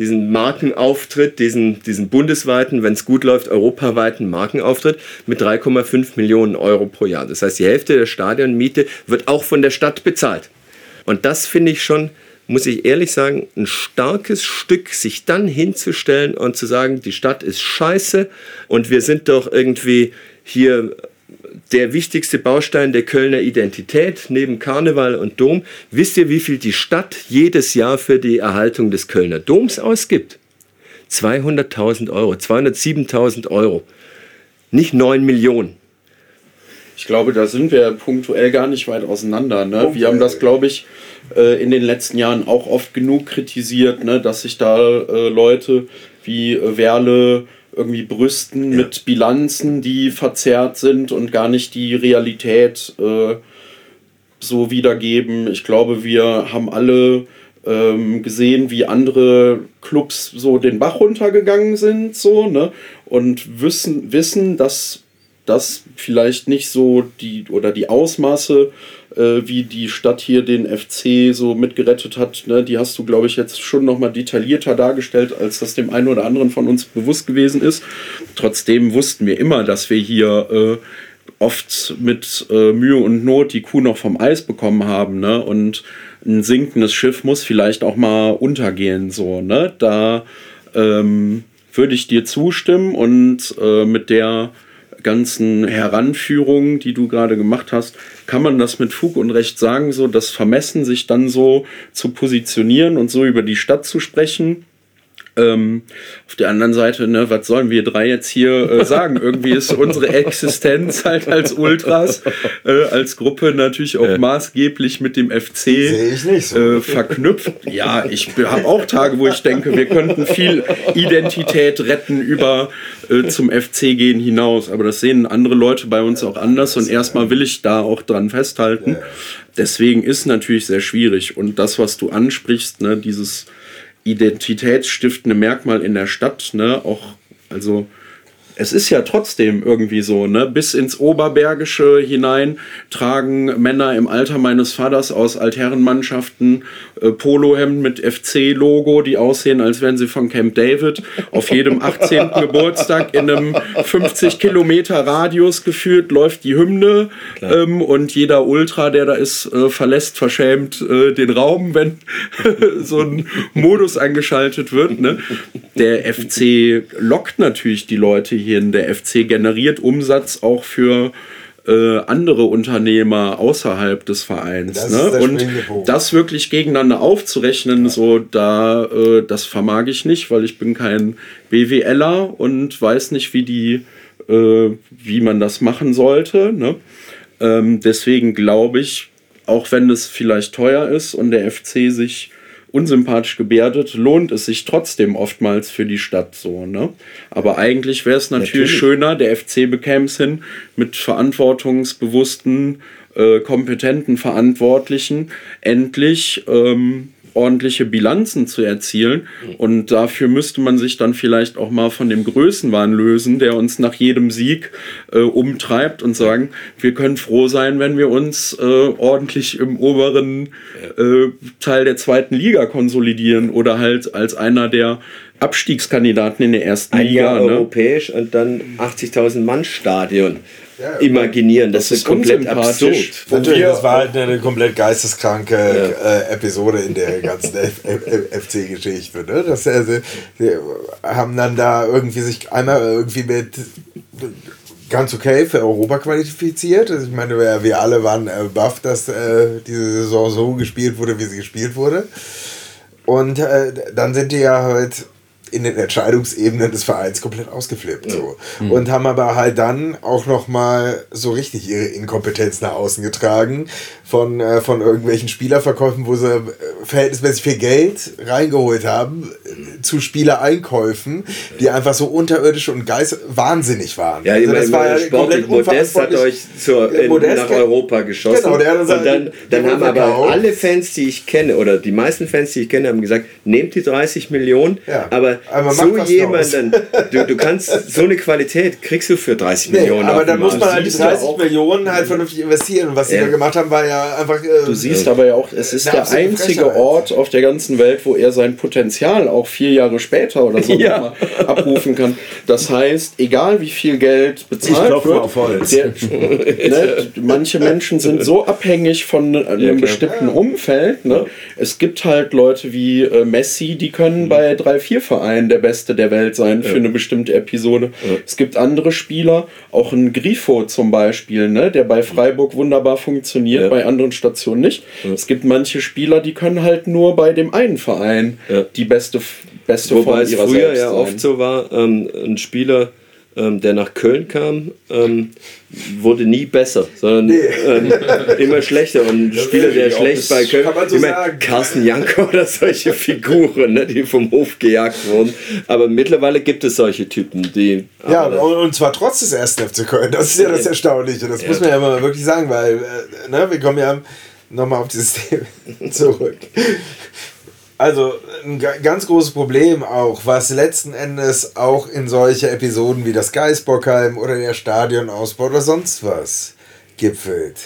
diesen Markenauftritt, diesen, diesen bundesweiten, wenn es gut läuft, europaweiten Markenauftritt mit 3,5 Millionen Euro pro Jahr. Das heißt, die Hälfte der Stadionmiete wird auch von der Stadt bezahlt. Und das finde ich schon, muss ich ehrlich sagen, ein starkes Stück, sich dann hinzustellen und zu sagen, die Stadt ist scheiße und wir sind doch irgendwie hier der wichtigste Baustein der Kölner Identität neben Karneval und Dom. Wisst ihr, wie viel die Stadt jedes Jahr für die Erhaltung des Kölner Doms ausgibt? 200.000 Euro, 207.000 Euro. Nicht 9 Millionen. Ich glaube, da sind wir punktuell gar nicht weit auseinander. Ne? Wir haben das, glaube ich, äh, in den letzten Jahren auch oft genug kritisiert, ne? dass sich da äh, Leute wie äh, Werle, irgendwie brüsten ja. mit Bilanzen, die verzerrt sind und gar nicht die Realität äh, so wiedergeben. Ich glaube, wir haben alle ähm, gesehen, wie andere Clubs so den Bach runtergegangen sind, so, ne? Und wissen, wissen, dass das vielleicht nicht so die oder die Ausmaße äh, wie die Stadt hier den FC so mitgerettet hat, ne, die hast du, glaube ich, jetzt schon nochmal detaillierter dargestellt, als das dem einen oder anderen von uns bewusst gewesen ist. Trotzdem wussten wir immer, dass wir hier äh, oft mit äh, Mühe und Not die Kuh noch vom Eis bekommen haben. Ne? Und ein sinkendes Schiff muss vielleicht auch mal untergehen. So, ne? Da ähm, würde ich dir zustimmen und äh, mit der ganzen Heranführung, die du gerade gemacht hast, kann man das mit Fug und Recht sagen, so das Vermessen, sich dann so zu positionieren und so über die Stadt zu sprechen. Ähm, auf der anderen Seite, ne, was sollen wir drei jetzt hier äh, sagen? Irgendwie ist unsere Existenz halt als Ultras, äh, als Gruppe natürlich auch maßgeblich mit dem FC so. Äh, verknüpft. Ja, ich habe auch Tage, wo ich denke, wir könnten viel Identität retten über äh, zum FC gehen hinaus. Aber das sehen andere Leute bei uns auch anders und erstmal will ich da auch dran festhalten. Deswegen ist natürlich sehr schwierig. Und das, was du ansprichst, ne, dieses identitätsstiftende Merkmal in der Stadt, ne? Auch, also es ist ja trotzdem irgendwie so, ne? Bis ins Oberbergische hinein tragen Männer im Alter meines Vaters aus Altherrenmannschaften äh, Polohemden mit FC-Logo, die aussehen, als wären sie von Camp David. Auf jedem 18. Geburtstag in einem 50 Kilometer Radius geführt läuft die Hymne ähm, und jeder Ultra, der da ist, äh, verlässt verschämt äh, den Raum, wenn so ein Modus eingeschaltet wird. Ne? Der FC lockt natürlich die Leute hier hin. Der FC generiert Umsatz auch für äh, andere Unternehmer außerhalb des Vereins. Das ne? Und das wirklich gegeneinander aufzurechnen, ja. so da, äh, das vermag ich nicht, weil ich bin kein BWLer und weiß nicht, wie die, äh, wie man das machen sollte. Ne? Ähm, deswegen glaube ich, auch wenn es vielleicht teuer ist und der FC sich unsympathisch gebärdet, lohnt es sich trotzdem oftmals für die Stadt so. Ne? Aber eigentlich wäre es natürlich, natürlich, schöner, der FC bekäme es hin mit verantwortungsbewussten, äh, kompetenten Verantwortlichen endlich ähm, ordentliche Bilanzen zu erzielen. Und dafür müsste man sich dann vielleicht auch mal von dem Größenwahn lösen, der uns nach jedem Sieg äh, umtreibt und sagen, wir können froh sein, wenn wir uns äh, ordentlich im oberen äh, Teil der zweiten Liga konsolidieren oder halt als einer der Abstiegskandidaten in der ersten Ein Liga. Jahr ne? europäisch und dann 80.000 Mann Stadion ja, imaginieren. Das, das ist komplett absurd. Natürlich, das war halt eine komplett geisteskranke ja. äh, Episode in der ganzen FC-Geschichte. Ne? Das, also, sie haben dann da irgendwie sich einmal irgendwie mit ganz okay für Europa qualifiziert. Also ich meine, wir, wir alle waren äh, baff, dass äh, diese Saison so gespielt wurde, wie sie gespielt wurde. Und äh, dann sind die ja halt in den Entscheidungsebenen des Vereins komplett ausgeflippt. So. Mhm. Und haben aber halt dann auch nochmal so richtig ihre Inkompetenz nach außen getragen von, äh, von irgendwelchen Spielerverkäufen, wo sie äh, verhältnismäßig viel Geld reingeholt haben, zu Spielereinkäufen, die einfach so unterirdisch und geist wahnsinnig waren. Ja, also das war ja komplett Modest hat euch zur, in, Modest nach Europa geschossen. Genau, der hat und dann, dann haben aber alle Fans, die ich kenne, oder die meisten Fans, die ich kenne, haben gesagt, nehmt die 30 Millionen, Ja, aber, aber so jemanden, du, du kannst, so eine Qualität kriegst du für 30 Nee, Millionen. aber dann muss man halt die Siehst du 30 auch- Millionen halt vernünftig investieren. Und was sie Ja. da gemacht haben, war ja einfach. Äh, Du siehst aber ja auch, es ist der einzige Frechheit. Ort auf der ganzen Welt, wo er sein Potenzial auch vier Jahre später oder so Ja. abrufen kann. Das heißt, egal wie viel Geld bezahlt klopfe wird, auf Holz. Der, ne, manche Menschen sind so abhängig von einem klar. bestimmten Umfeld. Ne? Es gibt halt Leute wie äh, Messi, die können bei drei, vier Vereinen der Beste der Welt sein für eine bestimmte Episode. Es gibt andere Spieler, auch ein Grifo zum Beispiel, ne, der bei Freiburg wunderbar funktioniert, Ja. bei anderen Stationen nicht. Es gibt manche Spieler, die können halt nur bei dem einen Verein Ja. die beste, beste Wobei Form es ihrer früher selbst ja oft so war, ähm, ein Spieler, ähm, der nach Köln kam, ähm, wurde nie besser, sondern ähm, immer schlechter. Und ein Spieler, der schlecht bei Köln, kann man so ich mein, sagen. Carsten Janko oder solche Figuren, ne, die vom Hof gejagt wurden. Aber mittlerweile gibt es solche Typen, die. Ja, und, und zwar trotz des ersten FC Köln. Das ist ja das Erstaunliche. Das muss man ja mal wirklich sagen, weil äh, ne, wir kommen ja nochmal auf dieses Thema zurück. Also ein ga- ganz großes Problem auch, was letzten Endes auch in solche Episoden wie das Geisbockheim oder der Stadionausbau oder sonst was gipfelt.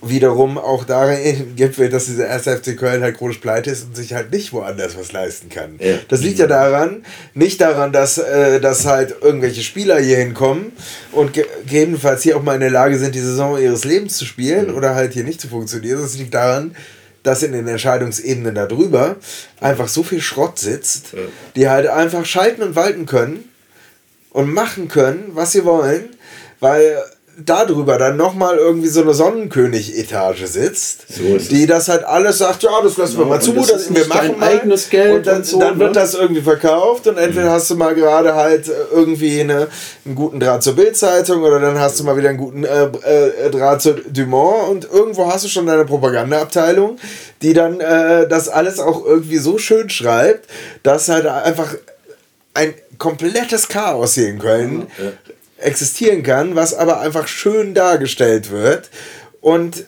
Wiederum auch darin gipfelt, dass dieser 1. FC Köln halt chronisch pleite ist und sich halt nicht woanders was leisten kann. Ja. Das liegt ja daran, nicht daran, dass, äh, dass halt irgendwelche Spieler hier hinkommen und ge gegebenenfalls hier auch mal in der Lage sind, die Saison ihres Lebens zu spielen oder halt hier nicht zu funktionieren. Das liegt daran, dass in den Entscheidungsebenen darüber einfach so viel Schrott sitzt, die halt einfach schalten und walten können und machen können, was sie wollen, weil darüber dann nochmal irgendwie so eine Sonnenkönig-Etage sitzt, So die das halt alles sagt, ja, das lassen wir Genau, mal zu, das das wir machen mal. eigenes Geld und dann, und so, dann wird ne? das irgendwie verkauft und entweder hast du mal gerade halt äh, irgendwie eine, einen guten Draht zur Bildzeitung oder dann hast du mal wieder einen guten äh, äh, Draht zu Dumont und irgendwo hast du schon deine Propagandaabteilung, die dann äh, das alles auch irgendwie so schön schreibt, dass halt einfach ein komplettes Chaos hier in Köln existieren kann, was aber einfach schön dargestellt wird und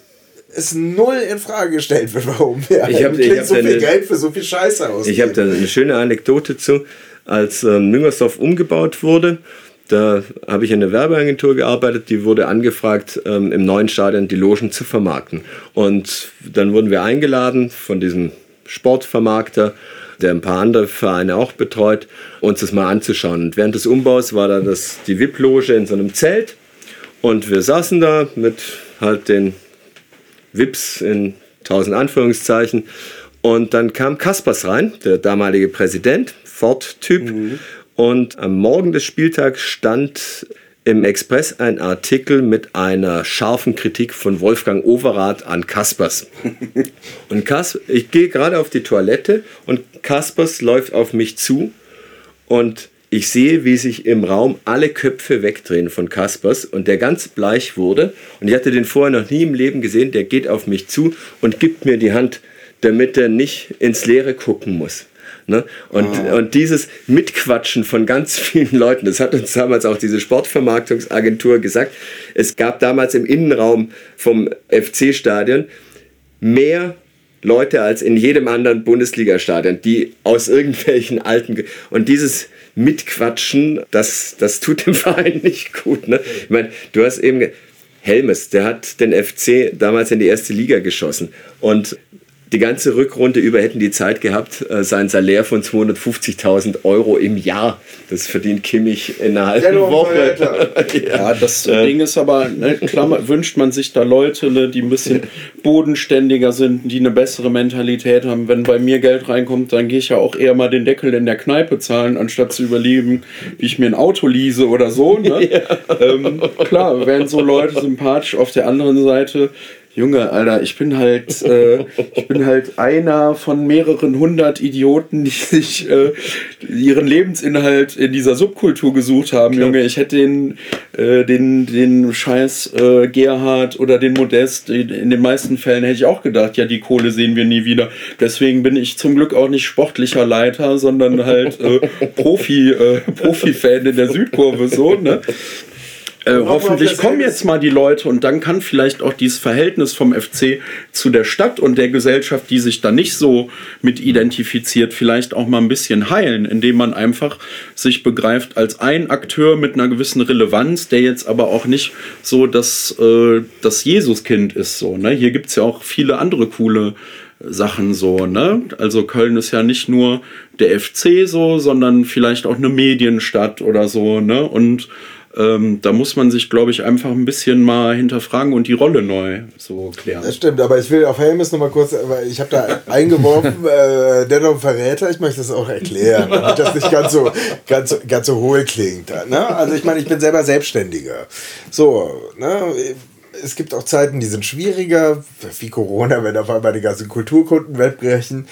es null in Frage gestellt wird, warum wir Ich hab- ich hab so viel eine- Geld für so viel Scheiße ausgeben. Ich habe da eine schöne Anekdote zu. Als ähm, Müngersdorf umgebaut wurde, da habe ich in einer Werbeagentur gearbeitet, die wurde angefragt, ähm, im neuen Stadion die Logen zu vermarkten. Und dann wurden wir eingeladen von diesem Sportvermarkter, der ein paar andere Vereine auch betreut, uns das mal anzuschauen. Und während des Umbaus war da das, die VIP-Loge in so einem Zelt und wir saßen da mit halt den Wips in tausend Anführungszeichen. Und dann kam Kaspers rein, der damalige Präsident, Ford-Typ. Und am Morgen des Spieltags stand im Express ein Artikel mit einer scharfen Kritik von Wolfgang Overath an Kaspers. Und Kas ich gehe gerade auf die Toilette und Kaspers läuft auf mich zu und ich sehe, wie sich im Raum alle Köpfe wegdrehen von Kaspers und der ganz bleich wurde. Und ich hatte den vorher noch nie im Leben gesehen. Der geht auf mich zu und gibt mir die Hand, damit er nicht ins Leere gucken muss. Ne? Und, und dieses Mitquatschen von ganz vielen Leuten, das hat uns damals auch diese Sportvermarktungsagentur gesagt. Es gab damals im Innenraum vom FC-Stadion mehr Leute als in jedem anderen Bundesliga-Stadion, die aus irgendwelchen alten. Ge- Und dieses Mitquatschen, das, das tut dem Verein nicht gut. Ne? Ich meine, du hast eben. Helmes, der hat den FC damals in die erste Liga geschossen. Und die ganze Rückrunde über hätten die Zeit gehabt, äh, sein Salär von 250.000 Euro im Jahr. Das verdient Kimmich in einer halben Woche. Alter. Ja, das Ding ist aber, ne, klar wünscht man sich da Leute, ne, die ein bisschen bodenständiger sind, die eine bessere Mentalität haben. Wenn bei mir Geld reinkommt, dann gehe ich ja auch eher mal den Deckel in der Kneipe zahlen, anstatt zu überlegen, wie ich mir ein Auto lease oder so. Ne? Ähm, klar, wären so Leute sympathisch. Auf der anderen Seite Junge, Alter, ich bin halt, äh, ich bin halt einer von mehreren hundert Idioten, die sich äh, ihren Lebensinhalt in dieser Subkultur gesucht haben, Klar. Junge. Ich hätte den, äh, den, den Scheiß äh, Gerhard oder den Modest, in den meisten Fällen hätte ich auch gedacht, ja, die Kohle sehen wir nie wieder. Deswegen bin ich zum Glück auch nicht sportlicher Leiter, sondern halt äh, Profi, äh, Profi-Fan in der Südkurve, so, ne? Äh, hoffentlich kommen jetzt mal die Leute und dann kann vielleicht auch dieses Verhältnis vom FC zu der Stadt und der Gesellschaft, die sich da nicht so mit identifiziert, vielleicht auch mal ein bisschen heilen, indem man einfach sich begreift als ein Akteur mit einer gewissen Relevanz, der jetzt aber auch nicht so das, äh, das Jesuskind ist. So, ne? Hier gibt es ja auch viele andere coole Sachen so, ne? Also Köln ist ja nicht nur der FC so, sondern vielleicht auch eine Medienstadt oder so, ne? Und ähm, da muss man sich, glaube ich, einfach ein bisschen mal hinterfragen und die Rolle neu so klären. Das stimmt, aber ich will auf Helmes nochmal kurz, weil ich habe da eingeworfen, äh, Dennoch Verräter, ich möchte das auch erklären, damit das nicht ganz so, ganz, ganz so hohl klingt. Ne? Also ich meine, ich bin selber Selbstständiger. So, ne? es gibt auch Zeiten, die sind schwieriger, wie Corona, wenn auf einmal die ganzen Kulturkunden wegbrechen.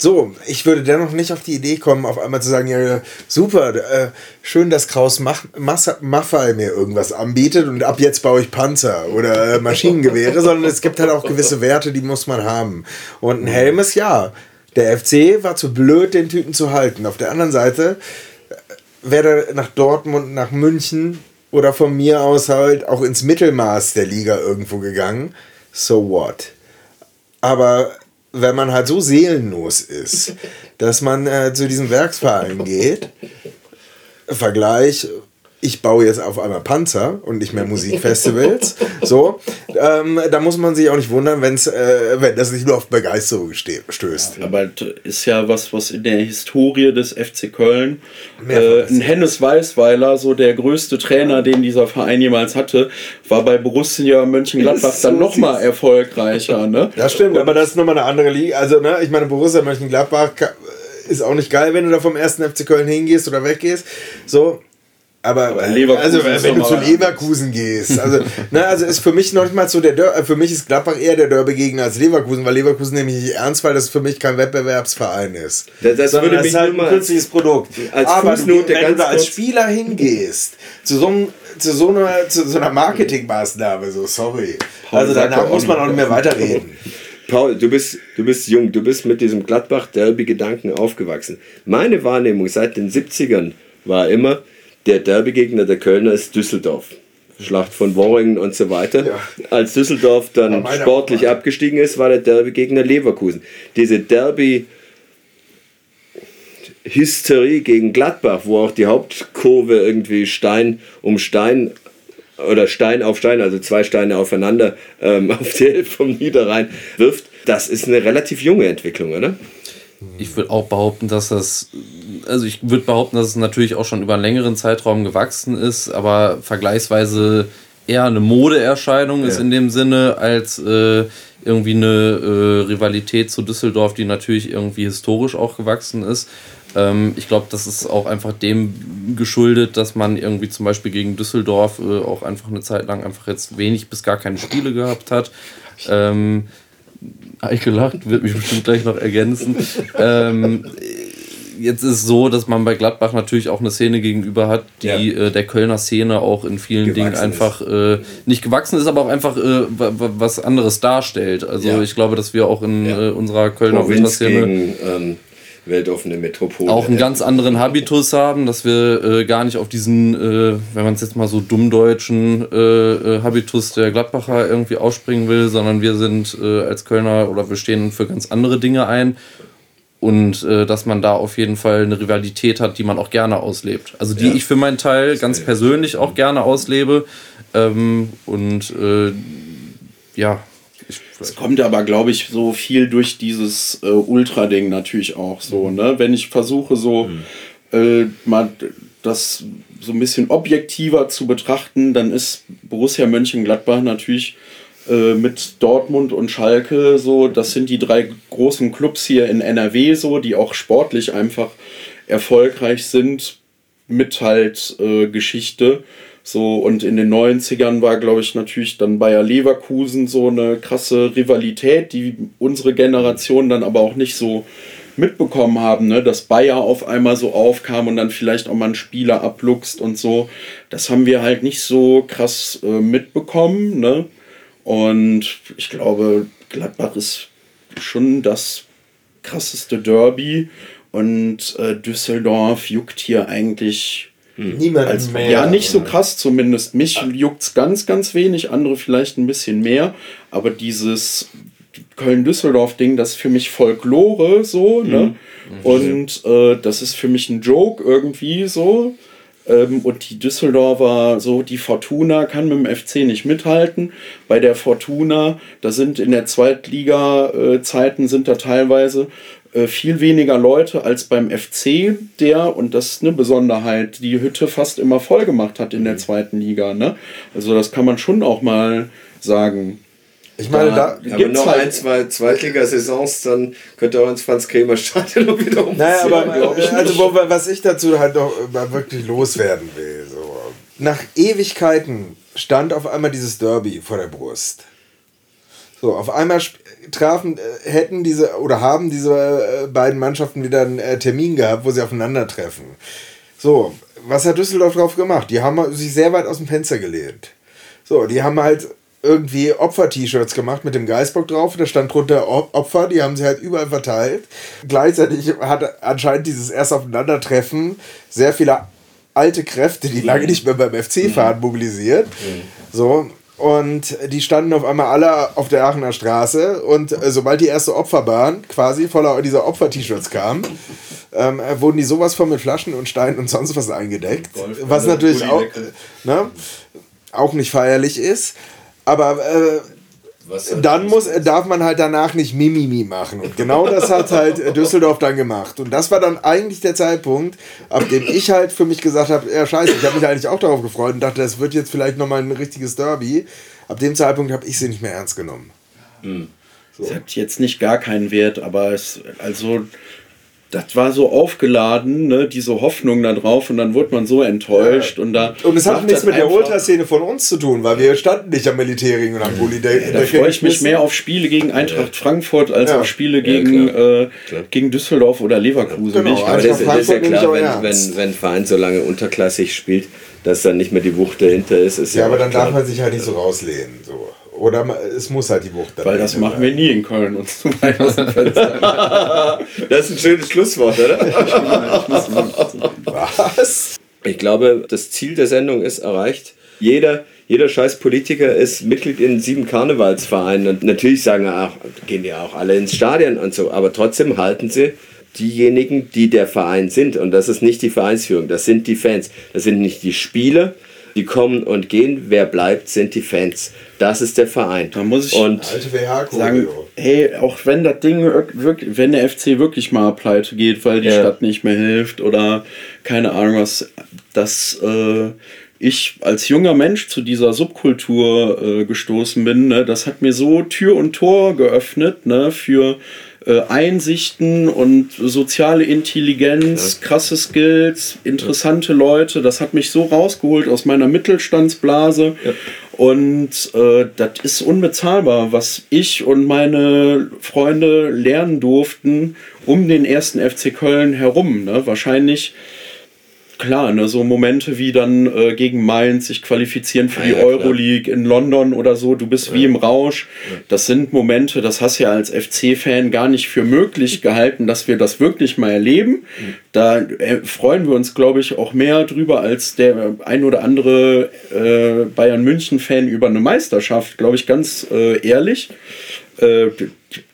So, ich würde dennoch nicht auf die Idee kommen, auf einmal zu sagen, ja, super, äh, schön, dass Kraus Mach Maffei mir irgendwas anbietet und ab jetzt baue ich Panzer oder äh, Maschinengewehre, sondern es gibt halt auch gewisse Werte, die muss man haben. Und ein Helm ist ja, der FC war zu blöd, den Typen zu halten. Auf der anderen Seite äh, wäre er nach Dortmund, nach München oder von mir aus halt auch ins Mittelmaß der Liga irgendwo gegangen. So what? Aber wenn man halt so seelenlos ist, dass man äh, zu diesem Werksverein geht, Vergleich, ich baue jetzt auf einmal Panzer und nicht mehr Musikfestivals. so, ähm, da muss man sich auch nicht wundern, wenn's, äh, wenn das nicht nur auf Begeisterung stößt. Ja, aber ist ja was, was in der Historie des FC Köln äh, ein Hennes Weißweiler, so der größte Trainer, den dieser Verein jemals hatte, war bei Borussia Mönchengladbach so dann nochmal erfolgreicher. Ne? Das stimmt, und aber das ist nochmal eine andere Liga. Also, ne, ich meine, Borussia Mönchengladbach ist auch nicht geil, wenn du da vom ersten FC Köln hingehst oder weggehst. So, aber, aber also wenn du zu Leverkusen gehst, also, ne, also ist für mich noch nicht mal so der Dör für mich ist Gladbach eher der Derby-Gegner als Leverkusen, weil Leverkusen nämlich nicht ernst, weil das für mich kein Wettbewerbsverein ist. Das, das würde mich ist halt ein künstliches Produkt. Als Aber du, wenn du als Spieler hingehst, zu so, einem, zu so einer, zu so einer Marketingmaßnahme, so sorry. Paul also danach muss man auch nicht mehr weiterreden. Paul, du bist, du bist jung, du bist mit diesem Gladbach-Derby-Gedanken aufgewachsen. Meine Wahrnehmung seit den 70ern war immer, der Derbygegner der Kölner ist Düsseldorf. Schlacht von Worringen und so weiter. Ja. Als Düsseldorf dann sportlich Meinung. abgestiegen ist, war der Derbygegner Leverkusen. Diese Derby Hysterie gegen Gladbach, wo auch die Hauptkurve irgendwie Stein um Stein oder Stein auf Stein, also zwei Steine aufeinander ähm, auf die Hälfte vom Niederrhein wirft, das ist eine relativ junge Entwicklung, oder? Ich würde auch behaupten, dass das, also ich würde behaupten, dass es natürlich auch schon über einen längeren Zeitraum gewachsen ist, aber vergleichsweise eher eine Modeerscheinung ja. ist in dem Sinne als äh, irgendwie eine äh, Rivalität zu Düsseldorf, die natürlich irgendwie historisch auch gewachsen ist. Ähm, ich glaube, das ist auch einfach dem geschuldet, dass man irgendwie zum Beispiel gegen Düsseldorf äh, auch einfach eine Zeit lang einfach jetzt wenig bis gar keine Spiele gehabt hat. Ähm, ich gelacht, wird mich bestimmt gleich noch ergänzen. ähm, jetzt ist es so, dass man bei Gladbach natürlich auch eine Szene gegenüber hat, die ja. äh, der Kölner Szene auch in vielen gewachsen Dingen einfach äh, nicht gewachsen ist, aber auch einfach äh, was anderes darstellt. Also ja. ich glaube, dass wir auch in ja. Äh, unserer Kölner Szene ähm, weltoffene Metropole. Auch einen ganz anderen Habitus haben, dass wir äh, gar nicht auf diesen, äh, wenn man es jetzt mal so dummdeutschen äh, äh, Habitus der Gladbacher irgendwie ausspringen will, sondern wir sind äh, als Kölner oder wir stehen für ganz andere Dinge ein. Und äh, dass man da auf jeden Fall eine Rivalität hat, die man auch gerne auslebt. Also die ja. ich für meinen Teil ganz persönlich auch gerne auslebe. Ähm, und ja, es kommt aber, glaube ich, so viel durch dieses äh, Ultra-Ding natürlich auch so, mhm. ne? Wenn ich versuche, so mhm. äh, mal das so ein bisschen objektiver zu betrachten, dann ist Borussia Mönchengladbach natürlich äh, mit Dortmund und Schalke so, das sind die drei großen Clubs hier in NRW so, die auch sportlich einfach erfolgreich sind mit halt äh, Geschichte So, und in den 90ern war, glaube ich, natürlich dann Bayer Leverkusen so eine krasse Rivalität, die unsere Generation dann aber auch nicht so mitbekommen haben, ne? dass Bayer auf einmal so aufkam und dann vielleicht auch mal einen Spieler abluchst und so. Das haben wir halt nicht so krass äh, mitbekommen. Ne? Und ich glaube, Gladbach ist schon das krasseste Derby und äh, Düsseldorf juckt hier eigentlich Niemand als, mehr. Ja, nicht so krass zumindest. Mich juckt es ganz, ganz wenig, andere vielleicht ein bisschen mehr. Aber dieses Köln-Düsseldorf-Ding, das ist für mich Folklore so, ne? Und äh, das ist für mich ein Joke irgendwie so. Ähm, und die Düsseldorfer, so die Fortuna kann mit dem FC nicht mithalten. Bei der Fortuna, da sind in der Zweitliga-Zeiten sind da teilweise äh, viel weniger Leute als beim FC, der, und das ist eine Besonderheit, die Hütte fast immer voll gemacht hat in der zweiten Liga. Ne? Also das kann man schon auch mal sagen. Ich meine, da, Aber Gibt's noch halt- ein, zwei Zweitligasaisons, dann könnte auch ins Franz-Kremer-Stadion wieder umziehen. Naja, aber ich also, nicht. wo, was ich dazu halt noch mal wirklich loswerden will. So. Nach Ewigkeiten stand auf einmal dieses Derby vor der Brust. So, auf einmal trafen, äh, hätten diese oder haben diese äh, beiden Mannschaften wieder einen äh, Termin gehabt, wo sie aufeinandertreffen. So, was hat Düsseldorf drauf gemacht? Die haben sich sehr weit aus dem Fenster gelehnt. So, die haben halt irgendwie Opfer-T-Shirts gemacht mit dem Geißbock drauf. Da stand drunter Opfer, die haben sie halt überall verteilt. Gleichzeitig hat anscheinend dieses erste Aufeinandertreffen sehr viele alte Kräfte, die lange nicht mehr beim FC fahren, mobilisiert. So. Und die standen auf einmal alle auf der Aachener Straße. Und äh, sobald die erste Opferbahn quasi voller dieser Opfer-T-Shirts kam, ähm, äh, wurden die sowas von mit Flaschen und Steinen und sonst was eingedeckt. was natürlich auch, ne, auch nicht feierlich ist. Aber äh, dann muss, darf man halt danach nicht Mimimi machen. Und genau das hat halt äh, Düsseldorf dann gemacht. Und das war dann eigentlich der Zeitpunkt, ab dem ich halt für mich gesagt habe, ja scheiße, ich habe mich eigentlich auch darauf gefreut und dachte, das wird jetzt vielleicht nochmal ein richtiges Derby. Ab dem Zeitpunkt habe ich sie nicht mehr ernst genommen. Es hat jetzt nicht gar keinen Wert, aber es, also, das war so aufgeladen, ne, diese Hoffnung da drauf und dann wurde man so enttäuscht und da. Und es hat nichts mit der Ultraszene von uns zu tun, weil wir standen nicht am Militärring und am Bulli. Der, Da freue ich mich mehr auf Spiele gegen Eintracht Frankfurt als Ja. auf Spiele gegen, äh, gegen Düsseldorf oder Leverkusen. Genau, Aber das, Eintracht das ist ja klar, wenn, wenn, wenn ein Verein so lange unterklassig spielt, dass dann nicht mehr die Wucht dahinter ist. ist Ja, aber dann klar. darf man sich halt nicht so rauslehnen. So. Oder es muss halt die Wucht dann Weil das machen wir nie in Köln uns zu weit aus dem Fenster. Das ist ein schönes Schlusswort, oder? Was? Ich glaube, das Ziel der Sendung ist erreicht. Jeder, jeder scheiß Politiker ist Mitglied in sieben Karnevalsvereinen. Und natürlich sagen auch, gehen ja auch alle ins Stadion und so, aber trotzdem halten sie diejenigen, die der Verein sind. Und das ist nicht die Vereinsführung, das sind die Fans. Das sind nicht die Spieler, die kommen und gehen. Wer bleibt, sind die Fans. Das ist der Verein. Da muss ich und sagen, hey, auch wenn das Ding wirklich, wenn der FC wirklich mal pleite geht, weil die Ja. Stadt nicht mehr hilft oder keine Ahnung was, dass äh, ich als junger Mensch zu dieser Subkultur äh, gestoßen bin, ne, das hat mir so Tür und Tor geöffnet ne, für äh, Einsichten und soziale Intelligenz, krasse Skills, interessante Leute. Das hat mich so rausgeholt aus meiner Mittelstandsblase. Und äh, das ist unbezahlbar, was ich und meine Freunde lernen durften um den ersten FC Köln herum. Ne? Wahrscheinlich, klar, ne, so Momente wie dann äh, gegen Mainz sich qualifizieren für Ja, die ja, klar. Euroleague in London oder so. Du bist wie im Rausch. Das sind Momente, das hast du ja als FC-Fan gar nicht für möglich gehalten, dass wir das wirklich mal erleben. Da äh, freuen wir uns, glaube ich, auch mehr drüber als der ein oder andere äh, Bayern München-Fan über eine Meisterschaft, glaube ich, ganz äh, ehrlich. Äh,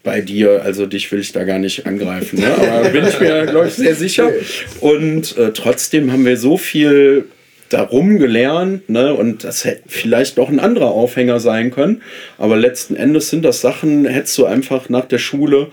bei dir, also dich will ich da gar nicht angreifen, ne? aber bin ich mir, glaube ich, sehr sicher. Und äh, trotzdem haben wir so viel darum gelernt, ne? Und das hätte vielleicht noch ein anderer Aufhänger sein können. Aber letzten Endes sind das Sachen, hättest du einfach nach der Schule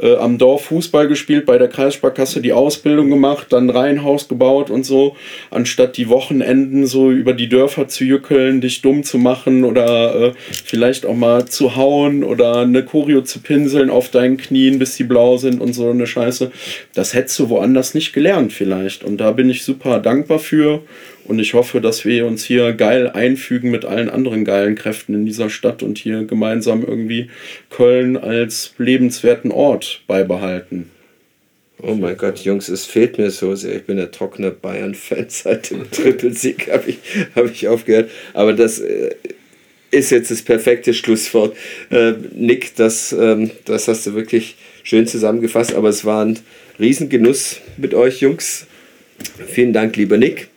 äh, am Dorf Fußball gespielt, bei der Kreissparkasse die Ausbildung gemacht, dann Reihenhaus gebaut und so, anstatt die Wochenenden so über die Dörfer zu jückeln, dich dumm zu machen oder äh, vielleicht auch mal zu hauen oder eine Choreo zu pinseln auf deinen Knien, bis die blau sind und so eine Scheiße. Das hättest du woanders nicht gelernt vielleicht. Und da bin ich super dankbar für. Und ich hoffe, dass wir uns hier geil einfügen mit allen anderen geilen Kräften in dieser Stadt und hier gemeinsam irgendwie Köln als lebenswerten Ort beibehalten. Oh mein Gott, Jungs, es fehlt mir so sehr. Ich bin der trockene Bayern-Fan seit dem Trippelsieg, habe ich, hab ich aufgehört. Aber das äh, ist jetzt das perfekte Schlusswort. Äh, Nick, das, ähm, das hast du wirklich schön zusammengefasst, aber es war ein Riesengenuss mit euch, Jungs. Vielen Dank, lieber Nick.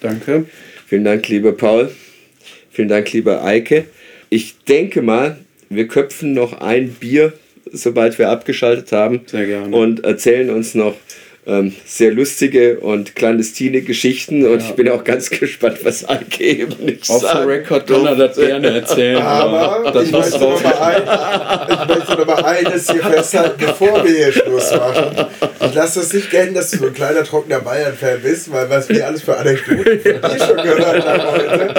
Danke. Vielen Dank, lieber Paul. Vielen Dank, lieber Eike. Ich denke mal, wir köpfen noch ein Bier, sobald wir abgeschaltet haben. Sehr gerne. Und erzählen uns noch ähm, sehr lustige und clandestine Geschichten. Und ich bin auch ganz gespannt, was Eike eben nicht the sagt. record kann er das gerne erzählen. Aber das ich, möchte mal ein, ich möchte noch mal eines hier festhalten, bevor wir hier Schluss machen. Ich lasse das nicht gelten, dass du so ein kleiner, trockener Bayern-Fan bist, weil was wir alles für Anekdoten von dir schon gehört haben heute.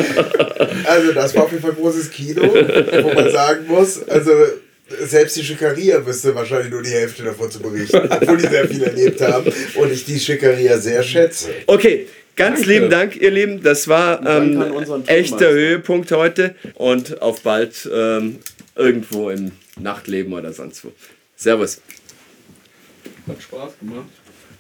Also das war auf jeden Fall ein großes Kino, wo man sagen muss, also selbst die Schickeria wüsste wahrscheinlich nur die Hälfte davon zu berichten, obwohl die sehr viel erlebt haben und ich die Schickeria sehr schätze. Okay, ganz Danke. lieben Dank, ihr Lieben. Das war ähm, echter. Höhepunkt heute. Und auf bald ähm, irgendwo im Nachtleben oder sonst wo. Servus. Hat Spaß gemacht.